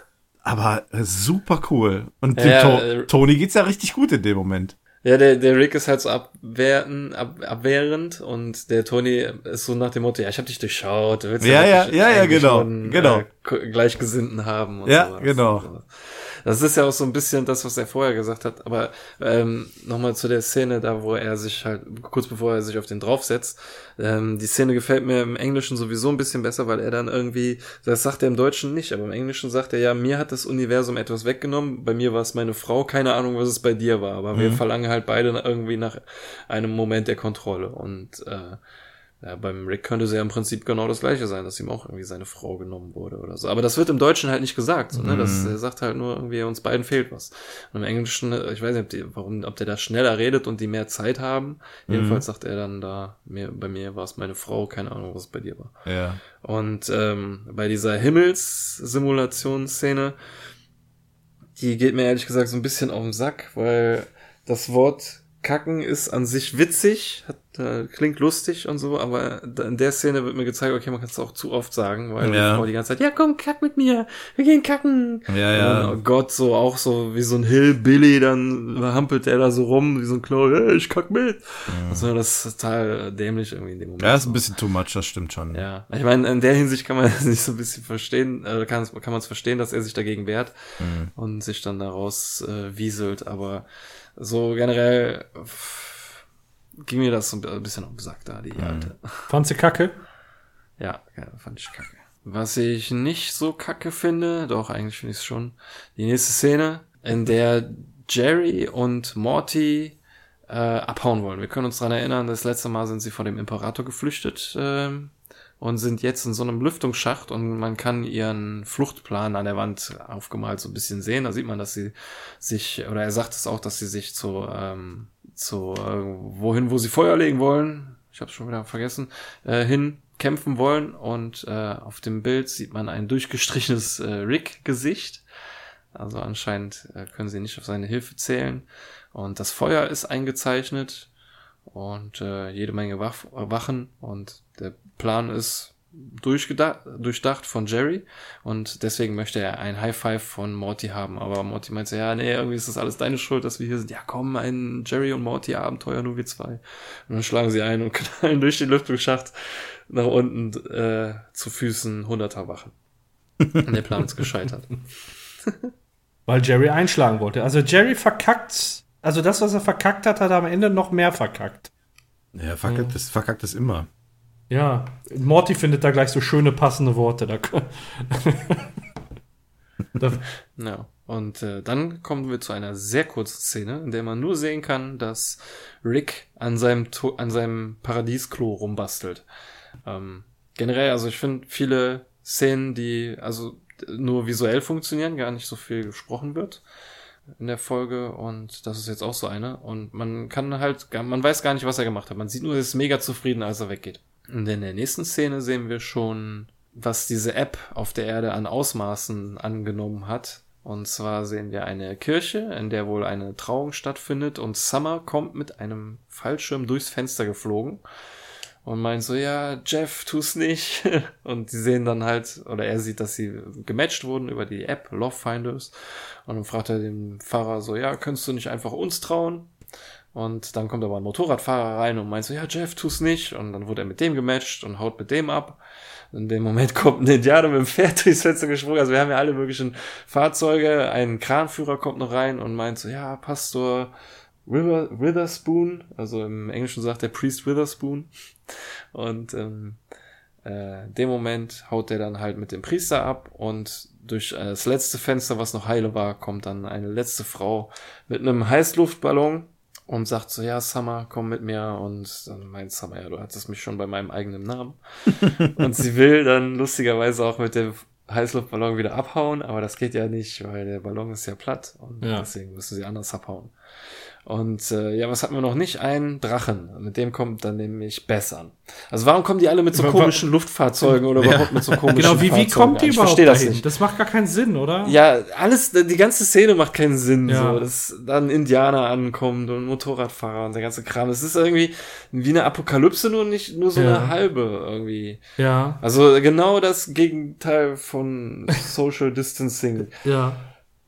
[SPEAKER 3] aber super cool. Und dem
[SPEAKER 2] Ja,
[SPEAKER 3] to
[SPEAKER 2] äh,
[SPEAKER 3] Tony geht's ja richtig gut in dem Moment.
[SPEAKER 2] Ja, der, der Rick ist halt so abwerten, ab, abwehrend und der Tony ist so nach dem Motto, ja, ich hab dich durchschaut. du willst
[SPEAKER 3] Ja, ja, ja, ja,
[SPEAKER 2] eigentlich
[SPEAKER 3] genau,
[SPEAKER 2] einen,
[SPEAKER 3] genau.
[SPEAKER 2] Äh, Gleichgesinnten haben und
[SPEAKER 3] Ja,
[SPEAKER 2] sowas.
[SPEAKER 3] genau.
[SPEAKER 2] Das ist ja auch so ein bisschen das, was er vorher gesagt hat, aber ähm, nochmal zu der Szene da, wo er sich halt, kurz bevor er sich auf den draufsetzt, ähm, die Szene gefällt mir im Englischen sowieso ein bisschen besser, weil er dann irgendwie, das sagt er im Deutschen nicht, aber im Englischen sagt er ja, mir hat das Universum etwas weggenommen, bei mir war es meine Frau, keine Ahnung, was es bei dir war, aber wir verlangen halt beide irgendwie nach einem Moment der Kontrolle und äh, ja, beim Rick könnte es ja im Prinzip genau das gleiche sein, dass ihm auch irgendwie seine Frau genommen wurde oder so. Aber das wird im Deutschen halt nicht gesagt. So, ne? das, er sagt halt nur irgendwie, uns beiden fehlt was. Und im Englischen, äh, ich weiß nicht, ob, die, warum, ob der da schneller redet und die mehr Zeit haben. Jedenfalls sagt er dann da, mir, bei mir war es meine Frau, keine Ahnung, was bei dir war.
[SPEAKER 3] Ja.
[SPEAKER 2] Und ähm, bei dieser Himmelssimulationsszene, die geht mir ehrlich gesagt so ein bisschen auf den Sack, weil das Wort Kacken ist an sich witzig, hat, äh, klingt lustig und so, aber in der Szene wird mir gezeigt, okay, man kann es auch zu oft sagen, weil
[SPEAKER 3] Ja.
[SPEAKER 2] die Frau die ganze Zeit, ja komm, kack mit mir, wir gehen kacken.
[SPEAKER 3] Ja, ja.
[SPEAKER 2] Und, oh Gott, so auch so wie so ein Hillbilly, dann hampelt der da so rum, wie so ein Klo, hey, ich kack mit. Also das ist total dämlich irgendwie in dem Moment.
[SPEAKER 3] Ja, ist ein bisschen too much, das stimmt schon.
[SPEAKER 2] Ja, ich meine, in der Hinsicht kann man es nicht so ein bisschen verstehen, äh, kann, kann man es verstehen, dass er sich dagegen wehrt
[SPEAKER 3] Mhm.
[SPEAKER 2] und sich dann daraus äh, wieselt, aber so generell pff, ging mir das so ein bisschen auf den Sack da, die alte.
[SPEAKER 4] Fandst du kacke?
[SPEAKER 2] Ja, ja, fand ich kacke. Was ich nicht so kacke finde, doch eigentlich finde ich es schon, die nächste Szene, in der Jerry und Morty äh, abhauen wollen. Wir können uns dran erinnern, das letzte Mal sind sie vor dem Imperator geflüchtet ähm, und sind jetzt in so einem Lüftungsschacht und man kann ihren Fluchtplan an der Wand aufgemalt so ein bisschen sehen. Da sieht man, dass sie sich, oder er sagt es auch, dass sie sich zu, ähm, zu äh, wohin, wo sie Feuer legen wollen, ich habe schon wieder vergessen, äh, hin kämpfen wollen und äh, auf dem Bild sieht man ein durchgestrichenes äh, Rick-Gesicht. Also anscheinend äh, können sie nicht auf seine Hilfe zählen. Und das Feuer ist eingezeichnet und äh, jede Menge Waff Wachen und Plan ist durchgedacht, durchdacht von Jerry und deswegen möchte er ein High Five von Morty haben. Aber Morty meinte, ja, nee, irgendwie ist das alles deine Schuld, dass wir hier sind. Ja, komm, ein Jerry und Morty Abenteuer, nur wir zwei. Und dann schlagen sie ein und knallen durch den Lüftungsschacht nach unten äh, zu Füßen hunderter Wachen. Und der Plan ist gescheitert.
[SPEAKER 4] Weil Jerry einschlagen wollte. Also Jerry verkackt, also das, was er verkackt hat, hat er am Ende noch mehr verkackt.
[SPEAKER 3] Ja, verkackt ist, verkackt ist immer.
[SPEAKER 4] Ja, Morty findet da gleich so schöne passende Worte. Da,
[SPEAKER 2] Ja. Und äh, dann kommen wir zu einer sehr kurzen Szene, in der man nur sehen kann, dass Rick an seinem to an seinem Paradiesklo rumbastelt. Ähm, generell, also ich finde viele Szenen, die also nur visuell funktionieren, gar nicht so viel gesprochen wird in der Folge und das ist jetzt auch so eine und man kann halt, man weiß gar nicht, was er gemacht hat. Man sieht nur, er ist mega zufrieden, als er weggeht. Und in der nächsten Szene sehen wir schon, was diese App auf der Erde an Ausmaßen angenommen hat. Und zwar sehen wir eine Kirche, in der wohl eine Trauung stattfindet und Summer kommt mit einem Fallschirm durchs Fenster geflogen und meint so, ja, Jeff, tu's nicht. Und sie sehen dann halt, oder er sieht, dass sie gematcht wurden über die App Love Finders. Und dann fragt er den Fahrer so, ja, könntest du nicht einfach uns trauen? Und dann kommt aber ein Motorradfahrer rein und meint so, ja, Jeff, tu's nicht. Und dann wurde er mit dem gematcht und haut mit dem ab. In dem Moment kommt ein Indianer mit dem Pferd durchs Fenster gesprungen. Also wir haben ja alle möglichen Fahrzeuge. Ein Kranführer kommt noch rein und meint so, ja, Pastor River, Witherspoon. Also im Englischen sagt der Priest Witherspoon. Und ähm, äh, in dem Moment haut er dann halt mit dem Priester ab und durch äh, das letzte Fenster, was noch heile war, kommt dann eine letzte Frau mit einem Heißluftballon und sagt so, ja, Summer, komm mit mir. Und dann meint Summer, ja, du hattest mich schon bei meinem eigenen Namen. und sie will dann lustigerweise auch mit der Heißluftballon wieder abhauen, aber das geht ja nicht, weil der Ballon ist ja platt und
[SPEAKER 4] Ja.
[SPEAKER 2] deswegen müssen sie anders abhauen. Und äh, ja, was hatten wir noch nicht? Ein Drachen. Mit dem kommt dann nämlich Bess an. Also warum kommen die alle mit so komischen Luftfahrzeugen oder überhaupt mit so komischen
[SPEAKER 4] Genau, wie, wie kommt
[SPEAKER 2] an?
[SPEAKER 4] die
[SPEAKER 2] Ich
[SPEAKER 4] überhaupt
[SPEAKER 2] verstehe das
[SPEAKER 4] dahin?
[SPEAKER 2] nicht.
[SPEAKER 4] Das macht gar keinen Sinn, oder?
[SPEAKER 2] Ja, alles, die ganze Szene macht keinen Sinn,
[SPEAKER 4] Ja.
[SPEAKER 2] so, dass dann Indianer ankommt und Motorradfahrer und der ganze Kram. Es ist irgendwie wie eine Apokalypse, nur nicht, nur so
[SPEAKER 4] Ja.
[SPEAKER 2] eine halbe irgendwie.
[SPEAKER 4] Ja,
[SPEAKER 2] Also genau das Gegenteil von Social Distancing.
[SPEAKER 4] ja.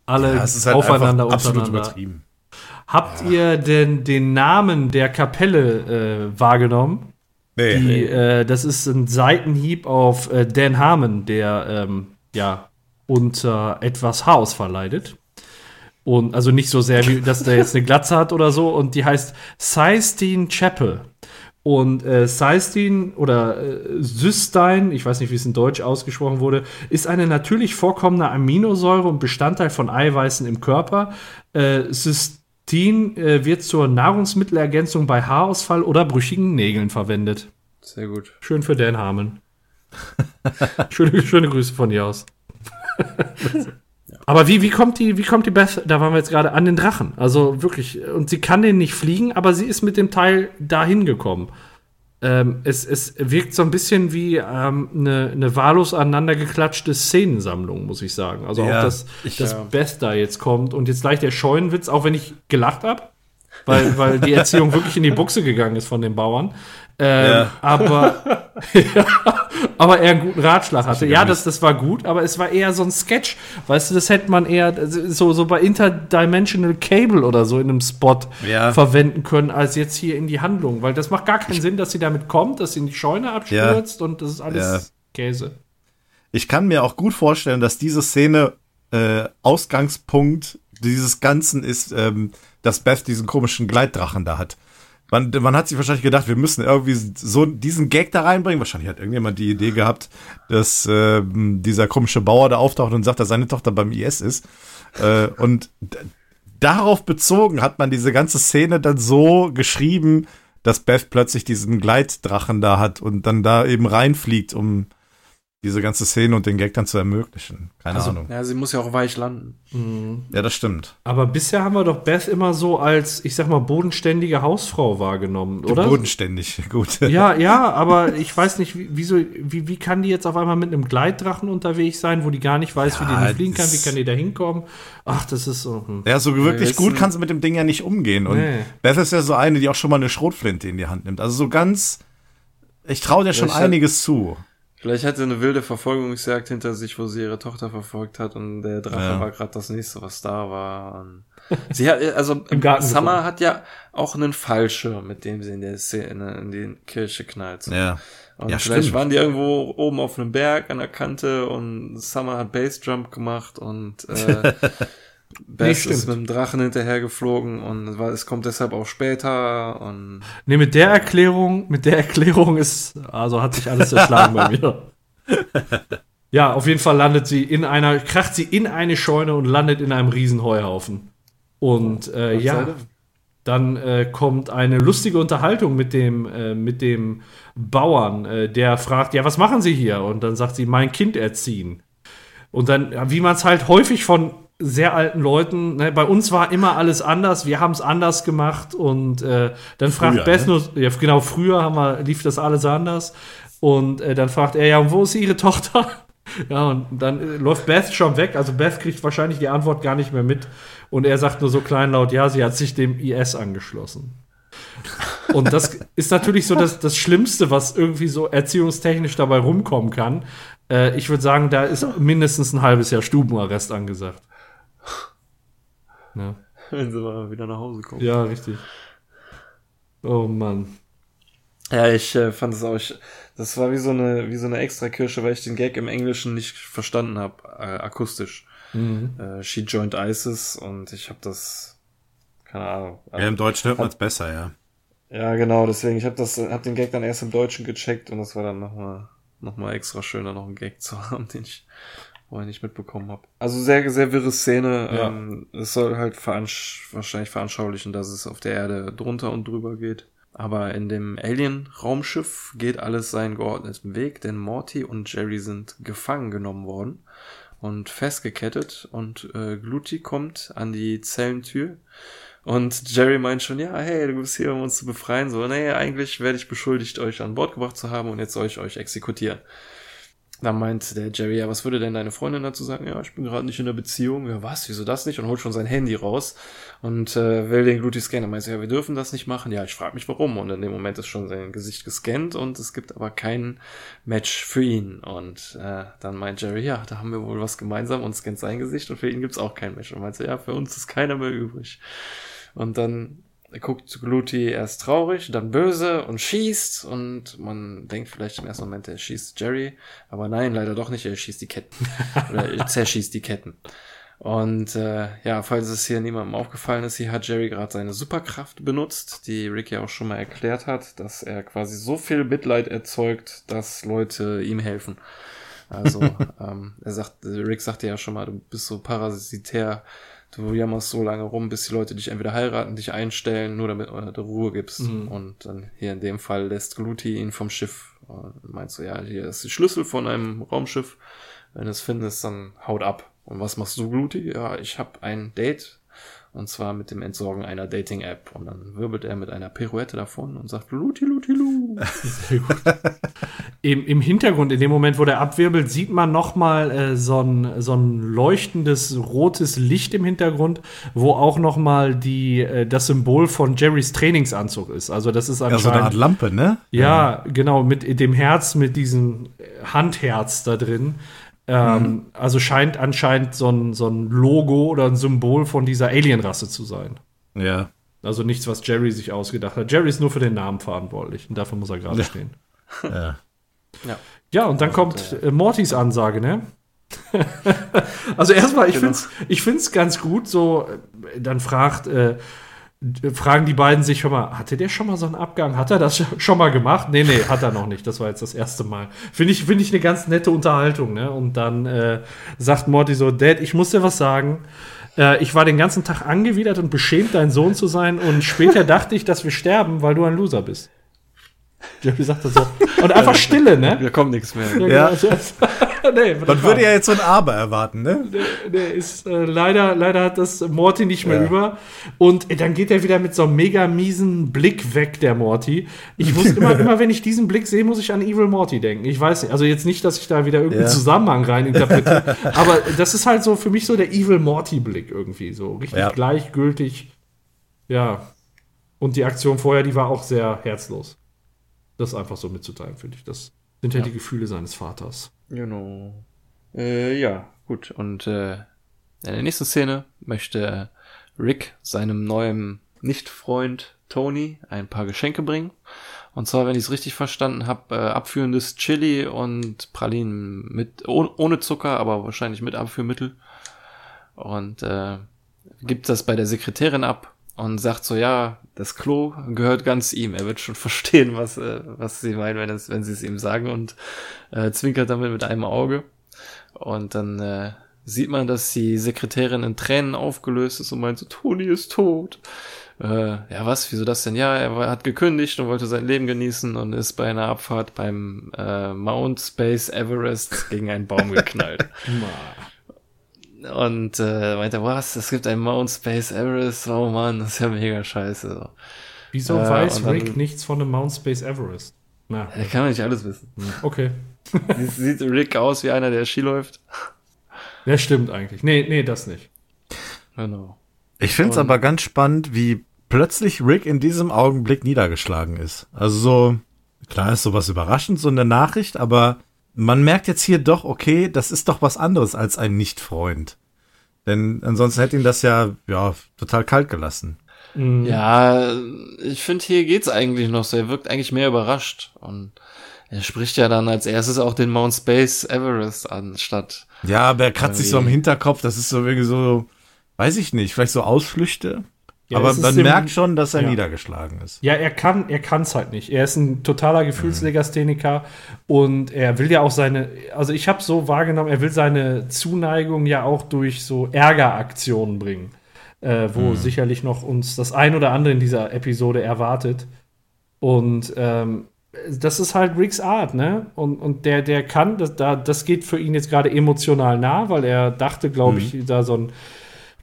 [SPEAKER 4] Alle
[SPEAKER 3] Ja, es ist halt
[SPEAKER 4] aufeinander
[SPEAKER 3] einfach absolut
[SPEAKER 4] untereinander.
[SPEAKER 3] übertrieben.
[SPEAKER 4] Habt ihr denn den Namen der Kapelle äh, wahrgenommen?
[SPEAKER 3] Nee.
[SPEAKER 4] Die, äh, das ist ein Seitenhieb auf äh, Dan Harmon, der ähm, ja unter etwas Haarausfall leidet. Und also nicht so sehr, wie, dass der jetzt eine Glatze hat oder so. Und die heißt Sistine Chapel. Und äh, Cystine oder äh, Cystein, ich weiß nicht, wie es in Deutsch ausgesprochen wurde, ist eine natürlich vorkommende Aminosäure und Bestandteil von Eiweißen im Körper. Äh, Cystin äh, wird zur Nahrungsmittelergänzung bei Haarausfall oder brüchigen Nägeln verwendet.
[SPEAKER 2] Sehr gut.
[SPEAKER 4] Schön für Dan Harmon. schöne, schöne Grüße von dir aus. aber wie, wie kommt die, wie kommt die Beth, da waren wir jetzt gerade, an den Drachen? Also wirklich, und sie kann den nicht fliegen, aber sie ist mit dem Teil dahin gekommen. Ähm, es, es wirkt so ein bisschen wie ähm, eine, eine wahllos aneinandergeklatschte Szenensammlung, muss ich sagen. Also
[SPEAKER 3] Ja,
[SPEAKER 4] auch, dass,
[SPEAKER 3] ich-
[SPEAKER 4] dass
[SPEAKER 2] ja.
[SPEAKER 4] Beth da jetzt kommt und jetzt gleich der Scheunenwitz, auch wenn ich gelacht habe, weil, weil die Erziehung wirklich in die Buchse gegangen ist von den Bauern. Ähm,
[SPEAKER 3] Ja.
[SPEAKER 4] Aber, ja, aber er einen guten Ratschlag hatte. Ja, das, das war gut, aber es war eher so ein Sketch. Weißt du, das hätte man eher so, so bei Interdimensional Cable oder so in einem Spot
[SPEAKER 3] Ja.
[SPEAKER 4] verwenden können, als jetzt hier in die Handlung. Weil das macht gar keinen Sinn, dass sie damit kommt, dass sie in die Scheune abstürzt und das ist alles
[SPEAKER 3] Ja.
[SPEAKER 4] Käse.
[SPEAKER 3] Ich kann mir auch gut vorstellen, dass diese Szene äh, Ausgangspunkt dieses Ganzen ist, ähm, dass Beth diesen komischen Gleitdrachen da hat. Man, man hat sich wahrscheinlich gedacht, wir müssen irgendwie so diesen Gag da reinbringen. Wahrscheinlich hat irgendjemand die Idee gehabt, dass ähm, dieser komische Bauer da auftaucht und sagt, dass seine Tochter beim IS ist. Äh, und darauf bezogen hat man diese ganze Szene dann so geschrieben, dass Beth plötzlich diesen Gleitdrachen da hat und dann da eben reinfliegt, um diese ganze Szene und den Gag dann zu ermöglichen. Keine
[SPEAKER 4] Also,
[SPEAKER 3] Ahnung.
[SPEAKER 2] Ja, sie muss ja auch weich landen.
[SPEAKER 3] Ja, das stimmt.
[SPEAKER 4] Aber bisher haben wir doch Beth immer so als, ich sag mal, bodenständige Hausfrau wahrgenommen, oder?
[SPEAKER 3] Bodenständig, gut.
[SPEAKER 4] Ja, ja, aber ich weiß nicht, wie, wieso, wie, wie kann die jetzt auf einmal mit einem Gleitdrachen unterwegs sein, wo die gar nicht weiß, wie die
[SPEAKER 3] Ja,
[SPEAKER 4] nicht fliegen kann, wie kann die da hinkommen? Ach, das ist so. Hm.
[SPEAKER 3] Ja, so wirklich
[SPEAKER 2] Wir
[SPEAKER 3] gut kann sie mit dem Ding ja nicht umgehen. Und
[SPEAKER 4] Nee.
[SPEAKER 3] Beth ist ja so eine, die auch schon mal eine Schrotflinte in die Hand nimmt. Also so ganz, ich traue dir schon
[SPEAKER 2] hat-
[SPEAKER 3] einiges zu.
[SPEAKER 2] Vielleicht hat sie eine wilde Verfolgungsjagd hinter sich, wo sie ihre Tochter verfolgt hat und der Drache
[SPEAKER 3] Ja.
[SPEAKER 2] war gerade das nächste, was da war. Und sie hat, also
[SPEAKER 4] Im Garten
[SPEAKER 2] Summer hat ja auch einen Fallschirm, mit dem sie in der Szene in die Kirche knallt.
[SPEAKER 3] Ja.
[SPEAKER 2] Und
[SPEAKER 3] Ja,
[SPEAKER 2] vielleicht
[SPEAKER 3] stimmt.
[SPEAKER 2] waren die irgendwo oben auf einem Berg an der Kante und Summer hat Bassjump gemacht und äh, Beth
[SPEAKER 4] stimmt.
[SPEAKER 2] ist mit dem Drachen hinterher geflogen und es kommt deshalb auch später und
[SPEAKER 4] Nee, mit der Erklärung, mit der Erklärung ist, also hat sich alles erschlagen bei mir. Ja, auf jeden Fall landet sie in einer, kracht sie in eine Scheune und landet in einem riesen Heuhaufen. Und äh, ja, dann äh, kommt eine lustige Unterhaltung mit dem, äh, mit dem Bauern, äh, der fragt, ja, was machen Sie hier? Und dann sagt sie, mein Kind erziehen. Und dann, wie man es halt häufig von sehr alten Leuten, ne, bei uns war immer alles anders, wir haben es anders gemacht und äh, dann fragt
[SPEAKER 3] Früher,
[SPEAKER 4] Beth
[SPEAKER 3] ne?
[SPEAKER 4] nur, ja, genau, früher haben wir, lief das alles anders und äh, dann fragt er, ja, und wo ist ihre Tochter? Ja, und dann äh, läuft Beth schon weg, also Beth kriegt wahrscheinlich die Antwort gar nicht mehr mit und er sagt nur so kleinlaut, ja, sie hat sich dem IS angeschlossen. Und das ist natürlich so das, das Schlimmste, was irgendwie so erziehungstechnisch dabei rumkommen kann. Äh, ich würde sagen, da ist mindestens ein halbes Jahr Stubenarrest angesagt. Ja,
[SPEAKER 2] wenn sie mal wieder nach Hause kommen.
[SPEAKER 4] ja richtig. Oh Mann.
[SPEAKER 2] Ja, ich äh, fand es auch. Ich, das war wie so eine wie so eine Extrakirsche, weil ich den Gag im Englischen nicht verstanden habe, äh, akustisch. Äh, She joined ISIS und ich habe das keine Ahnung.
[SPEAKER 3] Ja, im Deutschen hört man es besser, ja.
[SPEAKER 2] Ja, genau. Deswegen ich habe das habe den Gag dann erst im Deutschen gecheckt und das war dann noch mal noch mal extra schöner, noch einen Gag zu haben, den ich vorher nicht mitbekommen habe. Also sehr sehr wirre Szene.
[SPEAKER 4] Ja.
[SPEAKER 2] Ähm, es soll halt veransch wahrscheinlich veranschaulichen, dass es auf der Erde drunter und drüber geht. Aber in dem Alien-Raumschiff geht alles seinen geordneten Weg, denn Morty und Jerry sind gefangen genommen worden und festgekettet und äh, Gluty kommt an die Zellentür und Jerry meint schon, ja, hey, du bist hier, um uns zu befreien. So, nee, eigentlich werde ich beschuldigt, euch an Bord gebracht zu haben und jetzt soll ich euch exekutieren. Dann meint der Jerry, ja, was würde denn deine Freundin dazu sagen? Ja, ich bin gerade nicht in der Beziehung. Ja, was? Wieso das nicht? Und holt schon sein Handy raus und äh, will den Gluty scannen. Meint ja, wir dürfen das nicht machen. Ja, ich frage mich warum. Und in dem Moment ist schon sein Gesicht gescannt und es gibt aber kein Match für ihn. Und äh, dann meint Jerry, ja, da haben wir wohl was gemeinsam und scannt sein Gesicht und für ihn gibt's auch kein Match. Und meint ja, für uns ist keiner mehr übrig. Und dann guckt Gluty erst traurig, dann böse und schießt und man denkt vielleicht im ersten Moment, er schießt Jerry, aber nein, leider doch nicht, er schießt die Ketten oder er zerschießt die Ketten. Und äh, ja, falls es hier niemandem aufgefallen ist, hier hat Jerry gerade seine Superkraft benutzt, die Rick ja auch schon mal erklärt hat, dass er quasi so viel Mitleid erzeugt, dass Leute ihm helfen. Also ähm, er sagt, Rick sagte ja schon mal, du bist so parasitär du jammerst so lange rum, bis die Leute dich entweder heiraten, dich einstellen, nur damit du Ruhe gibst. Mhm. Und dann hier in dem Fall lässt Gluti ihn vom Schiff. Und meinst du, ja, hier ist die Schlüssel von einem Raumschiff. Wenn du es findest, dann haut ab. Und was machst du, Gluti? Ja, ich habe ein Date und zwar mit dem Entsorgen einer Dating-App. Und dann wirbelt er mit einer Pirouette davon und sagt Luti, Luti, Lu. Sehr gut.
[SPEAKER 4] Im, Im Hintergrund, in dem Moment, wo der abwirbelt, sieht man noch mal äh, so, ein, so ein leuchtendes rotes Licht im Hintergrund, wo auch noch mal die, äh, das Symbol von Jerrys Trainingsanzug ist. Also das ist
[SPEAKER 3] anscheinend... Ja, so eine Art Lampe, ne?
[SPEAKER 4] Ja, ja, genau, mit dem Herz, mit diesem Handherz da drin. Ähm, mhm. Also scheint anscheinend so ein, so ein Logo oder ein Symbol von dieser Alien-Rasse zu sein.
[SPEAKER 3] Ja.
[SPEAKER 4] Also nichts, was Jerry sich ausgedacht hat. Jerry ist nur für den Namen verantwortlich und dafür muss er gerade ja. stehen. Ja. ja. Ja, und dann kommt äh, Mortys Ansage, ne? also erstmal, ich genau. finde es ich find's ganz gut, so, äh, dann fragt, äh, fragen die beiden sich schon mal, hatte der schon mal so einen Abgang? Hat er das schon mal gemacht? Nee, nee, hat er noch nicht. Das war jetzt das erste Mal. Finde ich, finde ich eine ganz nette Unterhaltung, ne? Und dann äh, sagt Morty so, Dad, ich muss dir was sagen. Äh, ich war den ganzen Tag angewidert und beschämt, dein Sohn zu sein. Und später dachte ich, dass wir sterben, weil du ein Loser bist. Jerry sagt das so. Und einfach Stille, ne?
[SPEAKER 2] Da kommt nichts mehr. Ja.
[SPEAKER 3] ja. Genau. nee, Man würde ja jetzt so ein Aber erwarten, ne?
[SPEAKER 4] Nee, nee ist, äh, leider, leider hat das Morty nicht mehr ja. über. Und äh, dann geht er wieder mit so einem mega miesen Blick weg, der Morty. Ich muss immer, immer, wenn ich diesen Blick sehe, muss ich an Evil Morty denken. Ich weiß nicht, also jetzt nicht, dass ich da wieder irgendeinen ja. Zusammenhang rein interpretiere, aber das ist halt so für mich so der Evil Morty-Blick irgendwie. So richtig ja. gleichgültig. Ja. Und die Aktion vorher, die war auch sehr herzlos. Das einfach so mitzuteilen, finde ich. Das sind ja, ja, die Gefühle seines Vaters.
[SPEAKER 2] Genau. Äh, ja, gut. Und äh, in der nächsten Szene möchte Rick seinem neuen Nicht-Freund Tony ein paar Geschenke bringen. Und zwar, wenn ich es richtig verstanden habe, äh, abführendes Chili und Pralinen mit oh, ohne Zucker, aber wahrscheinlich mit Abführmittel. Und äh, gibt das bei der Sekretärin ab und sagt so, ja, das Klo gehört ganz ihm. Er wird schon verstehen, was, äh, was sie meinen, wenn, es, wenn sie es ihm sagen und äh, zwinkert damit mit einem Auge. Und dann äh, sieht man, dass die Sekretärin in Tränen aufgelöst ist und meint so, Toni ist tot. Äh, ja, was? Wieso das denn? Ja, er hat gekündigt und wollte sein Leben genießen und ist bei einer Abfahrt beim äh, Mount Space Everest gegen einen Baum geknallt. Und äh, meinte, was, es gibt ein Mount Space Everest, oh Mann, das ist ja mega scheiße. So.
[SPEAKER 4] Wieso äh, weiß Rick dann, nichts von dem Mount Space Everest?
[SPEAKER 2] Na, er kann nicht alles wissen. Hm,
[SPEAKER 4] okay.
[SPEAKER 2] Sieht Rick aus wie einer, der Ski läuft?
[SPEAKER 4] Der stimmt eigentlich. Nee, nee, das nicht.
[SPEAKER 3] Genau. Ich finde es aber ganz spannend, wie plötzlich Rick in diesem Augenblick niedergeschlagen ist. Also so, klar ist sowas überraschend, so eine Nachricht, aber man merkt jetzt hier doch, okay, das ist doch was anderes als ein Nicht-Freund. Denn ansonsten hätte ihn das ja, ja, total kalt gelassen.
[SPEAKER 2] Mhm. Ja, ich finde, hier geht's eigentlich noch so. Er wirkt eigentlich mehr überrascht. Und er spricht ja dann als erstes auch den Mount Space Everest an, statt.
[SPEAKER 3] Ja, aber er kratzt sich so am Hinterkopf. Das ist so irgendwie so, weiß ich nicht, vielleicht so Ausflüchte. Ja, aber man merkt schon, dass er ja. niedergeschlagen ist.
[SPEAKER 4] Ja, er kann, er halt nicht. Er ist ein totaler Gefühlslegastheniker und er will ja auch seine, also ich habe so wahrgenommen, er will seine Zuneigung ja auch durch so Ärgeraktionen bringen, äh, wo mhm. sicherlich noch uns das ein oder andere in dieser Episode erwartet. Und ähm, das ist halt Ricks Art, ne? Und, und der, der kann, das, da, das geht für ihn jetzt gerade emotional nah, weil er dachte, glaube ich, da so ein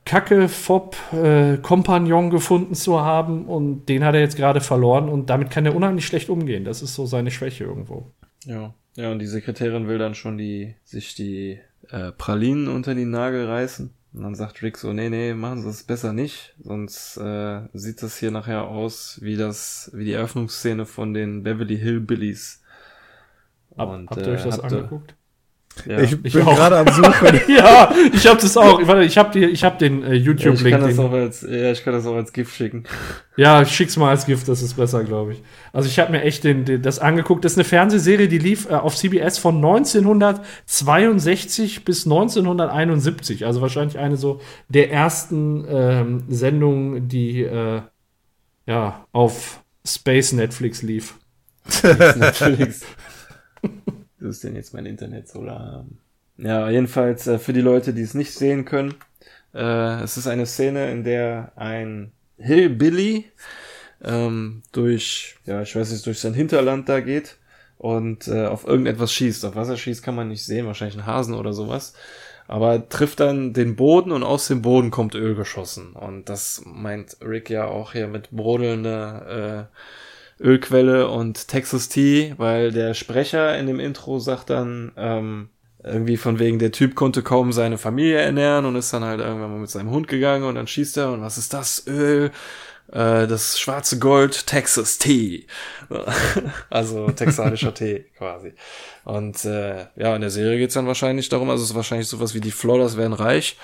[SPEAKER 4] Kacke-Fob-Kompagnon gefunden zu haben und den hat er jetzt gerade verloren und damit kann er unheimlich schlecht umgehen. Das ist so seine Schwäche irgendwo.
[SPEAKER 2] Ja. Ja, und die Sekretärin will dann schon die, sich die äh, Pralinen unter die Nagel reißen. Und dann sagt Rick so, nee, nee, machen Sie das besser nicht, sonst äh, sieht das hier nachher aus wie das, wie die Eröffnungsszene von den Beverly Hillbillies.
[SPEAKER 4] Hab,
[SPEAKER 2] Und,
[SPEAKER 4] habt ihr euch
[SPEAKER 2] äh,
[SPEAKER 4] das
[SPEAKER 2] habt
[SPEAKER 4] angeguckt?
[SPEAKER 2] Ja.
[SPEAKER 3] Ich
[SPEAKER 4] Ich
[SPEAKER 3] bin
[SPEAKER 4] auch.
[SPEAKER 3] gerade am Suchen.
[SPEAKER 4] ja, ich habe das auch. Warte, ich habe ich hab den äh,
[SPEAKER 2] Ja, ich
[SPEAKER 4] YouTube-Link.
[SPEAKER 2] kann als, ja, ich kann das auch als GIF schicken.
[SPEAKER 4] Ja, ich schick's mal als Gift, das ist besser, glaube ich. Also ich habe mir echt den, den, das angeguckt. Das ist eine Fernsehserie, die lief äh, auf CBS von 1962 bis 1971. Also wahrscheinlich eine so der ersten ähm, Sendungen, die äh, ja auf Space Netflix lief.
[SPEAKER 2] Netflix. Du ist denn jetzt mein Internet so lahm. Ja, jedenfalls äh, für die Leute, die es nicht sehen können, äh, es ist eine Szene, in der ein Hillbilly ähm, durch, ja, ich weiß nicht, durch sein Hinterland da geht und äh, auf irgendetwas schießt. Auf was er schießt, kann man nicht sehen, wahrscheinlich ein Hasen oder sowas. Aber trifft dann den Boden und aus dem Boden kommt Öl geschossen. Und das meint Rick ja auch hier mit brodelnder äh, Ölquelle und Texas Tea, weil der Sprecher in dem Intro sagt dann ähm, irgendwie von wegen, der Typ konnte kaum seine Familie ernähren und ist dann halt irgendwann mal mit seinem Hund gegangen und dann schießt er und was ist das? Öl, äh, das schwarze Gold, Texas Tea. also texanischer Tee quasi. Und äh, ja, in der Serie geht's dann wahrscheinlich darum, also es ist wahrscheinlich sowas wie die Flodders werden reich,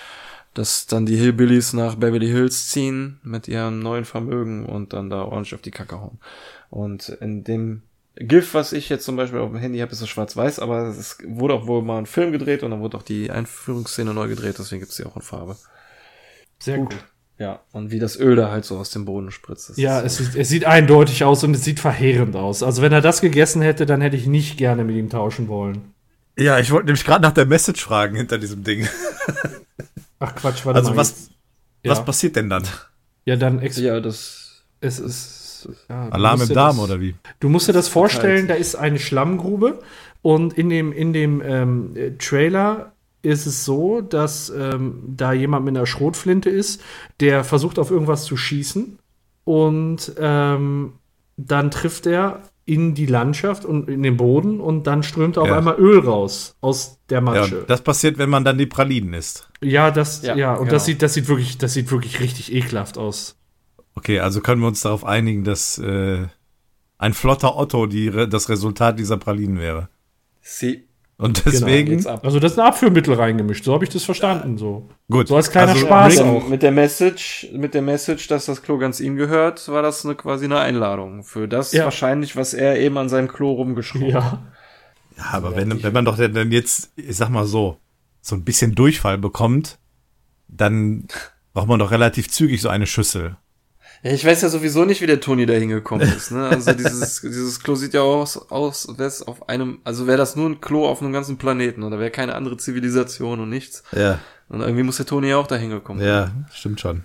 [SPEAKER 2] dass dann die Hillbillies nach Beverly Hills ziehen mit ihrem neuen Vermögen und dann da ordentlich auf die Kacke hauen. Und in dem GIF, was ich jetzt zum Beispiel auf dem Handy habe, ist es schwarz-weiß, aber es wurde auch wohl mal ein Film gedreht und dann wurde auch die Einführungsszene neu gedreht, deswegen gibt's die auch in Farbe.
[SPEAKER 4] Sehr gut.
[SPEAKER 2] Ja, und wie das Öl da halt so aus dem Boden spritzt.
[SPEAKER 4] Ja,
[SPEAKER 2] ist
[SPEAKER 4] es, sieht- es sieht eindeutig aus und es sieht verheerend aus. Also wenn er das gegessen hätte, dann hätte ich nicht gerne mit ihm tauschen wollen.
[SPEAKER 3] Ja, ich wollte nämlich gerade nach der Message fragen hinter diesem Ding.
[SPEAKER 4] Ach Quatsch, warte
[SPEAKER 3] Also
[SPEAKER 4] mal.
[SPEAKER 3] was,
[SPEAKER 4] ja.
[SPEAKER 3] was passiert denn dann?
[SPEAKER 4] Ja, dann ex
[SPEAKER 2] ja, das
[SPEAKER 4] es ist ja, du
[SPEAKER 3] Alarm
[SPEAKER 4] musst
[SPEAKER 3] im
[SPEAKER 4] dir
[SPEAKER 3] Darm
[SPEAKER 4] das-
[SPEAKER 3] oder wie?
[SPEAKER 4] Du musst dir das vorstellen, da ist eine Schlammgrube und in dem, in dem ähm, äh, Trailer ist es so, dass ähm, da jemand mit einer Schrotflinte ist, der versucht auf irgendwas zu schießen und ähm, dann trifft er in die Landschaft und in den Boden und dann strömt auf
[SPEAKER 3] Ja.
[SPEAKER 4] einmal Öl raus aus der
[SPEAKER 3] Ja,
[SPEAKER 4] Matsche.
[SPEAKER 3] und das passiert, wenn man dann die Pralinen isst.
[SPEAKER 4] Ja, das, ja,
[SPEAKER 2] Ja,
[SPEAKER 4] und
[SPEAKER 2] genau.
[SPEAKER 4] das sieht, das sieht wirklich, das sieht wirklich richtig ekelhaft aus.
[SPEAKER 3] Okay, also können wir uns darauf einigen, dass äh, ein flotter Otto die, das Resultat dieser Pralinen wäre.
[SPEAKER 2] sie
[SPEAKER 3] Und deswegen,
[SPEAKER 2] geht's ab.
[SPEAKER 4] Also das ist ein Abführmittel reingemischt, so habe ich das verstanden. So,
[SPEAKER 3] gut.
[SPEAKER 4] so als kleiner
[SPEAKER 3] also,
[SPEAKER 4] Spaß auch.
[SPEAKER 2] mit der Message, mit der Message, dass das Klo ganz ihm gehört, war das eine, quasi eine Einladung für das
[SPEAKER 4] Ja.
[SPEAKER 2] wahrscheinlich, was er eben an seinem Klo rumgeschraubt hat.
[SPEAKER 4] Ja.
[SPEAKER 3] Ja, aber wenn, wenn man doch dann jetzt, ich sag mal so, so ein bisschen Durchfall bekommt, dann braucht man doch relativ zügig so eine Schüssel.
[SPEAKER 2] Ja, ich weiß ja sowieso nicht, wie der Toni da hingekommen ist. Ne? Also dieses, dieses Klo sieht ja aus, aus wäre es auf einem, also wäre das nur ein Klo auf einem ganzen Planeten oder wäre keine andere Zivilisation und nichts.
[SPEAKER 3] Ja.
[SPEAKER 2] Und irgendwie muss der Toni ja auch da hingekommen
[SPEAKER 3] Ja, stimmt schon.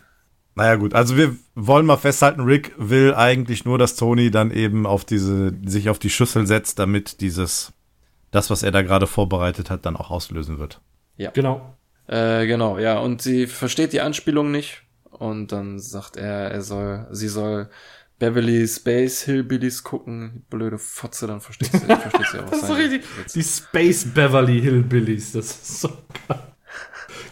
[SPEAKER 3] Naja, gut. Also wir wollen mal festhalten, Rick will eigentlich nur, dass Tony dann eben auf diese, sich auf die Schüssel setzt, damit dieses, das, was er da gerade vorbereitet hat, dann auch auslösen wird.
[SPEAKER 4] Genau.
[SPEAKER 2] Äh, genau, ja. Und sie versteht die Anspielung nicht. Und dann sagt er, er soll, sie soll Beverly Space Hillbillies gucken. Blöde Fotze, dann versteht sie, versteht sie auch
[SPEAKER 4] Das ist so richtig. Die Space Beverly Hillbillies, das ist so geil.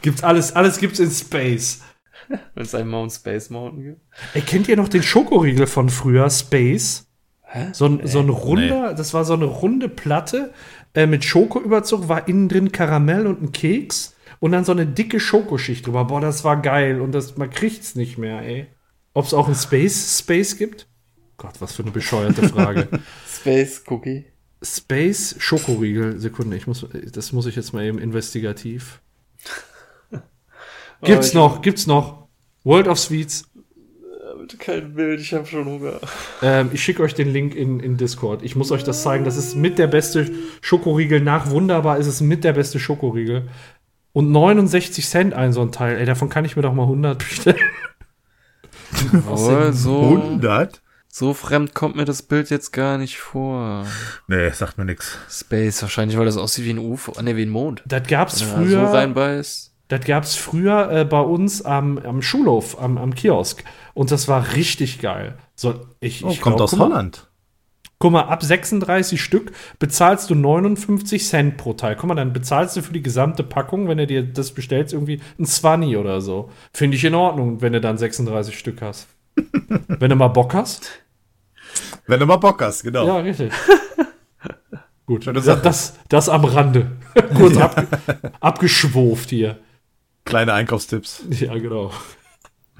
[SPEAKER 4] Gibt's alles, alles gibt's in Space.
[SPEAKER 2] Wenn es einen Mount Space Mountain gibt.
[SPEAKER 4] Ey, kennt ihr noch den Schokoriegel von früher, Space?
[SPEAKER 2] Hä?
[SPEAKER 4] So ein, so ein runder, das war so eine runde Platte äh, mit Schokoüberzug, war innen drin Karamell und ein Keks und dann so eine dicke Schokoschicht drüber. Boah, das war geil und das, man kriegt's nicht mehr, ey. Ob es auch ein Space Space gibt? Gott, was für eine bescheuerte Frage.
[SPEAKER 2] Space Cookie.
[SPEAKER 4] Space Schokoriegel. Sekunde, ich muss, das muss ich jetzt mal eben investigativ. Gibt's
[SPEAKER 2] ich-
[SPEAKER 4] noch, gibt's noch. World of Sweets.
[SPEAKER 2] Bitte kein Bild, ich habe schon Hunger.
[SPEAKER 4] Ähm, ich schicke euch den Link in, in Discord. Ich muss euch das zeigen. Das ist mit der beste Schokoriegel. Nach Wunderbar ist es mit der beste Schokoriegel. Und 69 Cent ein so ein Teil. Ey, davon kann ich mir doch mal 100 bestellen.
[SPEAKER 2] Wohl, so,
[SPEAKER 3] 100?
[SPEAKER 2] So fremd kommt mir das Bild jetzt gar nicht vor.
[SPEAKER 3] Nee, sagt mir nix.
[SPEAKER 2] Space, wahrscheinlich, weil das aussieht wie ein UFO, ne, wie ein Mond.
[SPEAKER 4] Das gab's
[SPEAKER 2] Wenn er
[SPEAKER 4] früher.
[SPEAKER 2] so reinbeißt.
[SPEAKER 4] Das gab's früher äh, bei uns am, am Schulhof, am, am Kiosk. Und das war richtig geil. So, ich,
[SPEAKER 3] Oh,
[SPEAKER 4] ich
[SPEAKER 3] kommt
[SPEAKER 4] glaub,
[SPEAKER 3] aus Holland.
[SPEAKER 4] Guck mal, ab 36 Stück bezahlst du 59 Cent pro Teil. Guck mal, dann bezahlst du für die gesamte Packung, wenn du dir das bestellst, irgendwie ein 20 oder so. Finde ich in Ordnung, wenn du dann 36 Stück hast. wenn du mal Bock hast.
[SPEAKER 3] Wenn du mal Bock hast, genau.
[SPEAKER 4] Ja, richtig. Gut, das, das, das am Rande. Kurz ab, abgeschwurft hier.
[SPEAKER 3] Kleine Einkaufstipps.
[SPEAKER 4] Ja, genau.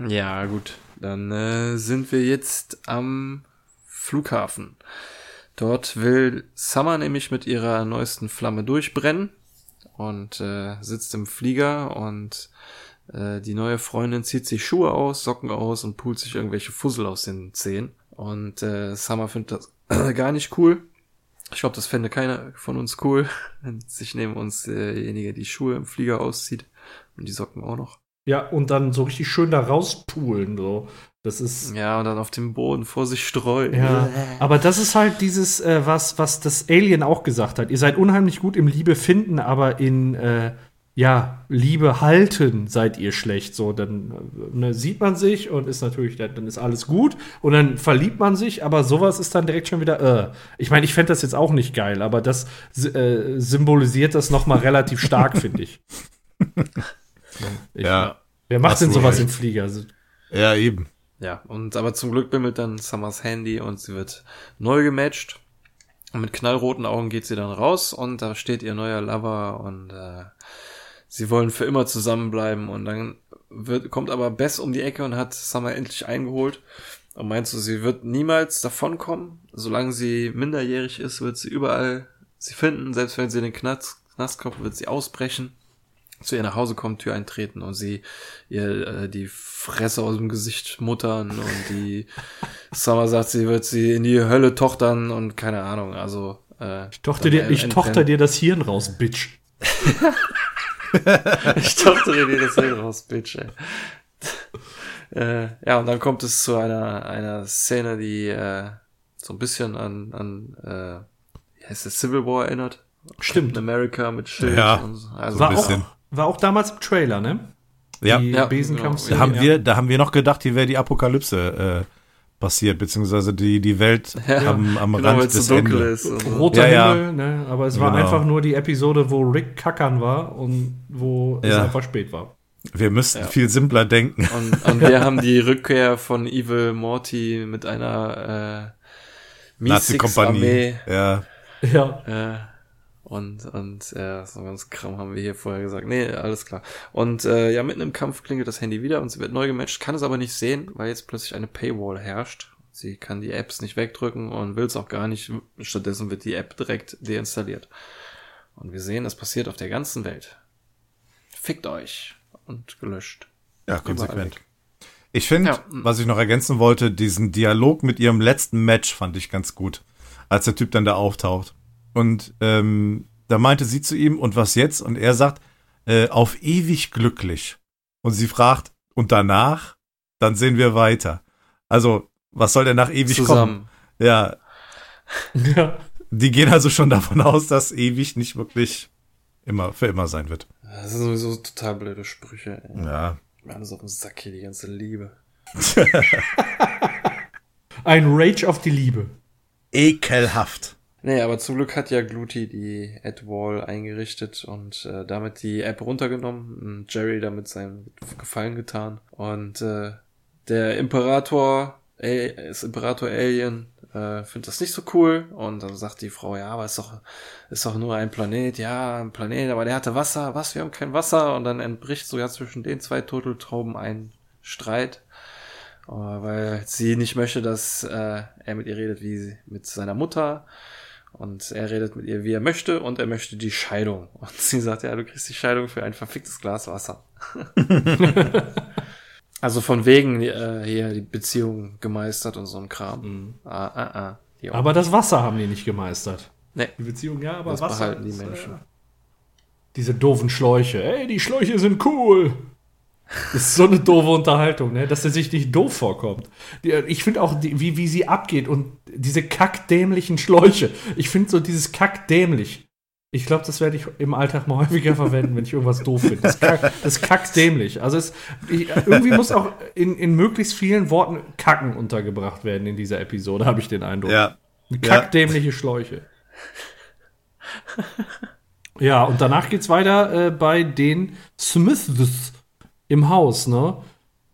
[SPEAKER 2] Ja, gut. Dann äh, sind wir jetzt am Flughafen. Dort will Summer nämlich mit ihrer neuesten Flamme durchbrennen und äh, sitzt im Flieger und äh, die neue Freundin zieht sich Schuhe aus, Socken aus und pult sich irgendwelche Fussel aus den Zehen. Und äh, Summer findet das gar nicht cool. Ich glaube, das fände keiner von uns cool, wenn sich neben uns derjenige die Schuhe im Flieger auszieht und die Socken auch noch.
[SPEAKER 4] Ja, und dann so richtig schön da rauspulen. So. Das ist.
[SPEAKER 2] Ja, und dann auf dem Boden vor sich streuen.
[SPEAKER 4] Ja, aber das ist halt dieses, äh, was, was das Alien auch gesagt hat. Ihr seid unheimlich gut im Liebe finden, aber in äh, ja, Liebe halten seid ihr schlecht. So, dann äh, ne, sieht man sich und ist natürlich, dann dann ist alles gut und dann verliebt man sich, aber sowas ist dann direkt schon wieder, äh. Ich meine, ich fände das jetzt auch nicht geil, aber das äh, symbolisiert das noch mal relativ stark, finde ich. ich.
[SPEAKER 3] Ja.
[SPEAKER 4] Wer macht denn sowas
[SPEAKER 3] recht.
[SPEAKER 4] im Flieger? Also,
[SPEAKER 3] Ja, eben.
[SPEAKER 2] Ja, und aber zum Glück bimmelt dann Summers Handy und sie wird neu gematcht. Und mit knallroten Augen geht sie dann raus und da steht ihr neuer Lover und äh, sie wollen für immer zusammenbleiben und dann wird, kommt aber Bess um die Ecke und hat Summer endlich eingeholt und meinst du, sie wird niemals davonkommen. Solange sie minderjährig ist, wird sie überall sie finden, selbst wenn sie in den Knast, Knast kommt, wird sie ausbrechen zu ihr nach Hause kommen, Tür eintreten und sie ihr äh, die Fresse aus dem Gesicht muttern und die Summer sagt, sie wird sie in die Hölle tochtern und keine Ahnung, also äh,
[SPEAKER 4] ich tochter dir, ich tochter dir das Hirn raus, Bitch.
[SPEAKER 2] ich tochtere dir das Hirn raus, Bitch, ey. äh, ja, und dann kommt es zu einer einer Szene, die äh, so ein bisschen an an äh, wie heißt das Civil War erinnert.
[SPEAKER 4] Stimmt.
[SPEAKER 2] Captain America mit Schild
[SPEAKER 3] Ja.
[SPEAKER 2] und so. also
[SPEAKER 4] War
[SPEAKER 3] ein
[SPEAKER 4] auch,
[SPEAKER 3] bisschen.
[SPEAKER 4] War auch damals im Trailer, ne?
[SPEAKER 3] Ja,
[SPEAKER 4] Die
[SPEAKER 2] Ja,
[SPEAKER 4] Besenkampfszene.
[SPEAKER 3] da haben
[SPEAKER 4] ja.
[SPEAKER 3] wir, da haben wir noch gedacht, hier wäre die Apokalypse äh, passiert, beziehungsweise die, die Welt
[SPEAKER 2] Ja,
[SPEAKER 3] am, am
[SPEAKER 2] genau,
[SPEAKER 3] Rand des
[SPEAKER 2] so dunkel
[SPEAKER 3] Endes.
[SPEAKER 2] ist.
[SPEAKER 4] Roter
[SPEAKER 3] Ja, ja.
[SPEAKER 4] Himmel, ne? Aber es war
[SPEAKER 3] Genau.
[SPEAKER 4] einfach nur die Episode, wo Rick kackern war und wo es
[SPEAKER 3] Ja.
[SPEAKER 4] einfach spät war.
[SPEAKER 3] Wir müssten
[SPEAKER 2] Ja.
[SPEAKER 3] viel simpler denken.
[SPEAKER 2] Und, und wir haben die Rückkehr von Evil Morty mit einer äh,
[SPEAKER 3] Nazi-Kompanie. Ja.
[SPEAKER 4] Ja.
[SPEAKER 2] Und und äh, so ganz Kram haben wir hier vorher gesagt. Nee, alles klar. Und äh, ja, mitten im Kampf klingelt das Handy wieder und sie wird neu gematcht, kann es aber nicht sehen, weil jetzt plötzlich eine Paywall herrscht. Sie kann die Apps nicht wegdrücken und will es auch gar nicht. Stattdessen wird die App direkt deinstalliert. Und wir sehen, das passiert auf der ganzen Welt. Fickt euch und gelöscht.
[SPEAKER 3] Ja, konsequent. Ich finde,
[SPEAKER 2] Ja.
[SPEAKER 3] was ich noch ergänzen wollte, diesen Dialog mit ihrem letzten Match fand ich ganz gut, als der Typ dann da auftaucht. Und ähm, da meinte sie zu ihm, und was jetzt? Und er sagt, äh, auf ewig glücklich. Und sie fragt, und danach? Dann sehen wir weiter. Also, was soll denn nach ewig kommen?
[SPEAKER 2] Zusammen.
[SPEAKER 3] Ja,
[SPEAKER 4] ja.
[SPEAKER 3] die gehen also schon davon aus, dass ewig nicht wirklich immer für immer sein wird.
[SPEAKER 2] Das sind sowieso total blöde Sprüche. Ey.
[SPEAKER 3] Ja.
[SPEAKER 2] Alles auf den Sack hier, die ganze Liebe.
[SPEAKER 4] Ein Rage auf die Liebe.
[SPEAKER 3] Ekelhaft.
[SPEAKER 2] Nee, aber zum Glück hat ja Gluty die Ad-Wall eingerichtet und äh, damit die App runtergenommen und Jerry damit seinen Gefallen getan. Und äh, der Imperator, äh, das Imperator Alien, äh, findet das nicht so cool und dann sagt die Frau, ja, aber ist doch, ist doch nur ein Planet, ja, ein Planet, aber der hatte Wasser, was, wir haben kein Wasser und dann entbricht sogar zwischen den zwei Turteltauben ein Streit. äh, weil sie nicht möchte, dass äh, er mit ihr redet wie mit seiner Mutter. Und er redet mit ihr, wie er möchte, und er möchte die Scheidung. Und sie sagt, ja, du kriegst die Scheidung für ein verficktes Glas Wasser. also von wegen äh, hier die Beziehung gemeistert und so ein Kram. Ah, ah, ah. Auch.
[SPEAKER 4] Aber das Wasser haben die nicht gemeistert.
[SPEAKER 2] nee,
[SPEAKER 4] Die Beziehung, ja, aber
[SPEAKER 2] das
[SPEAKER 4] Wasser.
[SPEAKER 2] behalten die Menschen.
[SPEAKER 4] Äh, diese doofen Schläuche. Ey, die Schläuche sind cool. Das ist so eine doofe Unterhaltung, ne? dass er sich nicht doof vorkommt. Die, ich finde auch, wie, wie sie abgeht und diese kackdämlichen Schläuche. Ich finde so dieses kackdämlich. Ich glaube, das werde ich im Alltag mal häufiger verwenden, wenn ich irgendwas doof finde. Das, kack, das kackdämlich. Also es, ich, irgendwie muss auch in, in möglichst vielen Worten Kacken untergebracht werden in dieser Episode, habe ich den Eindruck.
[SPEAKER 3] Ja.
[SPEAKER 4] Kackdämliche Schläuche. ja, und danach geht's weiter äh, bei den Smiths im Haus, ne?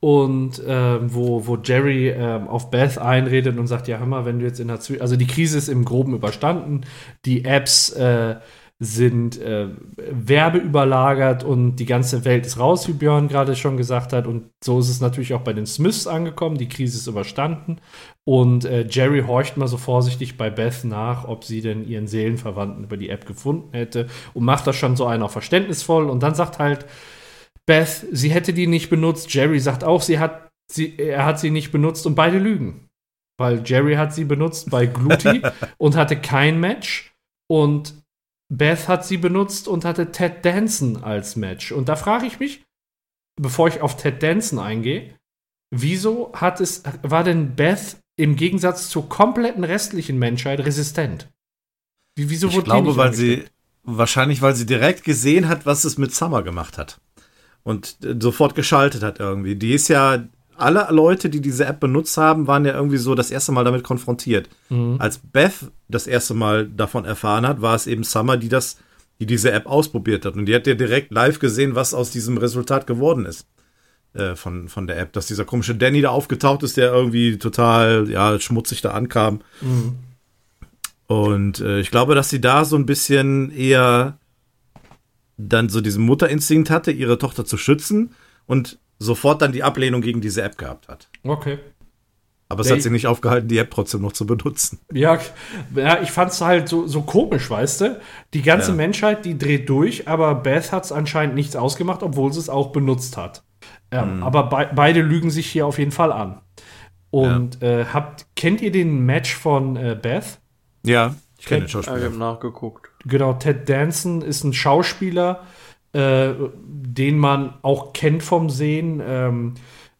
[SPEAKER 4] Und ähm, wo, wo Jerry ähm, auf Beth einredet und sagt, ja, hör mal, wenn du jetzt in der Zwi also die Krise ist im Groben überstanden, die Apps äh, sind äh, werbeüberlagert und die ganze Welt ist raus, wie Björn gerade schon gesagt hat. Und so ist es natürlich auch bei den Smiths angekommen. Die Krise ist überstanden. Und äh, Jerry horcht mal so vorsichtig bei Beth nach, ob sie denn ihren Seelenverwandten über die App gefunden hätte und macht das schon so einer verständnisvoll. Und dann sagt halt Beth, sie hätte die nicht benutzt. Jerry sagt auch, sie hat sie, er hat sie nicht benutzt und beide lügen. Weil Jerry hat sie benutzt bei Gluty und hatte kein Match. Und Beth hat sie benutzt und hatte Ted Danson als Match. Und da frage ich mich, bevor ich auf Ted Danson eingehe, wieso hat es, war denn Beth im Gegensatz zur kompletten restlichen Menschheit resistent?
[SPEAKER 3] Wie, wieso ich glaube, weil sie, wahrscheinlich, weil sie direkt gesehen hat, was es mit Summer gemacht hat. Und äh, sofort geschaltet hat irgendwie. Die ist ja alle Leute, die diese App benutzt haben, waren ja irgendwie so das erste Mal damit konfrontiert. Mhm. Als Beth das erste Mal davon erfahren hat, war es eben Summer, die das, die diese App ausprobiert hat. Und die hat ja direkt live gesehen, was aus diesem Resultat geworden ist. Äh, von, von der App, dass dieser komische Danny da aufgetaucht ist, der irgendwie total ja, schmutzig da ankam. Mhm. Und äh, ich glaube, dass sie da so ein bisschen eher dann so diesen Mutterinstinkt hatte, ihre Tochter zu schützen und sofort dann die Ablehnung gegen diese App gehabt hat.
[SPEAKER 4] Okay.
[SPEAKER 3] Aber es ja, hat sie nicht aufgehalten, die App trotzdem noch zu benutzen.
[SPEAKER 4] Ja, ja ich fand es halt so, so komisch, weißt du? Die ganze ja. Menschheit, die dreht durch, aber Beth hat es anscheinend nichts ausgemacht, obwohl sie es auch benutzt hat. Ähm, mhm. Aber be beide lügen sich hier auf jeden Fall an. Und ja. äh, habt, kennt ihr den Match von äh, Beth?
[SPEAKER 3] Ja,
[SPEAKER 2] ich kenne den Schauspieler. Ich habe nachgeguckt.
[SPEAKER 4] Genau, Ted Danson ist ein Schauspieler, äh, den man auch kennt vom Sehen. Ähm,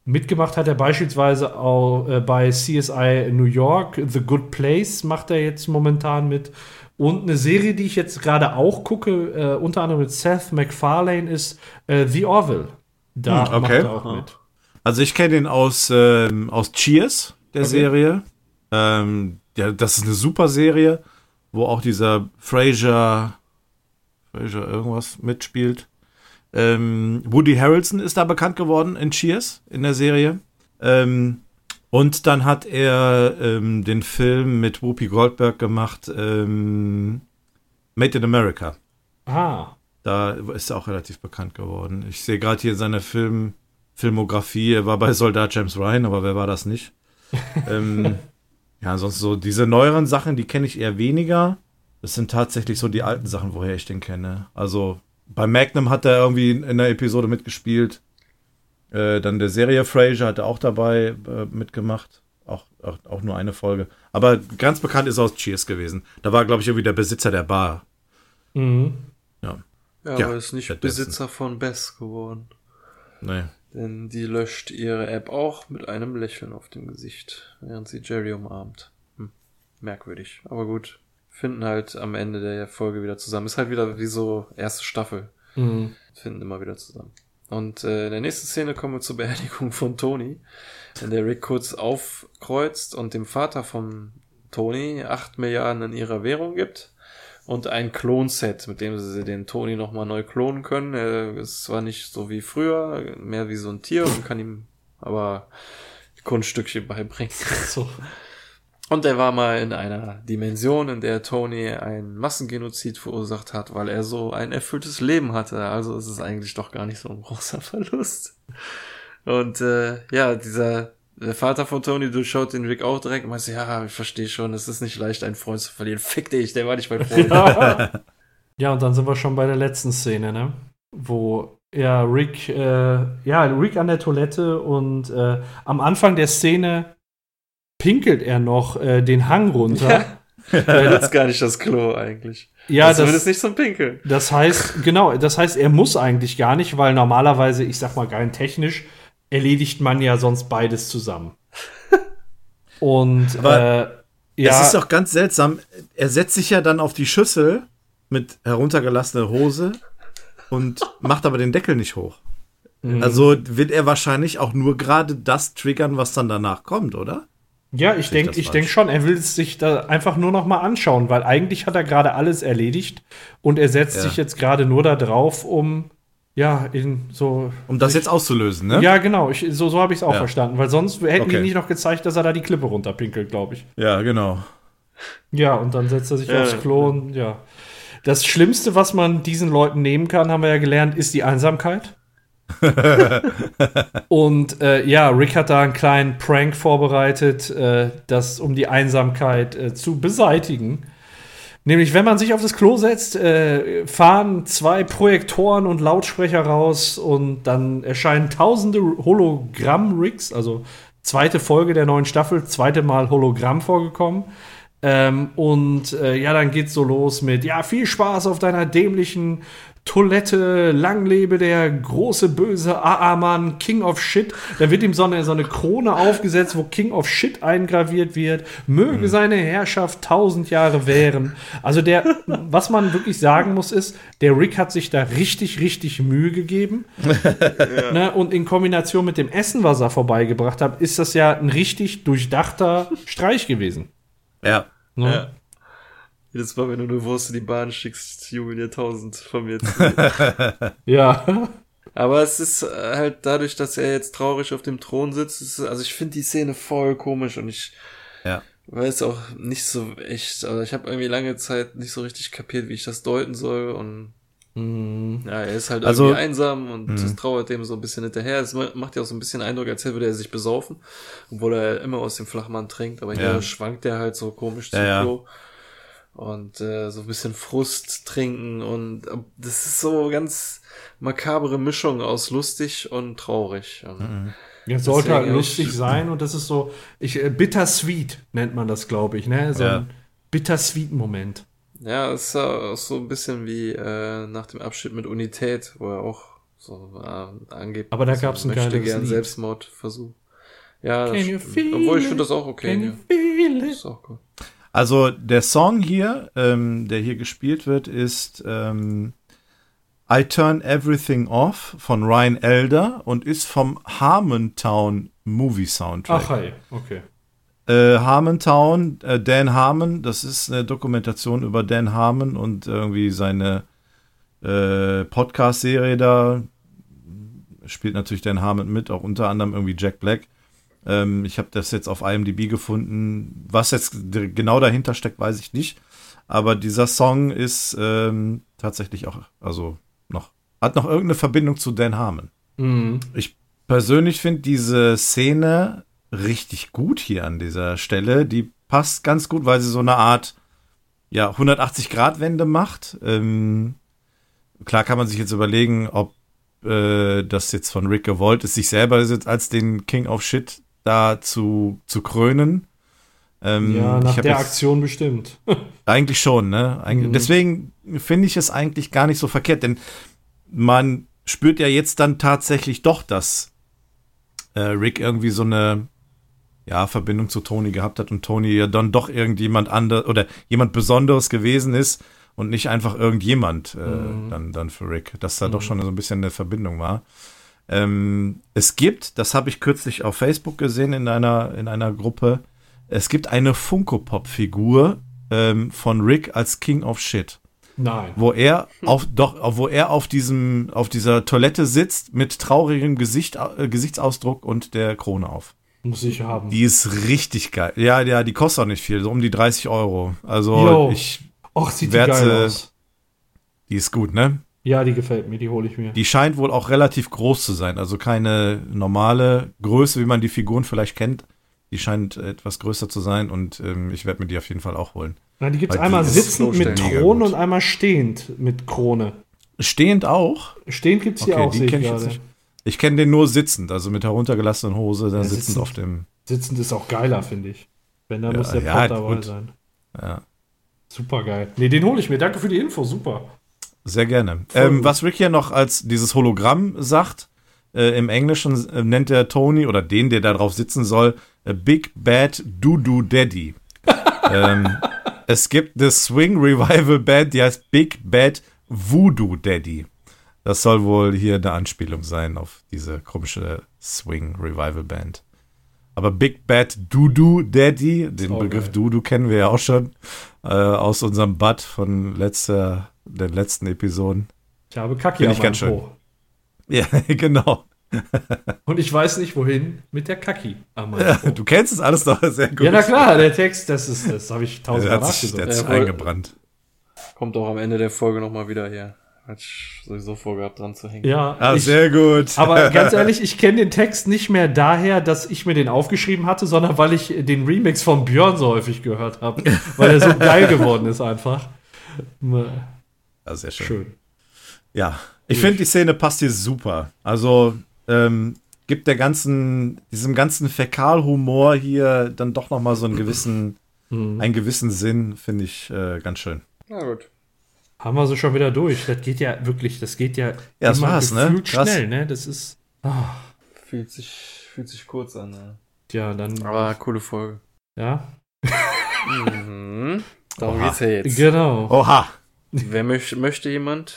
[SPEAKER 4] mitgemacht hat er beispielsweise auch äh, bei CSI New York, The Good Place macht er jetzt momentan mit. Und eine Serie, die ich jetzt gerade auch gucke, äh, unter anderem mit Seth MacFarlane, ist äh, The Orville.
[SPEAKER 3] Da hm, okay. macht er auch mit. Also ich kenne ihn aus, ähm, aus Cheers, der okay. Serie. Ähm, ja, das ist eine super Serie, wo auch dieser Fraser Fraser irgendwas mitspielt. Ähm, Woody Harrelson ist da bekannt geworden in Cheers in der Serie. Ähm, und dann hat er ähm, den Film mit Whoopi Goldberg gemacht, ähm, Made in America.
[SPEAKER 4] Ah.
[SPEAKER 3] Da ist er auch relativ bekannt geworden. Ich sehe gerade hier seine Film, Filmografie. Er war bei Soldat James Ryan, aber wer war das nicht? ähm, ja, sonst so diese neueren Sachen, die kenne ich eher weniger. Das sind tatsächlich so die alten Sachen, woher ich den kenne. Also bei Magnum hat er irgendwie in der Episode mitgespielt. Äh, dann der Serie Fraser hat er auch dabei äh, mitgemacht. Auch, auch, auch, nur eine Folge. Aber ganz bekannt ist er aus Cheers gewesen. Da war, glaube ich, irgendwie der Besitzer der Bar.
[SPEAKER 2] Mhm. Ja. Ja, ja aber ist nicht Besitzer von Bess geworden.
[SPEAKER 3] Nee.
[SPEAKER 2] Denn die löscht ihre App auch mit einem Lächeln auf dem Gesicht, während sie Jerry umarmt. Hm. Merkwürdig. Aber gut, finden halt am Ende der Folge wieder zusammen. Ist halt wieder wie so erste Staffel. Mhm. Finden immer wieder zusammen. Und äh, in der nächsten Szene kommen wir zur Beerdigung von Tony, in der Rick kurz aufkreuzt und dem Vater von Tony acht Milliarden in ihrer Währung gibt und ein Klonset, mit dem sie den Tony nochmal neu klonen können. Er ist zwar nicht so wie früher, mehr wie so ein Tier und kann ihm aber Kunststückchen beibringen. so. Und er war mal in einer Dimension, in der Tony ein Massengenozid verursacht hat, weil er so ein erfülltes Leben hatte. Also ist es eigentlich doch gar nicht so ein großer Verlust. Und äh, ja, dieser der Vater von Tony durchschaut den Rick auch direkt und meint, ja, ich verstehe schon, es ist nicht leicht, einen Freund zu verlieren. Fick dich, der war nicht mein Freund.
[SPEAKER 4] ja. ja, und dann sind wir schon bei der letzten Szene, ne? Wo ja Rick, äh, ja, Rick an der Toilette und äh, am Anfang der Szene pinkelt er noch äh, den Hang runter.
[SPEAKER 2] Ja. Das ist gar nicht das Klo eigentlich.
[SPEAKER 4] Ja,
[SPEAKER 2] Also
[SPEAKER 4] das,
[SPEAKER 2] zumindest nicht zum Pinkeln.
[SPEAKER 4] Das heißt, genau, das heißt, er muss eigentlich gar nicht, weil normalerweise, ich sag mal rein technisch, erledigt man ja sonst beides zusammen. Und
[SPEAKER 3] Aber
[SPEAKER 4] äh, ja,
[SPEAKER 3] Es ist doch ganz seltsam. Er setzt sich ja dann auf die Schüssel mit heruntergelassener Hose und macht aber den Deckel nicht hoch.
[SPEAKER 4] Mhm.
[SPEAKER 3] Also wird er wahrscheinlich auch nur gerade das triggern, was dann danach kommt, oder?
[SPEAKER 4] ja, ich denke, ich denk schon, er will es sich da einfach nur noch mal anschauen, weil eigentlich hat er gerade alles erledigt und er setzt
[SPEAKER 3] Ja.
[SPEAKER 4] sich jetzt gerade nur da drauf, um ja, in so
[SPEAKER 3] Um das jetzt auszulösen, ne?
[SPEAKER 4] Ja, genau, ich, so, so habe ich es auch
[SPEAKER 3] Ja.
[SPEAKER 4] verstanden, weil sonst hätten die
[SPEAKER 3] Okay.
[SPEAKER 4] nicht noch gezeigt, dass er da die Klippe runterpinkelt, glaube ich.
[SPEAKER 3] Ja, genau.
[SPEAKER 4] Ja, und dann setzt er sich
[SPEAKER 2] Ja,
[SPEAKER 4] aufs Klo und ja. Das Schlimmste, was man diesen Leuten nehmen kann, haben wir ja gelernt, ist die Einsamkeit. und äh, ja, Rick hat da einen kleinen Prank vorbereitet, äh, das, um die Einsamkeit äh, zu beseitigen. Nämlich, wenn man sich auf das Klo setzt, äh, fahren zwei Projektoren und Lautsprecher raus und dann erscheinen tausende Hologramm-Rigs, also zweite Folge der neuen Staffel, zweite Mal Hologramm vorgekommen. Ähm, und äh, ja, dann geht's so los mit, ja, viel Spaß auf deiner dämlichen Toilette, lang lebe der große böse AA-Mann, King of Shit. Da wird ihm so eine, so eine Krone aufgesetzt, wo King of Shit eingraviert wird. Möge seine Herrschaft tausend Jahre währen. Also der, was man wirklich sagen muss, ist, der Rick hat sich da richtig, richtig Mühe gegeben. ne? Und in Kombination mit dem Essen, was er vorbeigebracht hat, ist das ja ein richtig durchdachter Streich gewesen.
[SPEAKER 3] Ja.
[SPEAKER 4] Ne?
[SPEAKER 2] Ja. Jedes Mal, wenn du eine Wurst in die Bahn schickst, jubeln dir tausend von mir.
[SPEAKER 4] Ja.
[SPEAKER 2] Aber es ist äh, halt dadurch, dass er jetzt traurig auf dem Thron sitzt, ist, also ich finde die Szene voll komisch und ich
[SPEAKER 3] Ja.
[SPEAKER 2] weiß auch nicht so echt, also ich habe irgendwie lange Zeit nicht so richtig kapiert, wie ich das deuten soll und ja, er ist halt
[SPEAKER 3] Also-
[SPEAKER 2] irgendwie einsam und das trauert dem so ein bisschen hinterher. Es ma- macht ja auch so ein bisschen Eindruck, als würde er sich besaufen, obwohl er immer aus dem Flachmann trinkt, aber hier
[SPEAKER 3] Ja.
[SPEAKER 2] schwankt er halt so komisch
[SPEAKER 3] Ja,
[SPEAKER 2] zum
[SPEAKER 3] ja.
[SPEAKER 2] Und äh, so ein bisschen Frust trinken und äh, das ist so ganz makabere Mischung aus lustig und traurig. Und
[SPEAKER 3] Mhm.
[SPEAKER 4] Ja, sollte halt lustig sein und das ist so, ich, äh, bittersweet nennt man das, glaube ich, ne? So
[SPEAKER 3] Ja.
[SPEAKER 4] ein bittersweet-Moment.
[SPEAKER 2] Ja, es ist ja auch so ein bisschen wie äh, nach dem Abschied mit Unität, wo er auch so äh, angeht.
[SPEAKER 4] Aber da
[SPEAKER 2] so
[SPEAKER 4] gab's ein
[SPEAKER 2] möchte
[SPEAKER 4] geiles
[SPEAKER 2] gern
[SPEAKER 4] Lied.
[SPEAKER 2] Selbstmordversuch. Ja, das
[SPEAKER 4] Can you
[SPEAKER 2] stimmt.
[SPEAKER 4] feel
[SPEAKER 2] obwohl ich
[SPEAKER 4] it?
[SPEAKER 2] finde das auch okay.
[SPEAKER 4] Can
[SPEAKER 2] Ja.
[SPEAKER 4] you feel
[SPEAKER 2] Das
[SPEAKER 4] it?
[SPEAKER 2] ist auch cool.
[SPEAKER 3] Also der Song hier, ähm, der hier gespielt wird, ist ähm, I Turn Everything Off von Ryan Elder und ist vom Harmontown Movie Soundtrack.
[SPEAKER 4] Ach, hey, okay.
[SPEAKER 3] Äh, Harmontown, äh, Dan Harmon, das ist eine Dokumentation über Dan Harmon und irgendwie seine äh, Podcast-Serie da. Spielt natürlich Dan Harmon mit, auch unter anderem irgendwie Jack Black. Ähm, ich habe das jetzt auf IMDb gefunden. Was jetzt genau dahinter steckt, weiß ich nicht. Aber dieser Song ist ähm, tatsächlich auch, also noch, hat noch irgendeine Verbindung zu Dan Harmon.
[SPEAKER 4] Mhm.
[SPEAKER 3] Ich persönlich finde diese Szene richtig gut hier an dieser Stelle. Die passt ganz gut, weil sie so eine Art ja, 180-Grad-Wende macht. Ähm, klar kann man sich jetzt überlegen, ob äh, das jetzt von Rick gewollt ist, sich selber jetzt als den King of Shit da zu, zu krönen. Ähm,
[SPEAKER 4] Ja, nach der Aktion bestimmt.
[SPEAKER 3] eigentlich schon, ne? Eig
[SPEAKER 4] Mhm.
[SPEAKER 3] Deswegen finde ich es eigentlich gar nicht so verkehrt, denn man spürt ja jetzt dann tatsächlich doch, dass äh, Rick irgendwie so eine ja, Verbindung zu Tony gehabt hat und Tony ja dann doch irgendjemand anderes oder jemand Besonderes gewesen ist und nicht einfach irgendjemand äh, dann, dann für Rick, dass da doch schon so ein bisschen eine Verbindung war. Ähm, es gibt, das habe ich kürzlich auf Facebook gesehen in einer, in einer Gruppe, es gibt eine Funko-Pop-Figur ähm, von Rick als King of Shit,
[SPEAKER 4] Nein.
[SPEAKER 3] wo er auf doch, wo er auf diesem, auf dieser Toilette sitzt mit traurigem Gesicht, äh, Gesichtsausdruck und der Krone auf.
[SPEAKER 4] Muss ich haben.
[SPEAKER 3] Die ist richtig geil. Ja, ja, die kostet auch nicht viel, so um die 30 Euro. Also
[SPEAKER 4] Jo.
[SPEAKER 3] ich,
[SPEAKER 4] Och, sieht die
[SPEAKER 3] Werte-
[SPEAKER 4] geil aus.
[SPEAKER 3] die ist gut, ne?
[SPEAKER 4] Ja, die gefällt mir, die hole ich mir.
[SPEAKER 3] Die scheint wohl auch relativ groß zu sein, also keine normale Größe, wie man die Figuren vielleicht kennt. Die scheint etwas größer zu sein und ähm, ich werde mir die auf jeden Fall auch holen.
[SPEAKER 4] Na, die gibt's
[SPEAKER 3] Weil die
[SPEAKER 4] einmal sitzend mit Thron und einmal stehend mit Krone.
[SPEAKER 3] Stehend auch.
[SPEAKER 4] Stehend gibt's die
[SPEAKER 3] Okay,
[SPEAKER 4] auch,
[SPEAKER 3] die
[SPEAKER 4] sehe ich
[SPEAKER 3] kenn ich nicht. Ich kenne den nur sitzend, also mit heruntergelassenen Hose, dann
[SPEAKER 4] Ja,
[SPEAKER 3] sitzend
[SPEAKER 4] sitzend.
[SPEAKER 3] auf dem.
[SPEAKER 4] Sitzend ist auch geiler, finde ich. Wenn, dann
[SPEAKER 3] Ja,
[SPEAKER 4] muss der
[SPEAKER 3] ja,
[SPEAKER 4] Pott dabei
[SPEAKER 3] gut.
[SPEAKER 4] sein.
[SPEAKER 3] Ja.
[SPEAKER 4] Super geil. Nee, den hole ich mir. Danke für die Info. Super.
[SPEAKER 3] Sehr gerne. Ähm, was Rick hier noch als dieses Hologramm sagt, äh, im Englischen äh, nennt er Tony oder den, der da drauf sitzen soll, äh, Big Bad Doo-Doo Daddy. ähm, es gibt eine Swing Revival Band, die heißt Big Bad Voodoo Daddy. Das soll wohl hier eine Anspielung sein auf diese komische Swing Revival Band. Aber Big Bad Doo-Doo Daddy, den
[SPEAKER 4] Oh,
[SPEAKER 3] Begriff
[SPEAKER 4] geil.
[SPEAKER 3] Doo-Doo kennen wir ja auch schon äh, aus unserem Bud von letzter, den letzten Episoden.
[SPEAKER 4] Ich habe Kacke
[SPEAKER 3] Finde ich ganz schön.
[SPEAKER 4] Po.
[SPEAKER 3] Ja, genau.
[SPEAKER 4] Und ich weiß nicht, wohin mit der Kacki am Po.
[SPEAKER 3] Du kennst es alles doch sehr gut.
[SPEAKER 4] Ja, na klar, der Text, das ist, das habe ich tausendmal
[SPEAKER 3] sich, der
[SPEAKER 4] nachgesagt.
[SPEAKER 3] hat sich
[SPEAKER 2] Ja,
[SPEAKER 3] eingebrannt.
[SPEAKER 2] Kommt auch am Ende der Folge nochmal wieder hier. Hat ich sowieso vorgehabt, dran zu hängen.
[SPEAKER 4] Ja,
[SPEAKER 3] Ah,
[SPEAKER 4] ich,
[SPEAKER 3] sehr gut.
[SPEAKER 4] aber ganz ehrlich, ich kenne den Text nicht mehr daher, dass ich mir den aufgeschrieben hatte, sondern weil ich den Remix von Björn so häufig gehört habe, weil er so geil geworden ist einfach.
[SPEAKER 3] Ja, sehr schön.
[SPEAKER 4] Schön.
[SPEAKER 3] Ja, ich finde, die Szene passt hier super. Also, ähm, gibt der ganzen, diesem ganzen Fäkalhumor hier dann doch nochmal so einen gewissen, einen gewissen Sinn, finde ich äh, ganz schön.
[SPEAKER 2] Na gut.
[SPEAKER 4] Haben wir so schon wieder durch. Das geht ja wirklich, das geht ja,
[SPEAKER 3] Ja, das war's, ne? Krass.
[SPEAKER 4] schnell, ne? Das ist, ah,
[SPEAKER 2] Fühlt sich, fühlt sich kurz an. Ne?
[SPEAKER 4] ja, dann,
[SPEAKER 2] Aber coole Folge.
[SPEAKER 4] ja,
[SPEAKER 2] Mhm. Darum
[SPEAKER 3] Oha.
[SPEAKER 2] geht's ja jetzt.
[SPEAKER 4] genau.
[SPEAKER 3] Oha!
[SPEAKER 2] Wer möcht, möchte jemand?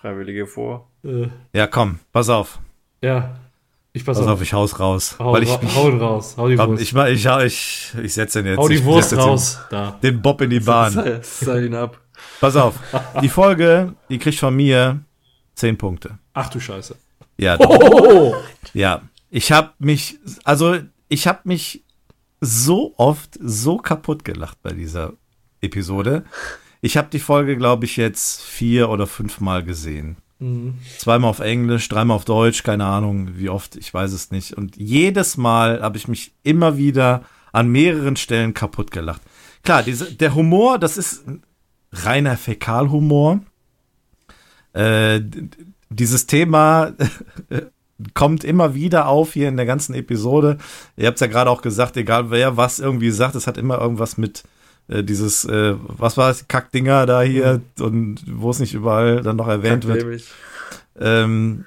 [SPEAKER 2] Freiwillige vor.
[SPEAKER 4] Äh,
[SPEAKER 3] Ja, komm, pass auf.
[SPEAKER 4] ja, ich pass,
[SPEAKER 3] Pass
[SPEAKER 4] auf.
[SPEAKER 3] auf, ich hau's raus.
[SPEAKER 4] Hau,
[SPEAKER 3] Weil ich,
[SPEAKER 4] ra- hau ihn raus, hau die Wurst.
[SPEAKER 3] ich, mach- ich, ich, ich, ich setze den jetzt.
[SPEAKER 4] hau die Wurst raus, da.
[SPEAKER 3] Den, den Bob in die Bahn.
[SPEAKER 2] Sei, sei ihn ab.
[SPEAKER 3] Pass auf. Die Folge, die kriegt von mir 10 Punkte.
[SPEAKER 4] Ach du Scheiße.
[SPEAKER 3] Ja,
[SPEAKER 4] Oh,
[SPEAKER 3] Ja, ich habe mich, also ich habe mich so oft so kaputt gelacht bei dieser Episode. Ich habe die Folge, glaube ich, jetzt vier oder fünfmal gesehen. Zweimal auf Englisch, dreimal auf Deutsch, keine Ahnung, wie oft, ich weiß es nicht. Und jedes Mal habe ich mich immer wieder an mehreren Stellen kaputt gelacht. Klar, diese, der Humor, das ist reiner Fäkalhumor. Äh, dieses Thema kommt immer wieder auf hier in der ganzen Episode. Ihr habt es ja gerade auch gesagt, egal wer was irgendwie sagt, es hat immer irgendwas mit äh, dieses, äh, was war es, Kackdinger da hier und wo es nicht überall dann noch erwähnt wird. Ähm,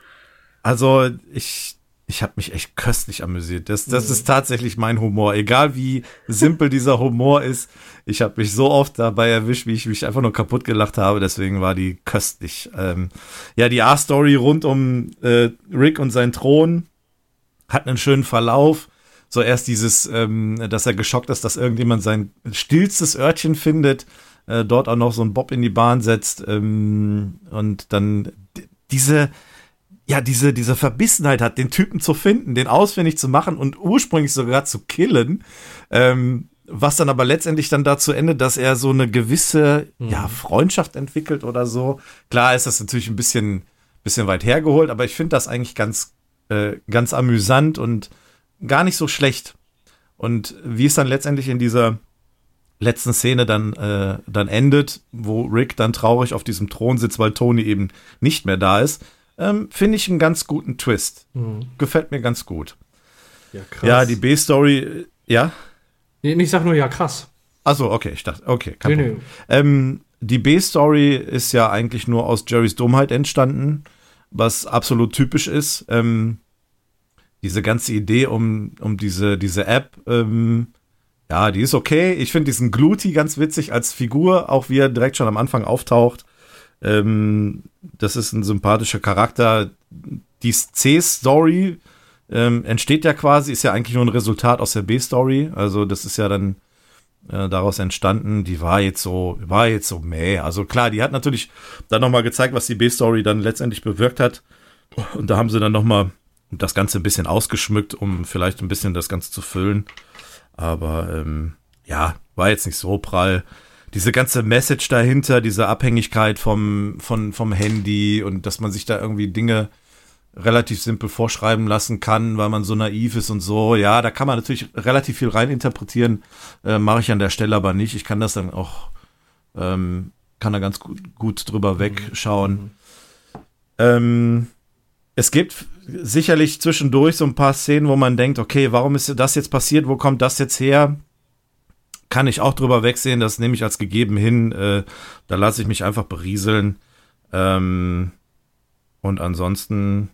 [SPEAKER 3] also ich, ich habe mich echt köstlich amüsiert. Das, das ist tatsächlich mein Humor. Egal wie simpel dieser Humor ist, ich habe mich so oft dabei erwischt, wie ich mich einfach nur kaputt gelacht habe. Deswegen war die köstlich. Ähm, ja, die A-Story rund um äh, Rick und seinen Thron hat einen schönen Verlauf. So erst dieses, ähm, dass er geschockt ist, dass irgendjemand sein stillstes Örtchen findet, äh, dort auch noch so einen Bob in die Bahn setzt ähm, und dann diese, ja, diese, diese Verbissenheit hat, den Typen zu finden, den ausfindig zu machen und ursprünglich sogar zu killen, ähm, was dann aber letztendlich dann dazu endet, dass er so eine gewisse, ja, Freundschaft entwickelt oder so. Klar ist das natürlich ein bisschen, bisschen weit hergeholt, aber ich finde das eigentlich ganz, äh, ganz amüsant und gar nicht so schlecht. Und wie es dann letztendlich in dieser letzten Szene dann, äh, dann endet, wo Rick dann traurig auf diesem Thron sitzt, weil Tony eben nicht mehr da ist, ähm, finde ich einen ganz guten Twist. Gefällt mir ganz gut.
[SPEAKER 4] Ja, krass.
[SPEAKER 3] Ja, die B-Story, äh, ja.
[SPEAKER 4] Nee, ich sag nur, ja, krass.
[SPEAKER 3] Achso, okay, ich dachte, okay, kein
[SPEAKER 4] Nee,
[SPEAKER 3] Problem. Ähm, die B-Story ist ja eigentlich nur aus Jerrys Dummheit entstanden, was absolut typisch ist. Ähm, diese ganze Idee um, um diese, diese App, ähm, ja, die ist okay. Ich finde diesen Gluty ganz witzig als Figur, auch wie er direkt schon am Anfang auftaucht. Ähm, das ist ein sympathischer Charakter. Die C-Story ähm, entsteht ja quasi, ist ja eigentlich nur ein Resultat aus der B-Story. Also das ist ja dann äh, daraus entstanden. Die war jetzt so, war jetzt so meh. Also klar, die hat natürlich dann nochmal gezeigt, was die B-Story dann letztendlich bewirkt hat. Und da haben sie dann nochmal das Ganze ein bisschen ausgeschmückt, um vielleicht ein bisschen das Ganze zu füllen. Aber ähm, ja, war jetzt nicht so prall. Diese ganze Message dahinter, diese Abhängigkeit vom, von, vom Handy und dass man sich da irgendwie Dinge relativ simpel vorschreiben lassen kann, weil man so naiv ist und so. Ja, da kann man natürlich relativ viel reininterpretieren. Äh, Mache ich an der Stelle aber nicht. Ich kann das dann auch, ähm, kann da ganz gut, gut drüber wegschauen. Ähm, es gibt sicherlich zwischendurch so ein paar Szenen, wo man denkt, okay, warum ist das jetzt passiert? Wo kommt das jetzt her? kann ich auch drüber wegsehen, das nehme ich als gegeben hin. Äh, da lasse ich mich einfach berieseln. Ähm, und ansonsten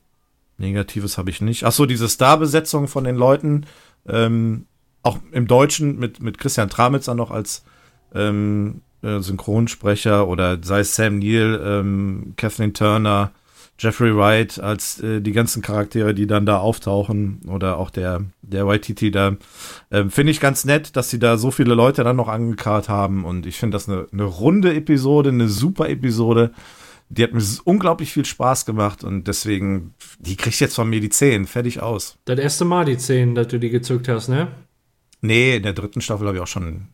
[SPEAKER 3] Negatives habe ich nicht. Ach so, diese Starbesetzung von den Leuten, ähm, auch im Deutschen mit, mit Christian Tramitzer noch als ähm, äh, Synchronsprecher oder sei es Sam Neill, ähm, Kathleen Turner, Jeffrey Wright als äh, die ganzen Charaktere, die dann da auftauchen oder auch der der YTT da äh, finde ich ganz nett, dass sie da so viele Leute dann noch angekarrt haben und ich finde das eine, eine runde Episode, eine super Episode. Die hat mir unglaublich viel Spaß gemacht und deswegen, die kriegt jetzt von mir die 10, fertig aus.
[SPEAKER 4] Das erste Mal die 10, dass du die gezückt hast, ne?
[SPEAKER 3] Nee, in der dritten Staffel habe ich auch schon,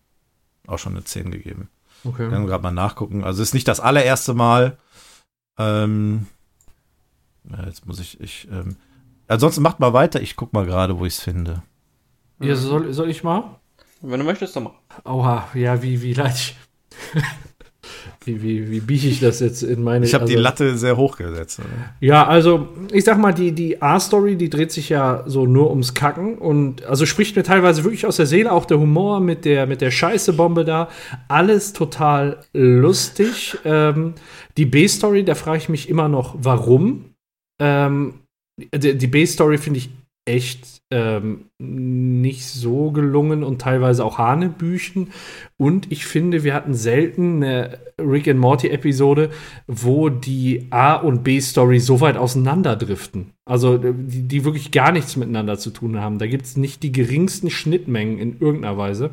[SPEAKER 3] auch schon eine 10 gegeben. Okay. Dann gerade mal nachgucken. Also ist nicht das allererste Mal. Ähm, jetzt muss ich, ich, ähm, ansonsten macht mal weiter. Ich guck mal gerade, wo ich es finde.
[SPEAKER 4] Ja, soll, soll ich mal?
[SPEAKER 2] Wenn du möchtest, dann mach.
[SPEAKER 4] Oha, ja, wie, wie leid ich. Wie, wie, wie biege ich das jetzt in meine.
[SPEAKER 3] Ich habe also, die Latte sehr hoch gesetzt. Oder?
[SPEAKER 4] Ja, also ich sag mal, die, die A-Story, die dreht sich ja so nur ums Kacken und also spricht mir teilweise wirklich aus der Seele, auch der Humor mit der, mit der Scheiße-Bombe da. Alles total lustig. Ähm, die B-Story, da frage ich mich immer noch, warum. Ähm, die, die B-Story finde ich echt ähm, nicht so gelungen und teilweise auch Hanebüchen. Und ich finde, wir hatten selten eine Rick and Morty Episode, wo die A- und B-Story so weit auseinanderdriften. Also die, die wirklich gar nichts miteinander zu tun haben. Da gibt es nicht die geringsten Schnittmengen in irgendeiner Weise.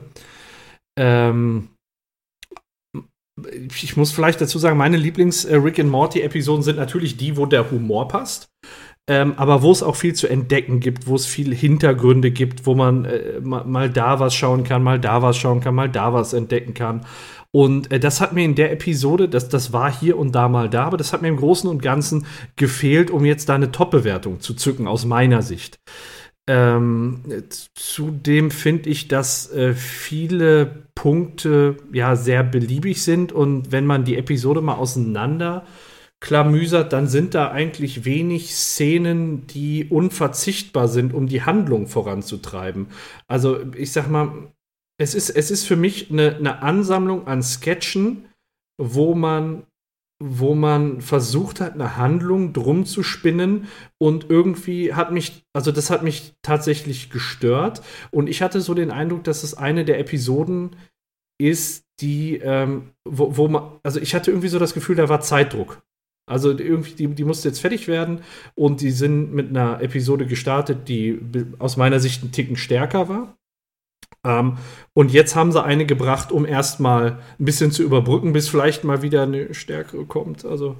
[SPEAKER 4] Ähm, ich muss vielleicht dazu sagen, meine Lieblings-Rick äh, and Morty-Episoden sind natürlich die, wo der Humor passt ähm, aber wo es auch viel zu entdecken gibt, wo es viel Hintergründe gibt, wo man äh, mal, mal, da was schauen kann, mal da was schauen kann, mal da was entdecken kann. Und äh, das hat mir in der Episode, das, das war hier und da mal da, aber das hat mir im Großen und Ganzen gefehlt, um jetzt da eine Top-Bewertung zu zücken, aus meiner Sicht. Ähm, zudem finde ich, dass äh, viele Punkte ja sehr beliebig sind und wenn man die Episode mal auseinander äh, klamüsert, dann sind da eigentlich wenig Szenen, die unverzichtbar sind, um die Handlung voranzutreiben. Also ich sag mal, es ist, es ist für mich eine, eine Ansammlung an Sketchen, wo man wo man versucht hat, eine Handlung drum zu spinnen und irgendwie hat mich, also das hat mich tatsächlich gestört und ich hatte so den Eindruck, dass es eine der Episoden ist, die, ähm, wo, wo man, also ich hatte irgendwie so das Gefühl, da war Zeitdruck. Also irgendwie, die, die musste jetzt fertig werden und die sind mit einer Episode gestartet, die aus meiner Sicht ein Ticken stärker war. Ähm, und jetzt haben sie eine gebracht, um erstmal ein bisschen zu überbrücken, bis vielleicht mal wieder eine stärkere kommt. Also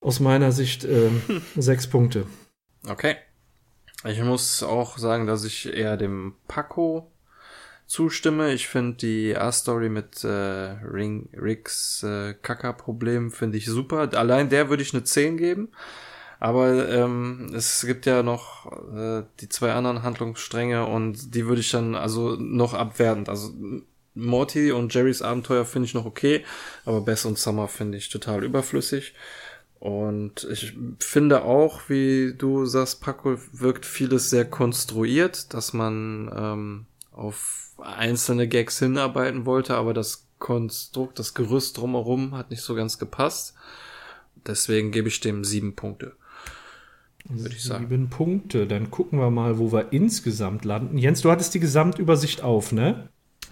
[SPEAKER 4] aus meiner Sicht äh, sechs Punkte.
[SPEAKER 2] Okay. Ich muss auch sagen, dass ich eher dem Paco zustimme. Ich finde die A-Story mit äh, Ring, Ricks äh, Kaka-Problem finde ich super. Allein der würde ich eine 10 geben. Aber ähm, es gibt ja noch äh, die zwei anderen Handlungsstränge und die würde ich dann also noch abwertend. Also Morty und Jerrys Abenteuer finde ich noch okay, aber Bess und Summer finde ich total überflüssig. Und ich finde auch, wie du sagst, Paco, wirkt vieles sehr konstruiert, dass man ähm, auf einzelne Gags hinarbeiten wollte, aber das Konstrukt, das Gerüst drumherum hat nicht so ganz gepasst. Deswegen gebe ich dem sieben Punkte.
[SPEAKER 4] Würde ich sagen. Sieben Punkte. Dann gucken wir mal, wo wir insgesamt landen. Jens, du hattest die Gesamtübersicht auf, ne?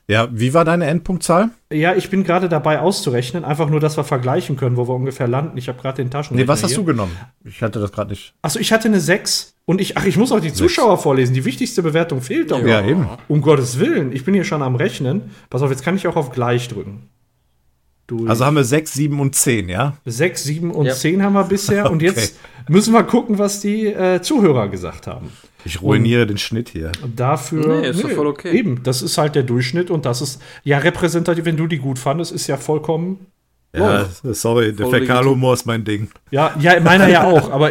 [SPEAKER 3] Ja, wie war deine Endpunktzahl?
[SPEAKER 4] Ja, ich bin gerade dabei auszurechnen, einfach nur, dass wir vergleichen können, wo wir ungefähr landen. Ich habe gerade den Taschen.
[SPEAKER 3] Nee, was hast hier. du genommen? Ich hatte das gerade nicht.
[SPEAKER 4] Achso, ich hatte eine 6. Und ich, ach, ich muss auch die Zuschauer vorlesen. Die wichtigste Bewertung fehlt doch.
[SPEAKER 3] Ja, eben.
[SPEAKER 4] Um Gottes Willen. Ich bin hier schon am Rechnen. Pass auf, jetzt kann ich auch auf gleich drücken.
[SPEAKER 3] Du, also haben wir 6, 7 und 10, ja?
[SPEAKER 4] 6, 7 und ja. 10 haben wir bisher. okay. Und jetzt müssen wir gucken, was die äh, Zuhörer gesagt haben.
[SPEAKER 3] Ich ruiniere und den Schnitt hier.
[SPEAKER 4] Dafür. Nee, ist nee, voll okay. Eben, das ist halt der Durchschnitt und das ist ja repräsentativ. Wenn du die gut fandest, ist ja vollkommen
[SPEAKER 3] ja, oh. sorry, der Fäkalhumor ist mein Ding.
[SPEAKER 4] Ja, ja, meiner ja auch. Aber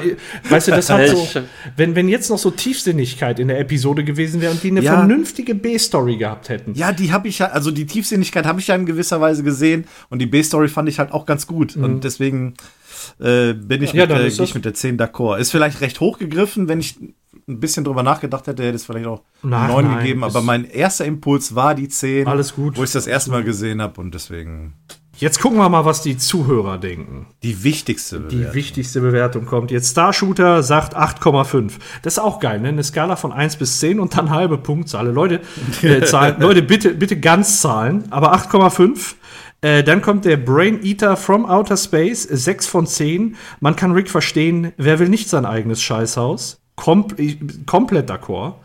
[SPEAKER 4] weißt du, das hat so, wenn, wenn jetzt noch so Tiefsinnigkeit in der Episode gewesen wäre und die eine ja. vernünftige B-Story gehabt hätten.
[SPEAKER 3] Ja, die habe ich ja, also die Tiefsinnigkeit habe ich ja in gewisser Weise gesehen und die B-Story fand ich halt auch ganz gut. Mhm. Und deswegen äh, bin ich, ja, mit, äh, ich mit der 10 d'accord. Ist vielleicht recht hochgegriffen, wenn ich ein bisschen drüber nachgedacht hätte, hätte es vielleicht auch
[SPEAKER 4] Nein,
[SPEAKER 3] neun
[SPEAKER 4] nein,
[SPEAKER 3] gegeben. Aber mein erster Impuls war die 10.
[SPEAKER 4] Alles gut.
[SPEAKER 3] Wo ich das erste Mal gesehen habe und deswegen
[SPEAKER 4] Jetzt gucken wir mal, was die Zuhörer denken.
[SPEAKER 3] die wichtigste
[SPEAKER 4] Die
[SPEAKER 3] Bewertung.
[SPEAKER 4] wichtigste Bewertung kommt jetzt. Starshooter sagt 8,5. Das ist auch geil, ne? Eine Skala von 1 bis 10 und dann halbe Punktzahl. Leute, äh, Zahlen, Leute, bitte, bitte ganz zahlen, aber 8,5. Äh, dann kommt der Brain Eater from Outer Space, 6 von 10. Man kann Rick verstehen, wer will nicht sein eigenes Scheißhaus? Kom komplett d'accord.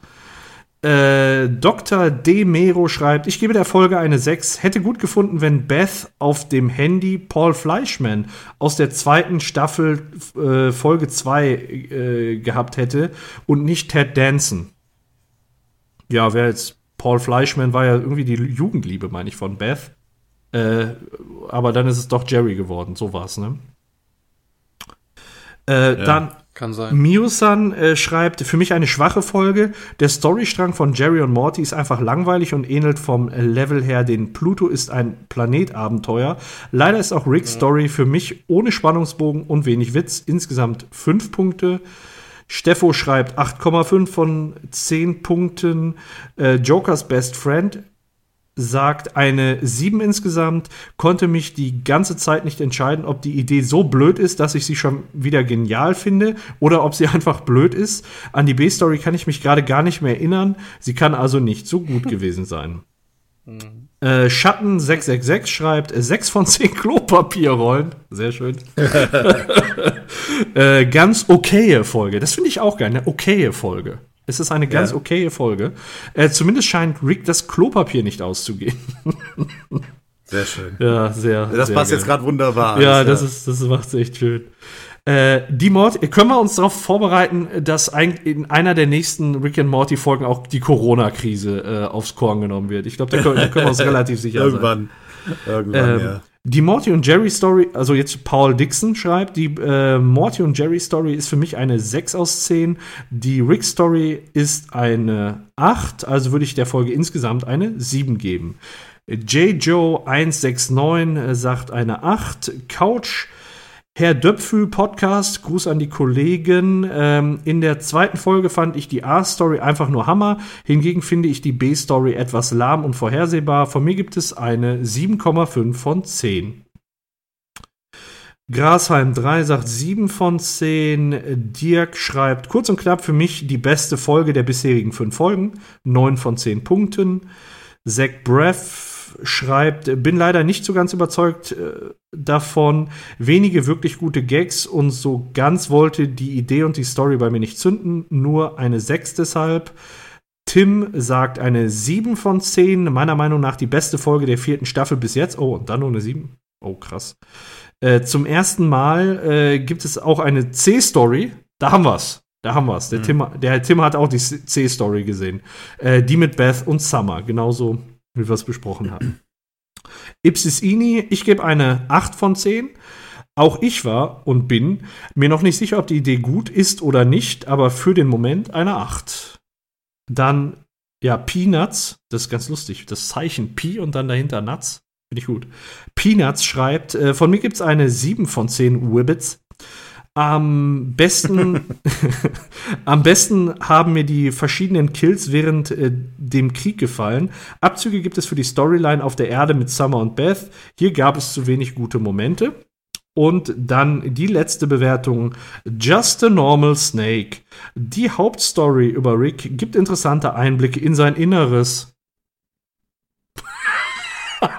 [SPEAKER 4] Äh, Dr. D. Mero schreibt, ich gebe der Folge eine 6. Hätte gut gefunden, wenn Beth auf dem Handy Paul Fleischman aus der zweiten Staffel äh, Folge 2 äh, gehabt hätte und nicht Ted Danson. Ja, wer jetzt Paul Fleischman war ja irgendwie die Jugendliebe, meine ich, von Beth. Äh, aber dann ist es doch Jerry geworden. So war's, ne? Äh, Dann
[SPEAKER 2] Kann sein.
[SPEAKER 4] Miusan äh, schreibt, für mich eine schwache Folge. Der Storystrang von Jerry und Morty ist einfach langweilig und ähnelt vom Level her den Pluto ist ein Planetabenteuer. Leider ist auch Ricks Story für mich ohne Spannungsbogen und wenig Witz. Insgesamt fünf Punkte. Steffo schreibt 8,5 von 10 Punkten. Äh, Jokers Best Friend sagt eine 7 insgesamt, konnte mich die ganze Zeit nicht entscheiden, ob die Idee so blöd ist, dass ich sie schon wieder genial finde oder ob sie einfach blöd ist. An die B-Story kann ich mich gerade gar nicht mehr erinnern. Sie kann also nicht so gut gewesen sein. Äh, Schatten 666 schreibt äh, 6 von 10 Klopapierrollen. Sehr schön. äh, ganz okaye Folge. Das finde ich auch geil. Eine okaye Folge. Es ist eine ganz
[SPEAKER 3] Ja.
[SPEAKER 4] okaye Folge. Äh, zumindest scheint Rick das Klopapier nicht auszugehen.
[SPEAKER 3] Sehr schön.
[SPEAKER 4] Ja, sehr.
[SPEAKER 3] Das
[SPEAKER 4] sehr
[SPEAKER 3] passt
[SPEAKER 4] geil.
[SPEAKER 3] jetzt gerade wunderbar.
[SPEAKER 4] Ja,
[SPEAKER 3] alles,
[SPEAKER 4] das ist, das macht's echt schön. Äh, die Mord, können wir uns darauf vorbereiten, dass in einer der nächsten Rick and Morty Folgen auch die Corona-Krise äh, aufs Korn genommen wird? Ich glaube, da, können- da können wir uns relativ sicher sein.
[SPEAKER 3] Irgendwann. Irgendwann,
[SPEAKER 4] Ähm,
[SPEAKER 3] ja.
[SPEAKER 4] Die Morty und Jerry Story, also jetzt Paul Dixon schreibt, die äh, Morty und Jerry Story ist für mich eine 6 aus 10. Die Rick Story ist eine 8, also würde ich der Folge insgesamt eine 7 geben. J. Joe 169 äh, sagt eine 8. Couch Herr Döpfü Podcast, Gruß an die Kollegen. Ähm, in der zweiten Folge fand ich die A-Story einfach nur Hammer. Hingegen finde ich die B-Story etwas lahm und vorhersehbar. Von mir gibt es eine 7,5 von 10. Grasheim 3 sagt 7 von 10. Dirk schreibt kurz und knapp für mich die beste Folge der bisherigen 5 Folgen. 9 von 10 Punkten. Zach Breff schreibt, bin leider nicht so ganz überzeugt äh, davon. Wenige wirklich gute Gags und so ganz wollte die Idee und die Story bei mir nicht zünden. Nur eine 6 deshalb. Tim sagt eine 7 von 10. Meiner Meinung nach die beste Folge der vierten Staffel bis jetzt. Oh, und dann nur eine 7. Oh, krass. Äh, zum ersten Mal äh, gibt es auch eine C-Story. Da haben wir's. Da haben wir's. Der, Tim, der Tim hat auch die C-Story gesehen. Äh, die mit Beth und Summer. Genauso, wie wir es besprochen hatten. Ipsis Ini, ich gebe eine 8 von 10. Auch ich war und bin mir noch nicht sicher, ob die Idee gut ist oder nicht, aber für den Moment eine 8. Dann, ja, Peanuts, das ist ganz lustig. Das Zeichen Pi und dann dahinter Nuts. Finde ich gut. Peanuts schreibt, äh, von mir gibt es eine 7 von 10 Wibbits. Am besten, am besten haben mir die verschiedenen Kills während äh, dem Krieg gefallen. Abzüge gibt es für die Storyline auf der Erde mit Summer und Beth. Hier gab es zu wenig gute Momente. Und dann die letzte Bewertung. Just a Normal Snake. Die Hauptstory über Rick gibt interessante Einblicke in sein Inneres.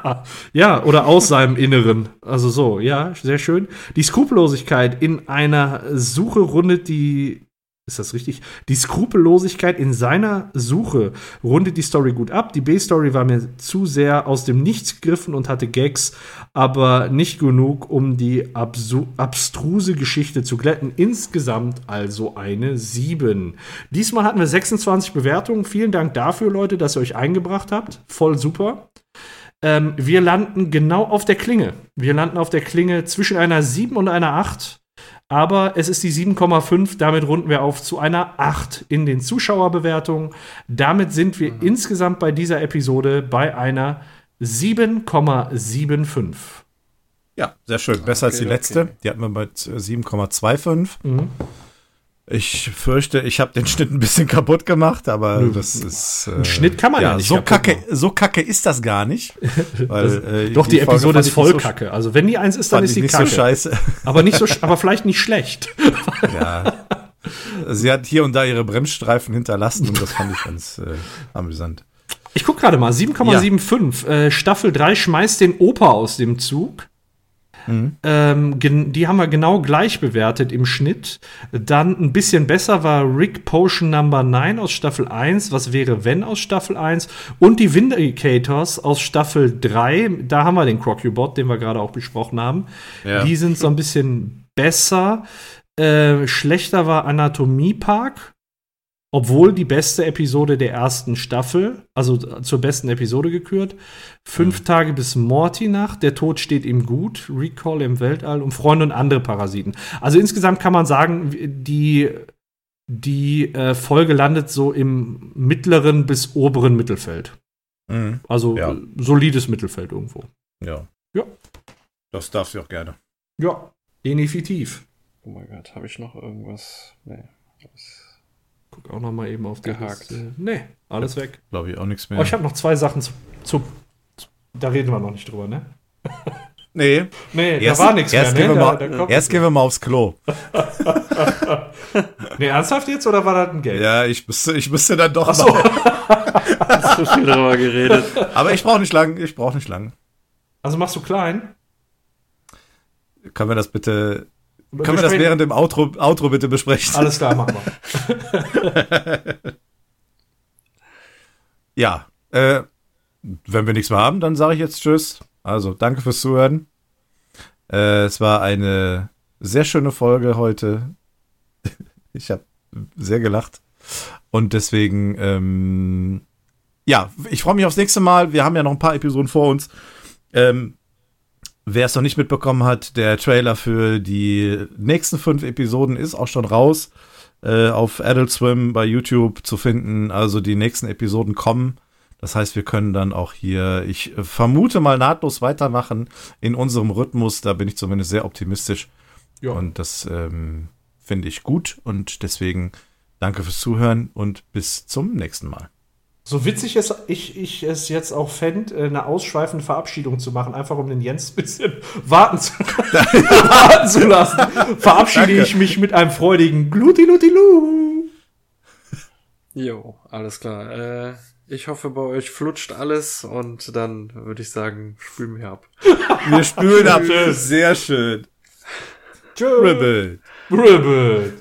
[SPEAKER 4] ja, oder aus seinem Inneren. Also so, ja, sehr schön. Die Skrupellosigkeit in einer Suche rundet die. Ist das richtig? Die Skrupellosigkeit in seiner Suche rundet die Story gut ab. Die B-Story war mir zu sehr aus dem Nichts gegriffen und hatte Gags, aber nicht genug, um die abstruse Geschichte zu glätten. Insgesamt also eine 7. Diesmal hatten wir 26 Bewertungen. Vielen Dank dafür, Leute, dass ihr euch eingebracht habt. Voll super. Ähm, wir landen genau auf der Klinge. Wir landen auf der Klinge zwischen einer 7 und einer 8. Aber es ist die 7,5. Damit runden wir auf zu einer 8 in den Zuschauerbewertungen. Damit sind wir insgesamt bei dieser Episode bei einer 7,75.
[SPEAKER 3] Ja, sehr schön. Besser als die
[SPEAKER 2] Okay,
[SPEAKER 3] letzte.
[SPEAKER 2] okay.
[SPEAKER 3] Die hatten wir äh, 7,25.
[SPEAKER 4] Mhm.
[SPEAKER 3] Ich fürchte, ich habe den Schnitt ein bisschen kaputt gemacht, aber das ist. Äh,
[SPEAKER 4] Einen Schnitt kann man ja, nicht
[SPEAKER 3] so kacke,
[SPEAKER 4] machen.
[SPEAKER 3] so kacke ist das gar nicht. Weil, äh,
[SPEAKER 4] Doch, die,
[SPEAKER 3] Folge
[SPEAKER 4] Episode ist voll
[SPEAKER 3] nicht so-
[SPEAKER 4] kacke. Also, wenn die eins ist, dann ist die
[SPEAKER 3] nicht
[SPEAKER 4] kacke.
[SPEAKER 3] so scheiße.
[SPEAKER 4] aber, nicht so, aber vielleicht nicht schlecht.
[SPEAKER 3] Ja. Sie hat hier und da ihre Bremsstreifen hinterlassen und das fand ich ganz äh, amüsant.
[SPEAKER 4] Ich guck gerade mal, 7,75. Äh, Staffel 3 schmeißt den Opa aus dem Zug. Ähm, gen- die haben wir genau gleich bewertet im Schnitt. Dann ein bisschen besser war Rick Potion Number 9 aus Staffel 1, was wäre wenn aus Staffel 1 und die Vindicators aus Staffel 3, da haben wir den Crocubot, den wir gerade auch besprochen haben.
[SPEAKER 3] Ja.
[SPEAKER 4] Die sind so ein bisschen besser. Äh, schlechter war Anatomie Park, obwohl die beste Episode der ersten Staffel, also zur besten Episode gekürt. Fünf Tage bis Morty-Nacht, Der Tod steht ihm gut, Recall im Weltall und Freunde und andere Parasiten. Also insgesamt kann man sagen, die, die äh, Folge landet so im mittleren bis oberen Mittelfeld.
[SPEAKER 3] Mhm.
[SPEAKER 4] Also
[SPEAKER 3] Ja.
[SPEAKER 4] äh, solides Mittelfeld irgendwo.
[SPEAKER 3] Ja.
[SPEAKER 4] Ja.
[SPEAKER 3] Das darf sie auch gerne.
[SPEAKER 4] Ja, definitiv.
[SPEAKER 2] Oh mein Gott, habe ich noch irgendwas? Nee. alles-
[SPEAKER 4] Guck auch noch mal eben auf die
[SPEAKER 2] Gehakt.
[SPEAKER 4] Liste. Nee, alles weg.
[SPEAKER 3] Glaube ich auch nichts mehr.
[SPEAKER 4] Oh, ich habe noch zwei Sachen zu, zu. Da reden wir noch nicht drüber, ne?
[SPEAKER 3] nee.
[SPEAKER 4] Nee,
[SPEAKER 3] Erst,
[SPEAKER 4] da war nichts mehr,
[SPEAKER 3] erst,
[SPEAKER 4] ne?
[SPEAKER 3] gehen wir
[SPEAKER 4] Da-
[SPEAKER 3] mal,
[SPEAKER 4] da kommt
[SPEAKER 3] erst gehen wir mal aufs Klo.
[SPEAKER 4] Nee, ernsthaft jetzt oder war das ein Gag?
[SPEAKER 3] Ja, ich müsste, ich müsste dann doch mal.
[SPEAKER 2] So viel drüber geredet.
[SPEAKER 3] Aber ich brauche nicht lang. Ich brauche nicht lang.
[SPEAKER 4] also machst du klein?
[SPEAKER 3] Können wir das bitte, können wir das während dem Outro, Outro bitte besprechen?
[SPEAKER 4] Alles klar, machen wir.
[SPEAKER 3] Ja, äh, wenn wir nichts mehr haben, dann sage ich jetzt Tschüss. Also, danke fürs Zuhören. Äh, es war eine sehr schöne Folge heute. Ich habe sehr gelacht. Und deswegen, ähm, ja, ich freue mich aufs nächste Mal. Wir haben ja noch ein paar Episoden vor uns. Ähm, wer es noch nicht mitbekommen hat, der Trailer für die nächsten fünf Episoden ist auch schon raus äh, auf Adult Swim bei YouTube zu finden. Also die nächsten Episoden kommen. Das heißt, wir können dann auch hier, ich vermute mal nahtlos weitermachen in unserem Rhythmus. Da bin ich zumindest sehr optimistisch.
[SPEAKER 4] Ja.
[SPEAKER 3] Und das ähm, finde ich gut. Und deswegen danke fürs Zuhören und bis zum nächsten Mal.
[SPEAKER 4] So witzig es, ich, ich es jetzt auch fände, eine ausschweifende Verabschiedung zu machen, einfach um den Jens ein bisschen warten zu, warten zu lassen, verabschiede
[SPEAKER 3] Danke.
[SPEAKER 4] ich mich mit einem freudigen Glutilutilu.
[SPEAKER 2] Jo, alles klar. Äh, ich hoffe, bei euch flutscht alles und dann würde ich sagen, spülen wir ab.
[SPEAKER 3] Wir spülen ab. Sehr schön.
[SPEAKER 4] Tschö.
[SPEAKER 3] Ribbel.
[SPEAKER 4] Ribbit.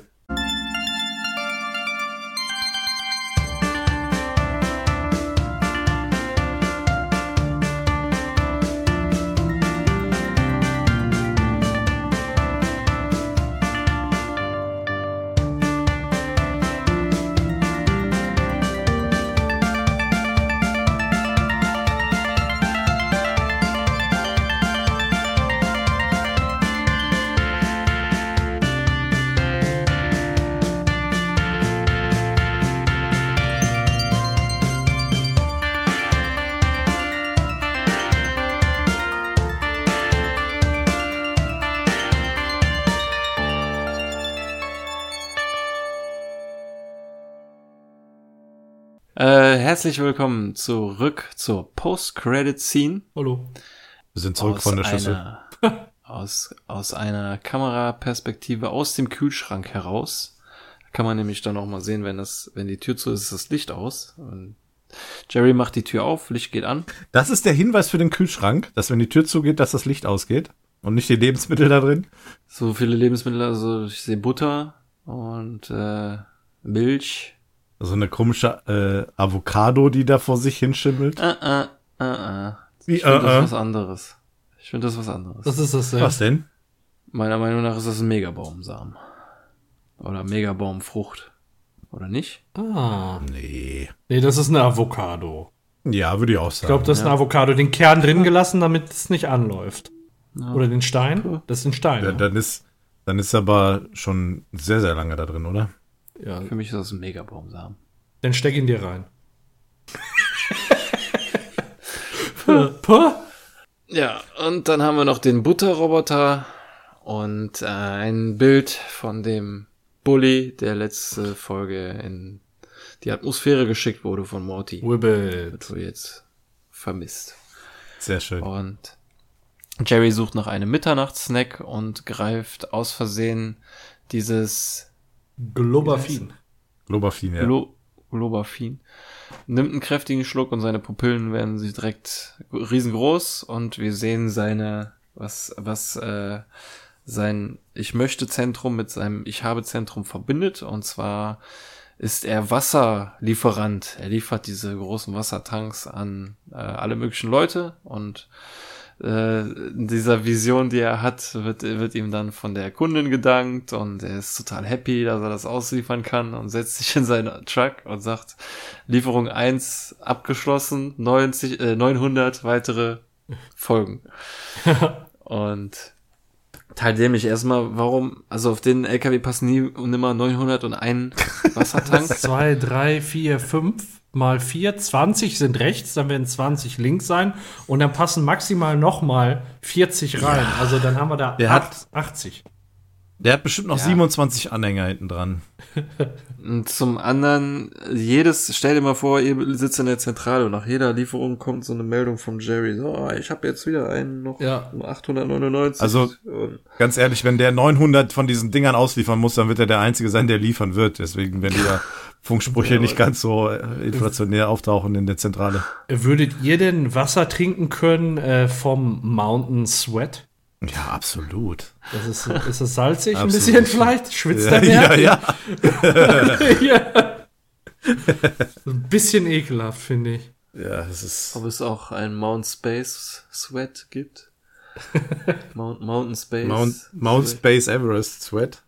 [SPEAKER 2] Herzlich willkommen zurück zur Post-Credit-Scene.
[SPEAKER 4] Hallo.
[SPEAKER 3] Wir sind zurück
[SPEAKER 2] aus
[SPEAKER 3] von der Schüssel.
[SPEAKER 2] einer, aus, aus einer Kameraperspektive aus dem Kühlschrank heraus. Da kann man nämlich dann auch mal sehen, wenn das, wenn die Tür zu ist, ist das Licht aus. Und Jerry macht die Tür auf, Licht geht an.
[SPEAKER 3] Das ist der Hinweis für den Kühlschrank, dass wenn die Tür zugeht, dass das Licht ausgeht und nicht die Lebensmittel da drin.
[SPEAKER 2] So viele Lebensmittel, also ich sehe Butter und äh, Milch.
[SPEAKER 3] So eine komische äh, Avocado, die da vor sich hinschimmelt.
[SPEAKER 2] Äh, äh, äh, äh.
[SPEAKER 3] Wie,
[SPEAKER 2] Ich finde
[SPEAKER 3] äh,
[SPEAKER 2] das
[SPEAKER 3] äh?
[SPEAKER 2] was anderes. Ich finde das was anderes.
[SPEAKER 4] Was ist das denn?
[SPEAKER 3] Was denn?
[SPEAKER 2] Meiner Meinung nach ist das ein Megabaumsamen. Oder Megabaumfrucht. Oder nicht?
[SPEAKER 4] Ah.
[SPEAKER 3] Nee.
[SPEAKER 4] Nee, das ist eine Avocado.
[SPEAKER 3] Ja, würde ich auch
[SPEAKER 4] Ich
[SPEAKER 3] sagen.
[SPEAKER 4] glaube, das ist eine Avocado. Den Kern drin gelassen, damit es nicht anläuft. Oder den Stein? Das ist ein Stein.
[SPEAKER 3] ja, dann ist dann ist aber schon sehr, sehr lange da drin, oder?
[SPEAKER 4] Ja,
[SPEAKER 2] Für mich ist das ein Megabaumsamen.
[SPEAKER 4] dann steck ihn dir rein.
[SPEAKER 2] Ja, und dann haben wir noch den Butterroboter und äh, ein Bild von dem Bully der letzte Folge in die Atmosphäre geschickt wurde von Morty.
[SPEAKER 4] Wibbit.
[SPEAKER 2] Wird wohl jetzt vermisst.
[SPEAKER 3] Sehr schön.
[SPEAKER 2] Und Jerry sucht nach einem Mitternachtssnack und greift aus Versehen dieses
[SPEAKER 4] Globafin.
[SPEAKER 3] Lobafin, ja.
[SPEAKER 2] Glo Globafin, nimmt einen kräftigen Schluck und seine Pupillen werden sich direkt riesengroß und wir sehen seine, was, was, äh, sein Ich möchte Zentrum mit seinem Ich habe Zentrum verbindet und zwar ist er Wasserlieferant. Er liefert diese großen Wassertanks an äh, alle möglichen Leute und äh, in dieser Vision, die er hat, wird, wird ihm dann von der Kundin gedankt und er ist total happy, dass er das ausliefern kann und setzt sich in seinen Truck und sagt, Lieferung 1 abgeschlossen, 90, äh, 900 weitere Folgen. und teil dämlich erstmal, warum, also auf den LKW passen nie und nimmer 901 Wassertank.
[SPEAKER 4] 2, 3, 4, 5 mal 4, 20 sind rechts, dann werden 20 links sein und dann passen maximal noch mal 40 rein. Also dann haben wir da
[SPEAKER 3] Der hat-
[SPEAKER 4] 80.
[SPEAKER 3] Der hat bestimmt noch
[SPEAKER 2] Ja.
[SPEAKER 3] 27 Anhänger hinten dran.
[SPEAKER 2] Und zum anderen, jedes, stell dir mal vor, ihr sitzt in der Zentrale und nach jeder Lieferung kommt so eine Meldung vom Jerry. So, oh, ich habe jetzt wieder einen noch
[SPEAKER 4] Ja.
[SPEAKER 2] um 899.
[SPEAKER 3] Also-
[SPEAKER 2] Und
[SPEAKER 3] Ganz ehrlich, wenn der 900 von diesen Dingern ausliefern muss, dann wird er der Einzige sein, der liefern wird. Deswegen werden die da Funksprüche nicht ganz so äh, inflationär auftauchen in der Zentrale.
[SPEAKER 4] Würdet ihr denn Wasser trinken können äh, vom Mountain Sweat?
[SPEAKER 3] Ja, absolut.
[SPEAKER 4] Das ist, ist das salzig ein bisschen vielleicht? Schwitzt
[SPEAKER 3] Ja,
[SPEAKER 4] er mehr?
[SPEAKER 3] ja, ja.
[SPEAKER 4] ja. Ein bisschen ekelhaft, finde ich.
[SPEAKER 3] Ja, es ist.
[SPEAKER 2] ob es auch einen Mount Space Sweat gibt? Mount, Mountain Space.
[SPEAKER 3] Mount, Mount. Space Everest Sweat.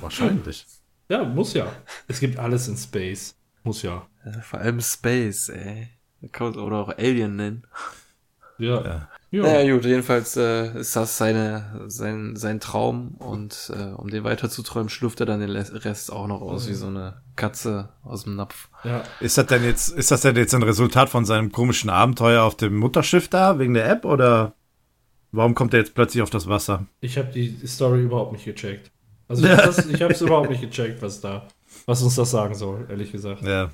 [SPEAKER 3] Wahrscheinlich.
[SPEAKER 4] Ja, muss ja. Es gibt alles in Space. Muss ja.
[SPEAKER 2] Ja, vor allem Space, ey. Kann man- Oder auch Alien nennen.
[SPEAKER 4] Ja.
[SPEAKER 3] Ja.
[SPEAKER 4] ja.
[SPEAKER 2] Naja, gut, jedenfalls äh, ist das seine, sein, sein Traum und äh, um den weiterzuträumen, schlürft er dann den Rest auch noch aus wie so eine Katze aus dem Napf.
[SPEAKER 4] ja.
[SPEAKER 3] Ist das denn jetzt, ist das denn jetzt ein Resultat von seinem komischen Abenteuer auf dem Mutterschiff da, wegen der App, oder warum kommt er jetzt plötzlich auf das Wasser?
[SPEAKER 4] Ich habe die Story überhaupt nicht gecheckt. Also ich habe es ich hab's überhaupt nicht gecheckt, was da, was uns das sagen soll, ehrlich gesagt.
[SPEAKER 3] Ja.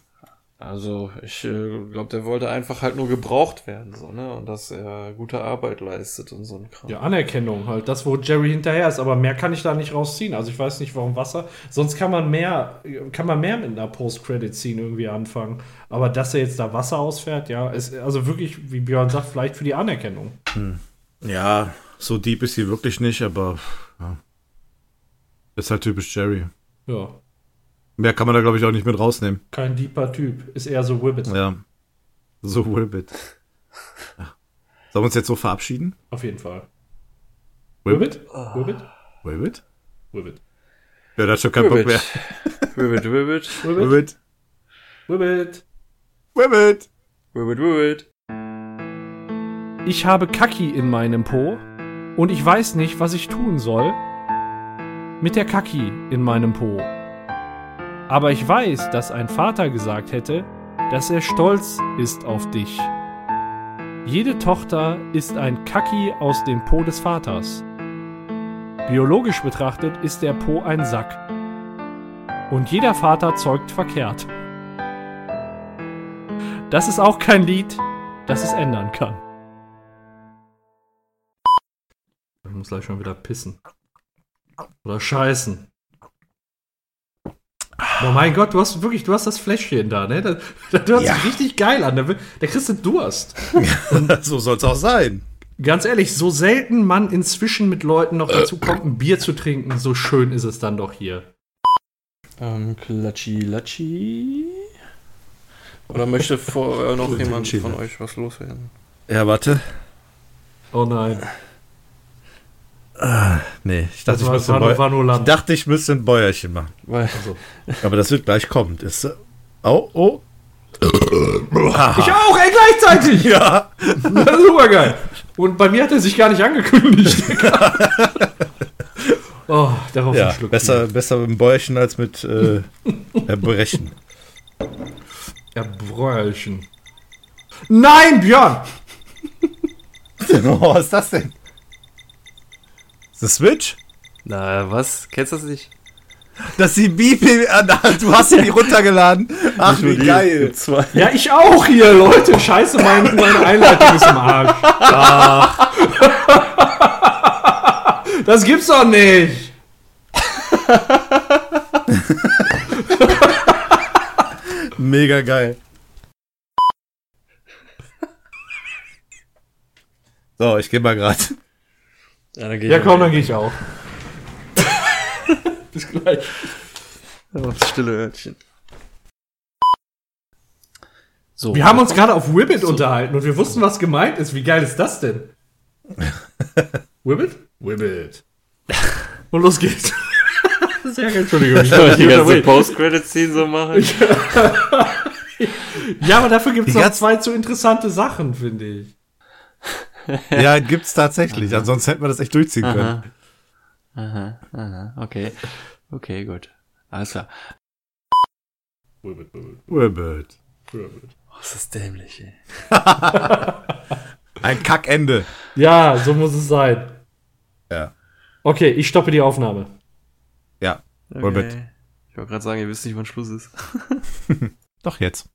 [SPEAKER 2] Also ich äh, glaube, der wollte einfach halt nur gebraucht werden, so, ne? Und dass er gute Arbeit leistet und so ein Kram.
[SPEAKER 4] Ja, Anerkennung halt, das, wo Jerry hinterher ist, aber mehr kann ich da nicht rausziehen. Also ich weiß nicht, warum Wasser. Sonst kann man mehr, kann man mehr mit einer Post-Credit-Scene irgendwie anfangen. Aber dass er jetzt da Wasser ausfährt, ja, ist also wirklich, wie Björn sagt, vielleicht für die Anerkennung.
[SPEAKER 3] Ja, so deep ist sie wirklich nicht, aber ja. Ist halt typisch Jerry.
[SPEAKER 4] Ja,
[SPEAKER 3] Mehr kann man da, glaube ich, auch nicht mit rausnehmen.
[SPEAKER 4] kein deeper Typ. Ist eher so Wibbit.
[SPEAKER 3] Ja. So Wibbit. Sollen wir uns jetzt so verabschieden?
[SPEAKER 4] Auf jeden Fall.
[SPEAKER 3] Wibbit?
[SPEAKER 4] Wibbit?
[SPEAKER 3] Wibbit?
[SPEAKER 4] Wibbit.
[SPEAKER 3] Ja, da hat schon keinen Bock mehr.
[SPEAKER 2] Ribbit,
[SPEAKER 4] Wibbit?
[SPEAKER 3] Wibbit?
[SPEAKER 4] Wibbit?
[SPEAKER 3] Wibbit?
[SPEAKER 2] ribbit, ribbit.
[SPEAKER 4] Ich habe Kaki in meinem Po und ich weiß nicht, was ich tun soll mit der Kaki in meinem Po. Aber ich weiß, dass ein Vater gesagt hätte, dass er stolz ist auf dich. Jede Tochter ist ein Kaki aus dem Po des Vaters. Biologisch betrachtet ist der Po ein Sack. Und jeder Vater zeugt verkehrt. Das ist auch kein Lied, das es ändern kann. Ich muss gleich schon wieder pissen. Oder scheißen. Oh mein Gott, du hast wirklich, du hast das Fläschchen da, ne? Das, das hört
[SPEAKER 3] Ja.
[SPEAKER 4] sich richtig geil an. Da, da kriegst du Durst.
[SPEAKER 3] so soll's auch sein.
[SPEAKER 4] Ganz ehrlich, so selten man inzwischen mit Leuten noch dazu kommt, ein Bier zu trinken, so schön ist es dann doch hier.
[SPEAKER 2] Ähm, Klatschi, Latschi. Oder möchte vorher noch jemand von euch was loswerden?
[SPEAKER 3] Ja, warte.
[SPEAKER 4] Oh nein.
[SPEAKER 3] Nee, ich dachte,
[SPEAKER 4] Das
[SPEAKER 3] ich
[SPEAKER 4] war,
[SPEAKER 3] müsste,
[SPEAKER 4] war, war
[SPEAKER 3] ich dachte, ich müsste ein Bäuerchen machen.
[SPEAKER 4] Also.
[SPEAKER 3] Aber das wird gleich kommen. Ist, oh, oh.
[SPEAKER 4] Ich auch, ey, gleichzeitig!
[SPEAKER 3] Ja.
[SPEAKER 4] Super geil. Und bei mir hat er sich gar nicht angekündigt. oh, darauf
[SPEAKER 3] Ja,
[SPEAKER 4] ein Schluck
[SPEAKER 3] besser, besser mit dem Bäuerchen als mit äh, Erbrechen.
[SPEAKER 4] Bier. Erbräuchen. Nein, Björn!
[SPEAKER 3] oh, was ist das denn? The Switch?
[SPEAKER 2] na, was? Kennst du das nicht?
[SPEAKER 3] dass die Bibel, du hast sie die runtergeladen. Ach, wie geil.
[SPEAKER 2] Zwei.
[SPEAKER 4] Ja, ich auch hier, Leute. Scheiße, mein, meine Einleitung ist im Arsch. Ach. Das gibt's doch nicht.
[SPEAKER 3] Mega geil. So, ich geh mal grad.
[SPEAKER 2] Ja, dann geh
[SPEAKER 4] Ja,
[SPEAKER 2] ich
[SPEAKER 4] komm, dann gehe ich auch. Bis gleich.
[SPEAKER 2] aufs stille Örtchen. So.
[SPEAKER 4] Wir haben uns gerade auf Wibbit unterhalten und wir wussten, was gemeint ist. Wie geil ist das denn? Wibbit? Wibbit. Und los geht's. Sehr geil, Entschuldigung. Ich
[SPEAKER 2] Soll ich die ganze. Post-Credit-Scene so machen?
[SPEAKER 4] ja, aber dafür gibt's
[SPEAKER 3] Die
[SPEAKER 4] noch zwei zu interessante Sachen, finde ich.
[SPEAKER 3] Ja, gibt's tatsächlich. Ansonsten hätten wir das echt durchziehen können.
[SPEAKER 2] Aha. Aha, aha, okay. Okay, gut. Alles klar.
[SPEAKER 4] Wibbit, Wibbit,
[SPEAKER 3] Wirbelt.
[SPEAKER 4] Wibbit.
[SPEAKER 2] Oh, ist das dämlich, ey.
[SPEAKER 3] Ein Kackende.
[SPEAKER 4] Ja, so muss es sein.
[SPEAKER 3] Ja.
[SPEAKER 4] Okay, ich stoppe die Aufnahme.
[SPEAKER 3] Ja.
[SPEAKER 2] Okay.
[SPEAKER 3] Wirbelt.
[SPEAKER 2] Ich wollte gerade sagen, ihr wisst nicht, wann Schluss ist.
[SPEAKER 3] Doch jetzt.